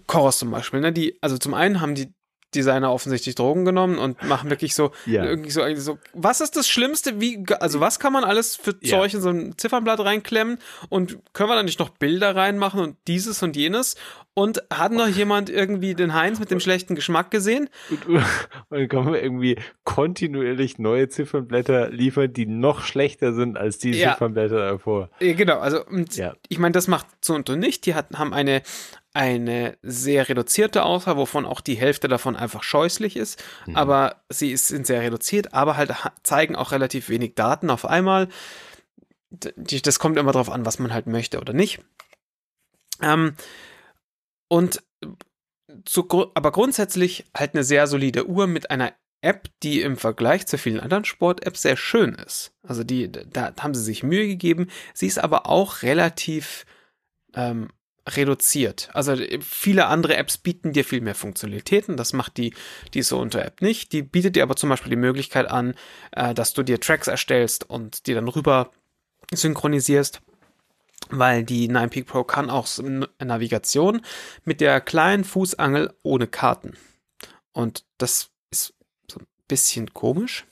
Chorus zum Beispiel, ne, die, also zum einen haben die Designer offensichtlich Drogen genommen und machen wirklich so, Ja. irgendwie so, so, was ist das Schlimmste, wie, also was kann man alles für Ja. Zeug in so ein Ziffernblatt reinklemmen und können wir da nicht noch Bilder reinmachen und dieses und jenes und hat noch jemand irgendwie den Heinz mit dem schlechten Geschmack gesehen? Und, und dann kommen wir irgendwie kontinuierlich neue Ziffernblätter liefern, die noch schlechter sind als die Ja. Ziffernblätter davor. Ja, genau, also Ja. ich meine, das macht so und so nicht. Die hatten, haben eine, eine sehr reduzierte Auswahl, wovon auch die Hälfte davon einfach scheußlich ist. Mhm. Aber sie ist, sind sehr reduziert, aber halt ha- zeigen auch relativ wenig Daten auf einmal. Das kommt immer darauf an, was man halt möchte oder nicht. Ähm, und zu, aber grundsätzlich halt eine sehr solide Uhr mit einer App, die im Vergleich zu vielen anderen Sport-Apps sehr schön ist. Also die, da haben sie sich Mühe gegeben. Sie ist aber auch relativ ähm, reduziert. Also äh, viele andere Apps bieten dir viel mehr Funktionalitäten. Das macht die, die so unter App nicht. Die bietet dir aber zum Beispiel die Möglichkeit an, äh, dass du dir Tracks erstellst und die dann rüber synchronisierst. Weil die 9 Peak Pro kann auch Navigation mit der kleinen Fußangel ohne Karten. Und das ist so ein bisschen komisch,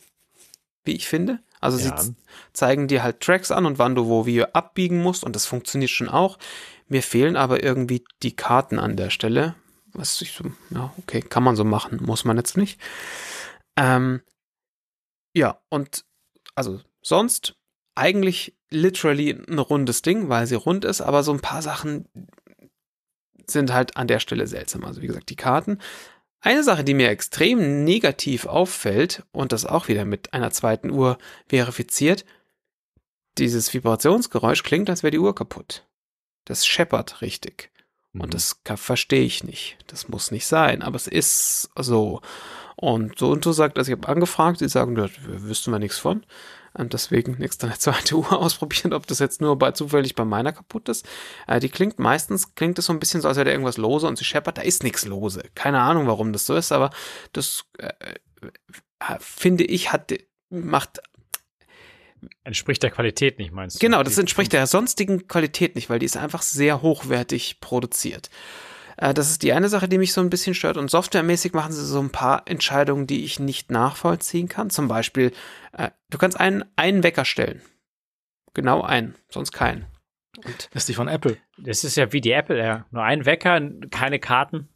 wie ich finde. Also Ja. sie zeigen dir halt Tracks an und wann du wo wie abbiegen musst und das funktioniert schon auch. Mir fehlen aber irgendwie die Karten an der Stelle. Was ich so, ja, okay, kann man so machen, muss man jetzt nicht. Ähm, ja, und also sonst eigentlich literally ein rundes Ding, weil sie rund ist, aber so ein paar Sachen sind halt an der Stelle seltsam. Also wie gesagt, die Karten. Eine Sache, die mir extrem negativ auffällt und das auch wieder mit einer zweiten Uhr verifiziert, dieses Vibrationsgeräusch klingt, als wäre die Uhr kaputt. Das scheppert richtig. Mhm. Und das verstehe ich nicht. Das muss nicht sein, aber es ist so. Und so und so sagt, also ich habe angefragt, die sagen, da wüssten wir nichts von. Und deswegen nächstes eine zweite Uhr ausprobieren, ob das jetzt nur bei zufällig bei meiner kaputt ist. Äh, die klingt meistens, klingt es so ein bisschen so, als wäre da irgendwas lose und sie scheppert. Da ist nichts lose. Keine Ahnung, warum das so ist, aber das äh, äh, finde ich, hat, macht Entspricht der Qualität nicht, meinst du? Genau, das entspricht der sonstigen Qualität nicht, weil die ist einfach sehr hochwertig produziert. Äh, Das ist die eine Sache, die mich so ein bisschen stört. Und softwaremäßig machen sie so ein paar Entscheidungen, die ich nicht nachvollziehen kann. Zum Beispiel, äh, du kannst einen, einen Wecker stellen. Genau einen, sonst keinen. Und Das ist die von Apple. Das ist ja wie die Apple, ja. Nur ein Wecker, keine Karten.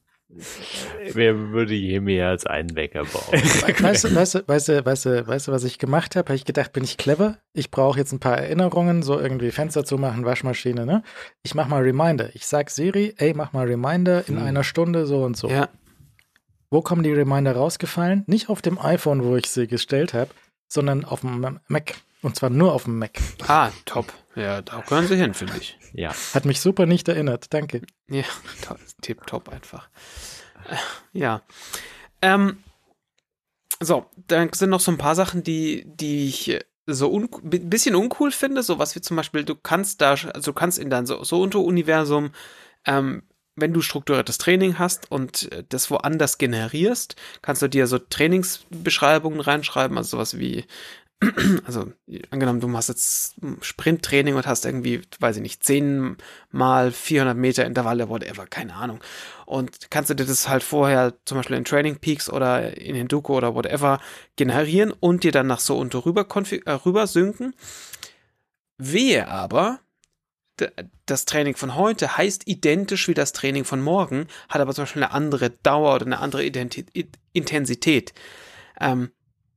Wer würde je mehr als einen Wecker bauen? Weißt du, weißt du, weißt du, weißt du, weißt du was ich gemacht habe? Habe ich gedacht, bin ich clever? Ich brauche jetzt ein paar Erinnerungen, so irgendwie Fenster zu machen, Waschmaschine, ne? Ich mach mal Reminder. Ich sag Siri, ey, mach mal Reminder in Hm. einer Stunde so und so. ja, Wo kommen die Reminder rausgefallen? Nicht auf dem iPhone, wo ich sie gestellt habe, sondern auf dem Mac. Und zwar nur auf dem Mac. ah, top. Ja, da gehören sie hin, finde ich. Ja. Hat mich super nicht erinnert. Danke. Ja, toll, tipptopp einfach. Ja. Ähm, so, dann sind noch so ein paar Sachen, die, die ich äh, so un bi- bisschen uncool finde, so was wie zum Beispiel, du kannst da, also du kannst in dein so, so Unteruniversum, ähm, wenn du strukturiertes Training hast und äh, das woanders generierst, kannst du dir so Trainingsbeschreibungen reinschreiben, also sowas wie, also angenommen, du hast jetzt Sprinttraining und hast irgendwie, weiß ich nicht, 10 mal 400 Meter Intervalle, whatever, keine Ahnung. Und kannst du dir das halt vorher zum Beispiel in Training Peaks oder in Hinduko oder whatever generieren und dir dann nach so und rüber, äh, rüber synken. Wehe aber, das Training von heute heißt identisch wie das Training von morgen, hat aber zum Beispiel eine andere Dauer oder eine andere Identi Intensität. Ähm,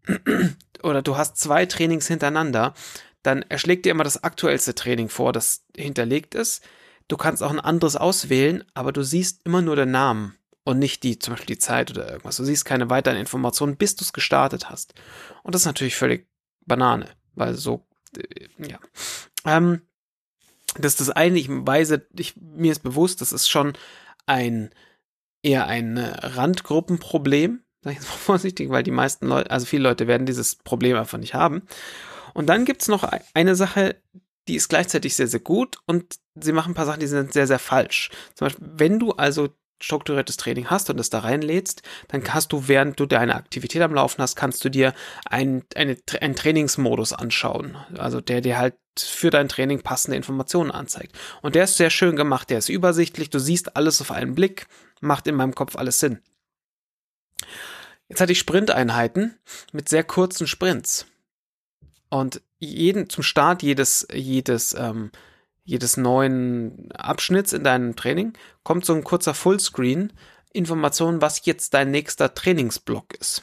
oder du hast zwei Trainings hintereinander, dann erschlägt dir immer das aktuellste Training vor, das hinterlegt ist. Du kannst auch ein anderes auswählen, aber du siehst immer nur den Namen und nicht die, zum Beispiel die Zeit oder irgendwas. Du siehst keine weiteren Informationen, bis du es gestartet hast. Und das ist natürlich völlig Banane, weil so, äh, ja. Ähm, das ist das eine, ich weiß, ich, mir ist bewusst, das ist schon ein, eher ein Randgruppenproblem, sag ich jetzt vorsichtig, weil die meisten Leute, also viele Leute werden dieses Problem einfach nicht haben. Und dann gibt's noch eine Sache, die ist gleichzeitig sehr, sehr gut und sie machen ein paar Sachen, die sind sehr, sehr falsch. Zum Beispiel, wenn du also strukturiertes Training hast und das da reinlädst, dann hast du, während du deine Aktivität am Laufen hast, kannst du dir ein, eine, einen Trainingsmodus anschauen. Also der dir halt für dein Training passende Informationen anzeigt. Und der ist sehr schön gemacht, der ist übersichtlich, du siehst alles auf einen Blick, macht in meinem Kopf alles Sinn. Jetzt hatte ich Sprinteinheiten mit sehr kurzen Sprints. Und jeden, zum Start jedes, jedes, ähm, jedes neuen Abschnitts in deinem Training kommt so ein kurzer Fullscreen, Information, was jetzt dein nächster Trainingsblock ist.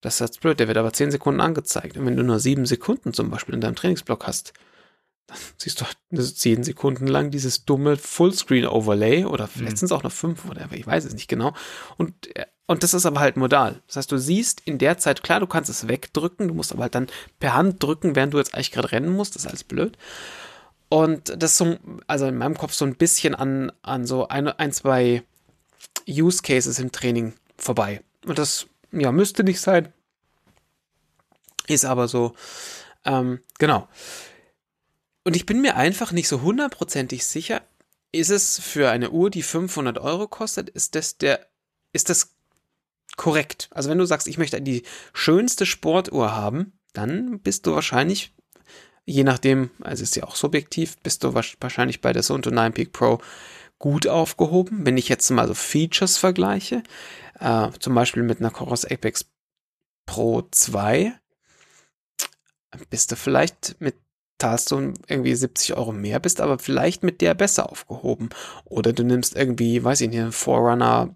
Das ist jetzt blöd, der wird aber 10 Sekunden angezeigt. Und wenn du nur 7 Sekunden zum Beispiel in deinem Trainingsblock hast, dann siehst du 10 Sekunden lang dieses dumme Fullscreen-Overlay oder vielleicht mhm. sind es auch noch 5 oder ich weiß es nicht genau. Und, äh, und das ist aber halt modal. Das heißt, du siehst in der Zeit, klar, du kannst es wegdrücken, du musst aber halt dann per Hand drücken, während du jetzt eigentlich gerade rennen musst. Das ist alles blöd. Und das so, also in meinem Kopf so ein bisschen an, an so ein, ein, zwei Use Cases im Training vorbei. Und das, ja, müsste nicht sein. Ist aber so, ähm, genau. Und ich bin mir einfach nicht so hundertprozentig sicher, ist es für eine Uhr, die 500 Euro kostet, ist das der, ist das korrekt? Also wenn du sagst, ich möchte die schönste Sportuhr haben, dann bist du wahrscheinlich Je nachdem, also ist ja auch subjektiv, bist du wahrscheinlich bei der Sunto 9 Peak Pro gut aufgehoben. Wenn ich jetzt mal so Features vergleiche, äh, zum Beispiel mit einer Coros Apex Pro 2, bist du vielleicht mit zahlst du irgendwie 70 Euro mehr, bist aber vielleicht mit der besser aufgehoben. Oder du nimmst irgendwie, weiß ich nicht, einen Forerunner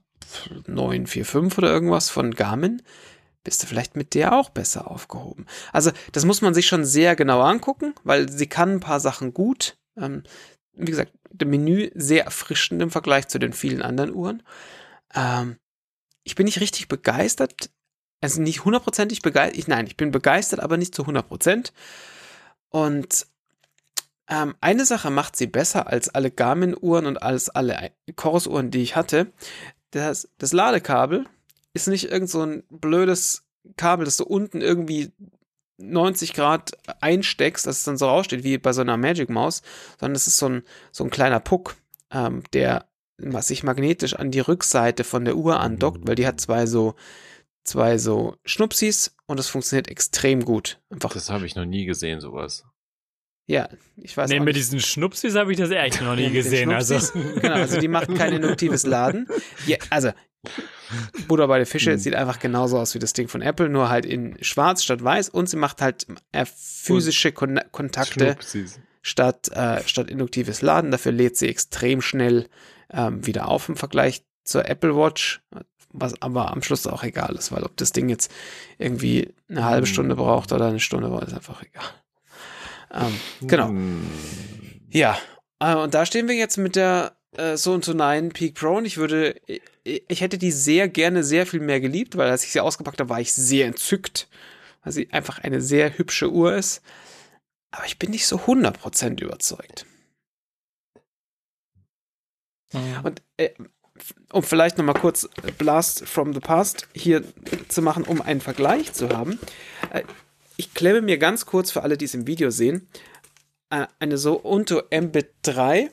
945 oder irgendwas von Garmin, bist du vielleicht mit der auch besser aufgehoben. Also das muss man sich schon sehr genau angucken, weil sie kann ein paar Sachen gut. Ähm, wie gesagt, das Menü sehr erfrischend im Vergleich zu den vielen anderen Uhren. Ähm, ich bin nicht richtig begeistert, also nicht hundertprozentig begeistert. Nein, ich bin begeistert, aber nicht zu 100 Prozent. Und ähm, eine Sache macht sie besser als alle Garmin-Uhren und als alle Chorus-Uhren, die ich hatte. Das, das Ladekabel ist nicht irgend so ein blödes Kabel, das du unten irgendwie 90 Grad einsteckst, dass es dann so raussteht, wie bei so einer Magic Maus, sondern es ist so ein, so ein kleiner Puck, ähm, der was sich magnetisch an die Rückseite von der Uhr andockt, weil die hat zwei so zwei so Schnupsis und es funktioniert extrem gut. Einfach. Das habe ich noch nie gesehen, sowas. Ja, ich weiß nee, mit diesen Schnupsis habe ich das echt noch nie gesehen. Also. Genau, also die macht kein induktives Laden. Ja, also Buddha bei der Fische hm. sieht einfach genauso aus wie das Ding von Apple, nur halt in schwarz statt weiß und sie macht halt äh, physische Kon Kontakte statt, äh, statt induktives Laden. Dafür lädt sie extrem schnell ähm, wieder auf im Vergleich zur Apple Watch, was aber am Schluss auch egal ist, weil ob das Ding jetzt irgendwie eine halbe hm. Stunde braucht oder eine Stunde ist einfach egal. Ähm, genau. Hm. Ja, äh, und da stehen wir jetzt mit der äh, so und so 9 Peak Pro und ich würde, ich hätte die sehr gerne sehr viel mehr geliebt, weil als ich sie ausgepackt habe, war ich sehr entzückt, weil sie einfach eine sehr hübsche Uhr ist. Aber ich bin nicht so 100% überzeugt. Mhm. Und äh, um vielleicht nochmal kurz Blast from the Past hier zu machen, um einen Vergleich zu haben. Ich klemme mir ganz kurz für alle, die es im Video sehen, äh, eine so Unto Mbit 3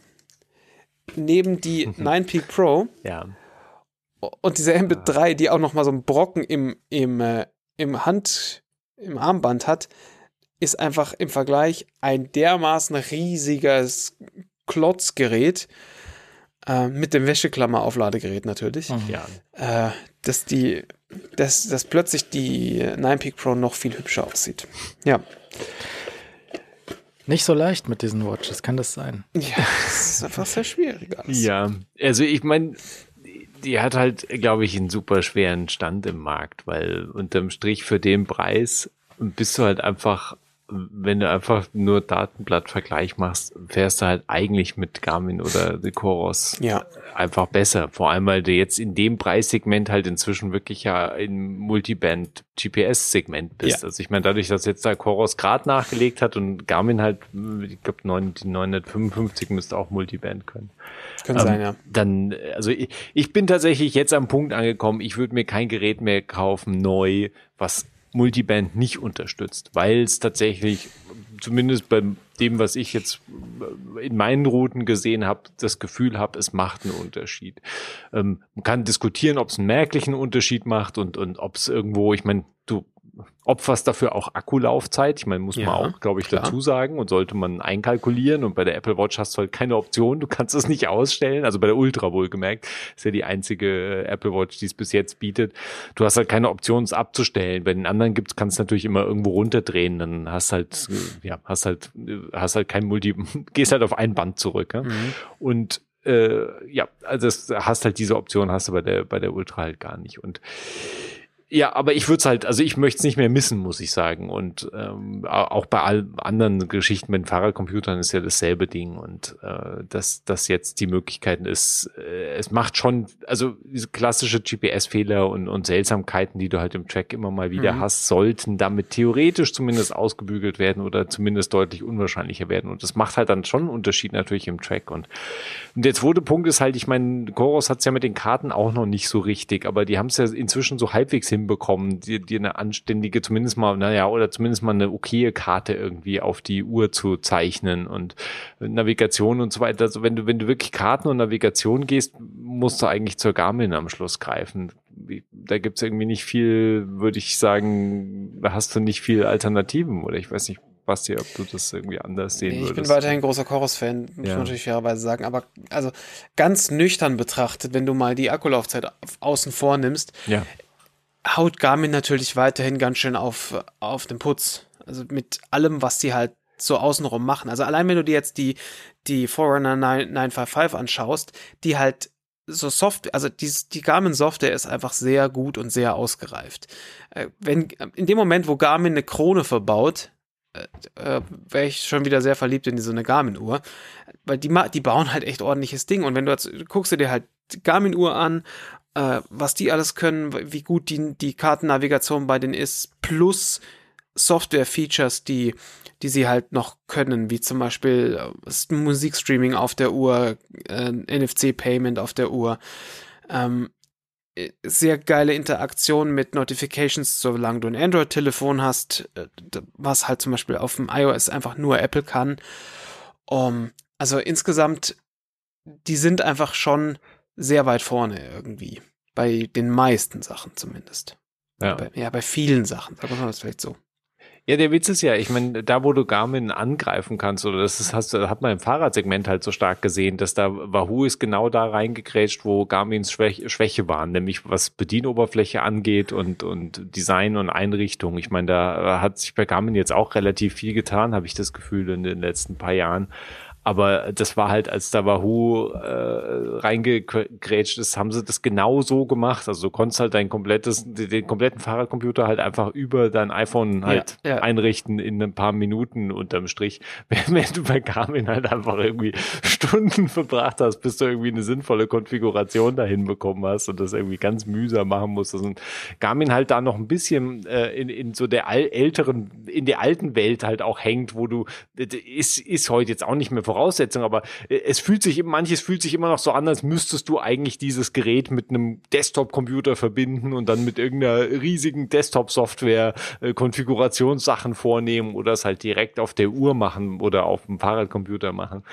neben die 9 mhm. Peak Pro. Ja. Und diese Mbit 3, die auch noch mal so einen Brocken im, im, äh, im Hand, im Armband hat, ist einfach im Vergleich ein dermaßen riesiges Klotzgerät. Äh, mit dem Wäscheklammer-Aufladegerät natürlich. Mhm. Ja. Äh, dass die, dass, dass plötzlich die 9 Peak Pro noch viel hübscher aussieht. Ja. Nicht so leicht mit diesen Watches, kann das sein? Ja, das ist einfach sehr schwierig alles. Ja, also ich meine, die hat halt, glaube ich, einen super schweren Stand im Markt, weil unterm Strich für den Preis bist du halt einfach wenn du einfach nur Datenblattvergleich machst, fährst du halt eigentlich mit Garmin oder The Coros ja. einfach besser. Vor allem, weil du jetzt in dem Preissegment halt inzwischen wirklich ja im Multiband GPS-Segment bist. Ja. Also ich meine, dadurch, dass jetzt da Coros gerade nachgelegt hat und Garmin halt, ich glaube, die 955 müsste auch Multiband können. Kann ähm, sein, ja. Dann, also ich, ich bin tatsächlich jetzt am Punkt angekommen, ich würde mir kein Gerät mehr kaufen, neu, was Multiband nicht unterstützt, weil es tatsächlich, zumindest bei dem, was ich jetzt in meinen Routen gesehen habe, das Gefühl habe, es macht einen Unterschied. Ähm, man kann diskutieren, ob es einen merklichen Unterschied macht und, und ob es irgendwo, ich meine, du opferst dafür auch Akkulaufzeit. Ich meine, muss ja, man auch, glaube ich, klar. dazu sagen und sollte man einkalkulieren. Und bei der Apple Watch hast du halt keine Option. Du kannst es nicht ausstellen. Also bei der Ultra wohlgemerkt. Ist ja die einzige äh, Apple Watch, die es bis jetzt bietet. Du hast halt keine Option, es abzustellen. Bei den anderen gibt's, kannst du natürlich immer irgendwo runterdrehen. Dann hast halt, äh, ja, hast halt, äh, hast halt kein Multi, gehst halt auf ein Band zurück. Ja? Mhm. Und äh, ja, also das hast halt diese Option, hast du bei der, bei der Ultra halt gar nicht. Und ja, aber ich würde es halt, also ich möchte es nicht mehr missen, muss ich sagen. Und ähm, auch bei all anderen Geschichten mit Fahrradcomputern ist ja dasselbe Ding. Und äh, dass das jetzt die Möglichkeiten ist, äh, es macht schon, also diese klassische GPS-Fehler und, und Seltsamkeiten, die du halt im Track immer mal wieder mhm. hast, sollten damit theoretisch zumindest ausgebügelt werden oder zumindest deutlich unwahrscheinlicher werden. Und das macht halt dann schon einen Unterschied natürlich im Track. Und, und der zweite Punkt ist halt, ich meine, Koros hat es ja mit den Karten auch noch nicht so richtig, aber die haben es ja inzwischen so halbwegs hinbekommen, dir, dir eine anständige, zumindest mal, naja, oder zumindest mal eine okaye Karte irgendwie auf die Uhr zu zeichnen und Navigation und so weiter. Also wenn du, wenn du wirklich Karten und Navigation gehst, musst du eigentlich zur Garmin am Schluss greifen. Da gibt's irgendwie nicht viel, würde ich sagen, da hast du nicht viel Alternativen oder ich weiß nicht, Basti, ob du das irgendwie anders sehen ich würdest. Ich bin weiterhin großer Chorus-Fan, muss ja. man natürlich fairerweise sagen. Aber also ganz nüchtern betrachtet, wenn du mal die Akkulaufzeit außen vor nimmst, ja haut Garmin natürlich weiterhin ganz schön auf, auf den Putz. Also mit allem, was sie halt so außenrum machen. Also allein wenn du dir jetzt die, die Forerunner 955 anschaust, die halt so Software, also die, die Garmin-Software ist einfach sehr gut und sehr ausgereift. Äh, wenn, in dem Moment, wo Garmin eine Krone verbaut, äh, äh wäre ich schon wieder sehr verliebt in so eine Garmin-Uhr, weil die, die bauen halt echt ordentliches Ding. Und wenn du jetzt, guckst du dir halt Garmin-Uhr an äh, was die alles können, wie gut die, die Kartennavigation bei denen ist, plus Software-Features, die, die sie halt noch können, wie zum Beispiel äh, Musikstreaming auf der Uhr, äh, NFC-Payment auf der Uhr, ähm, äh, sehr geile Interaktion mit Notifications, solange du ein Android-Telefon hast, äh, was halt zum Beispiel auf dem iOS einfach nur Apple kann. Um, also insgesamt, die sind einfach schon sehr weit vorne irgendwie. Bei den meisten Sachen zumindest. Ja, bei, ja, bei vielen Sachen, sagen wir mal das vielleicht so. Ja, der Witz ist ja, ich meine, da wo du Garmin angreifen kannst, oder das ist, hast hat man im Fahrradsegment halt so stark gesehen, dass da Wahoo ist genau da reingekrätscht, wo Garmins Schwäche, Schwäche waren, nämlich was Bedienoberfläche angeht und, und Design und Einrichtung. Ich meine, da hat sich bei Garmin jetzt auch relativ viel getan, habe ich das Gefühl, in den letzten paar Jahren. Aber das war halt, als da Wahoo äh, reingegrätscht ist, haben sie das genau so gemacht. Also du konntest halt dein komplettes, den kompletten Fahrradcomputer halt einfach über dein iPhone halt ja, ja. einrichten in ein paar Minuten unterm Strich. Während du bei Garmin halt einfach irgendwie Stunden verbracht hast, bis du irgendwie eine sinnvolle Konfiguration dahin bekommen hast und das irgendwie ganz mühsam machen musstest. Und Garmin halt da noch ein bisschen äh, in, in so der älteren, in der alten Welt halt auch hängt, wo du, ist, ist heute jetzt auch nicht mehr Voraussetzung, aber äh, es fühlt sich, manches fühlt sich immer noch so an, als müsstest du eigentlich dieses Gerät mit einem Desktop-Computer verbinden und dann mit irgendeiner riesigen Desktop-Software äh, Konfigurationssachen vornehmen oder es halt direkt auf der Uhr machen oder auf dem Fahrradcomputer machen.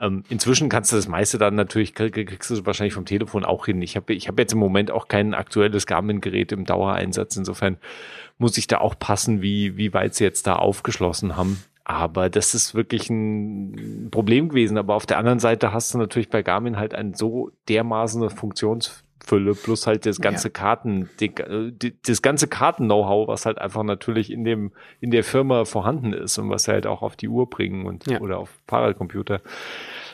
Ähm, inzwischen kannst du das meiste dann natürlich, kriegst du wahrscheinlich vom Telefon auch hin. Ich habe ich hab jetzt im Moment auch kein aktuelles Garmin-Gerät im Dauereinsatz. Insofern muss ich da auch passen, wie, wie weit sie jetzt da aufgeschlossen haben. Aber das ist wirklich ein Problem gewesen. Aber auf der anderen Seite hast du natürlich bei Garmin halt ein so dermaßen funktions Fülle plus halt das ganze Karten, die, die, das ganze Karten-Know-how, was halt einfach natürlich in dem, in der Firma vorhanden ist und was sie halt auch auf die Uhr bringen und Ja. oder auf Fahrradcomputer.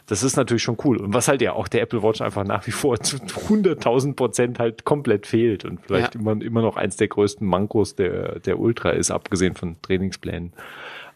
Das ist natürlich schon cool. Und was halt ja auch der Apple Watch einfach nach wie vor zu 100.000 Prozent halt komplett fehlt und vielleicht Ja. immer, immer noch eins der größten Mankos der, der Ultra ist, abgesehen von Trainingsplänen.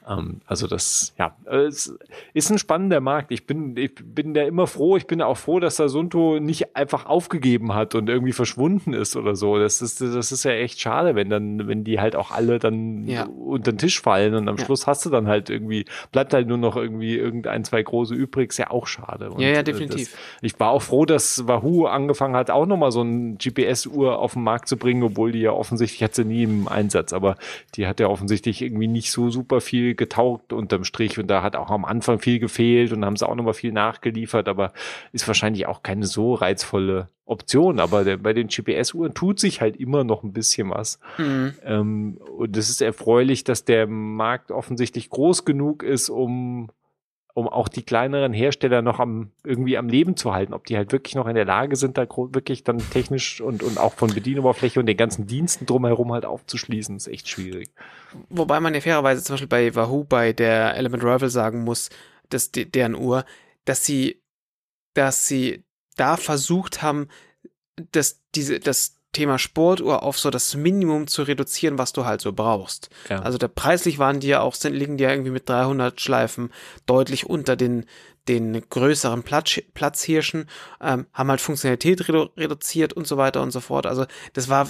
Ähm, also das, ja, es ist ein spannender Markt. Ich bin, ich bin da immer froh. Ich bin auch froh, dass der Sunto nicht einfach aufgegeben hat und irgendwie verschwunden ist oder so. Das ist, das ist ja echt schade, wenn dann, wenn die halt auch alle dann Ja. unter den Tisch fallen und am Ja. Schluss hast du dann halt irgendwie, bleibt halt nur noch irgendwie irgendein, zwei große übrig. Ist ja auch schade. Und, Ja, ja, äh, definitiv. Das, ich war auch froh, dass Wahoo angefangen hat, auch nochmal so ein GPS-Uhr auf den Markt zu bringen, obwohl die ja offensichtlich hat sie nie im Einsatz, aber die hat ja offensichtlich irgendwie nicht so super viel getaugt unterm Strich und da hat auch am Anfang viel gefehlt und haben sie auch nochmal viel nachgeliefert, aber ist wahrscheinlich auch keine so reizvolle Option, aber der, bei den GPS-Uhren tut sich halt immer noch ein bisschen was. Mhm. Ähm, und es ist erfreulich, dass der Markt offensichtlich groß genug ist, um, um auch die kleineren Hersteller noch am, irgendwie am Leben zu halten. Ob die halt wirklich noch in der Lage sind, da wirklich dann technisch und, und auch von Bedienoberfläche und den ganzen Diensten drumherum halt aufzuschließen, ist echt schwierig. Wobei man ja fairerweise zum Beispiel bei Wahoo, bei der Element Rival sagen muss, dass die, deren Uhr, dass sie, dass sie da versucht haben, das, diese, das Thema Sportuhr auf so das Minimum zu reduzieren, was du halt so brauchst. Ja. Also der preislich waren die ja auch, sind, liegen die ja irgendwie mit 300 Schleifen deutlich unter den, den größeren Platz, Platzhirschen, ähm, haben halt Funktionalität redu reduziert und so weiter und so fort. Also das war,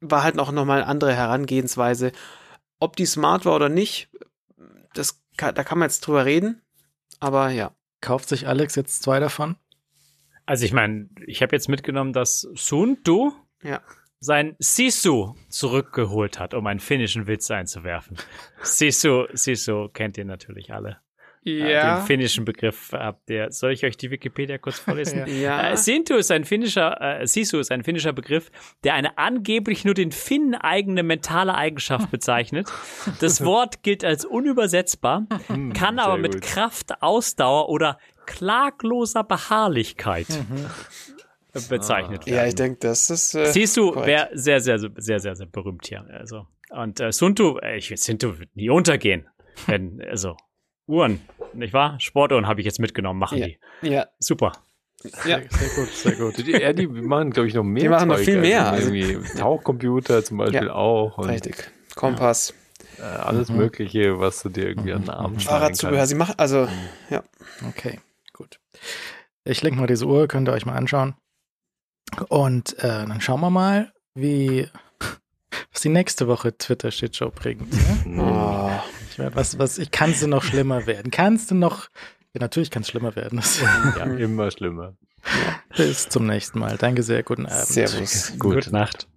war halt auch nochmal eine andere Herangehensweise. Ob die smart war oder nicht, das, kann- da kann man jetzt drüber reden. Aber ja. Kauft sich Alex jetzt zwei davon? Also ich meine, ich habe jetzt mitgenommen, dass Suntu Ja. sein Sisu zurückgeholt hat, um einen finnischen Witz einzuwerfen. Sisu, Sisu kennt ihr natürlich alle. Äh, Den finnischen Begriff habt ihr. Soll ich euch die Wikipedia kurz vorlesen? Ja. Äh, Sintu ist ein finnischer, äh, Sisu ist ein finnischer Begriff, der eine angeblich nur den Finnen eigene mentale Eigenschaft bezeichnet. Das Wort gilt als unübersetzbar, Hm, kann aber mit gut. Kraft, Ausdauer oder klagloser Beharrlichkeit äh, bezeichnet werden. ja, ich denke, das ist. Äh, Siehst du, wäre sehr, sehr, sehr, sehr, sehr, sehr berühmt hier. Also. Und äh, Suntu, äh, ich Suntu wird nie untergehen. Wenn, also, Uhren, nicht wahr? Sportuhren habe ich jetzt mitgenommen, machen Ja. die. Ja, Super. ja. Sehr gut, sehr gut. Die, ja, die machen, glaube ich, noch mehr. Die machen noch Zeug, viel mehr, Also also- Tauchcomputer zum Beispiel Ja, auch. Und, Richtig. Kompass, äh, alles Mhm. Mögliche, was du dir irgendwie an den Arm Fahrradzubehör. kannst. Sie machen, also, ja. Okay, gut. Ich lenke mal diese Uhr, könnt ihr euch mal anschauen. Und äh, dann schauen wir mal, wie was die nächste Woche Twitter-Shitshow bringt. Ja? Mhm. Oh. Ich mein, was, was, ich kannst du noch schlimmer werden? Kannst du noch? Ja, natürlich kann es schlimmer werden. Ja, immer schlimmer. bis zum nächsten Mal. Danke sehr, guten Abend. Servus. Gut. Gute Nacht.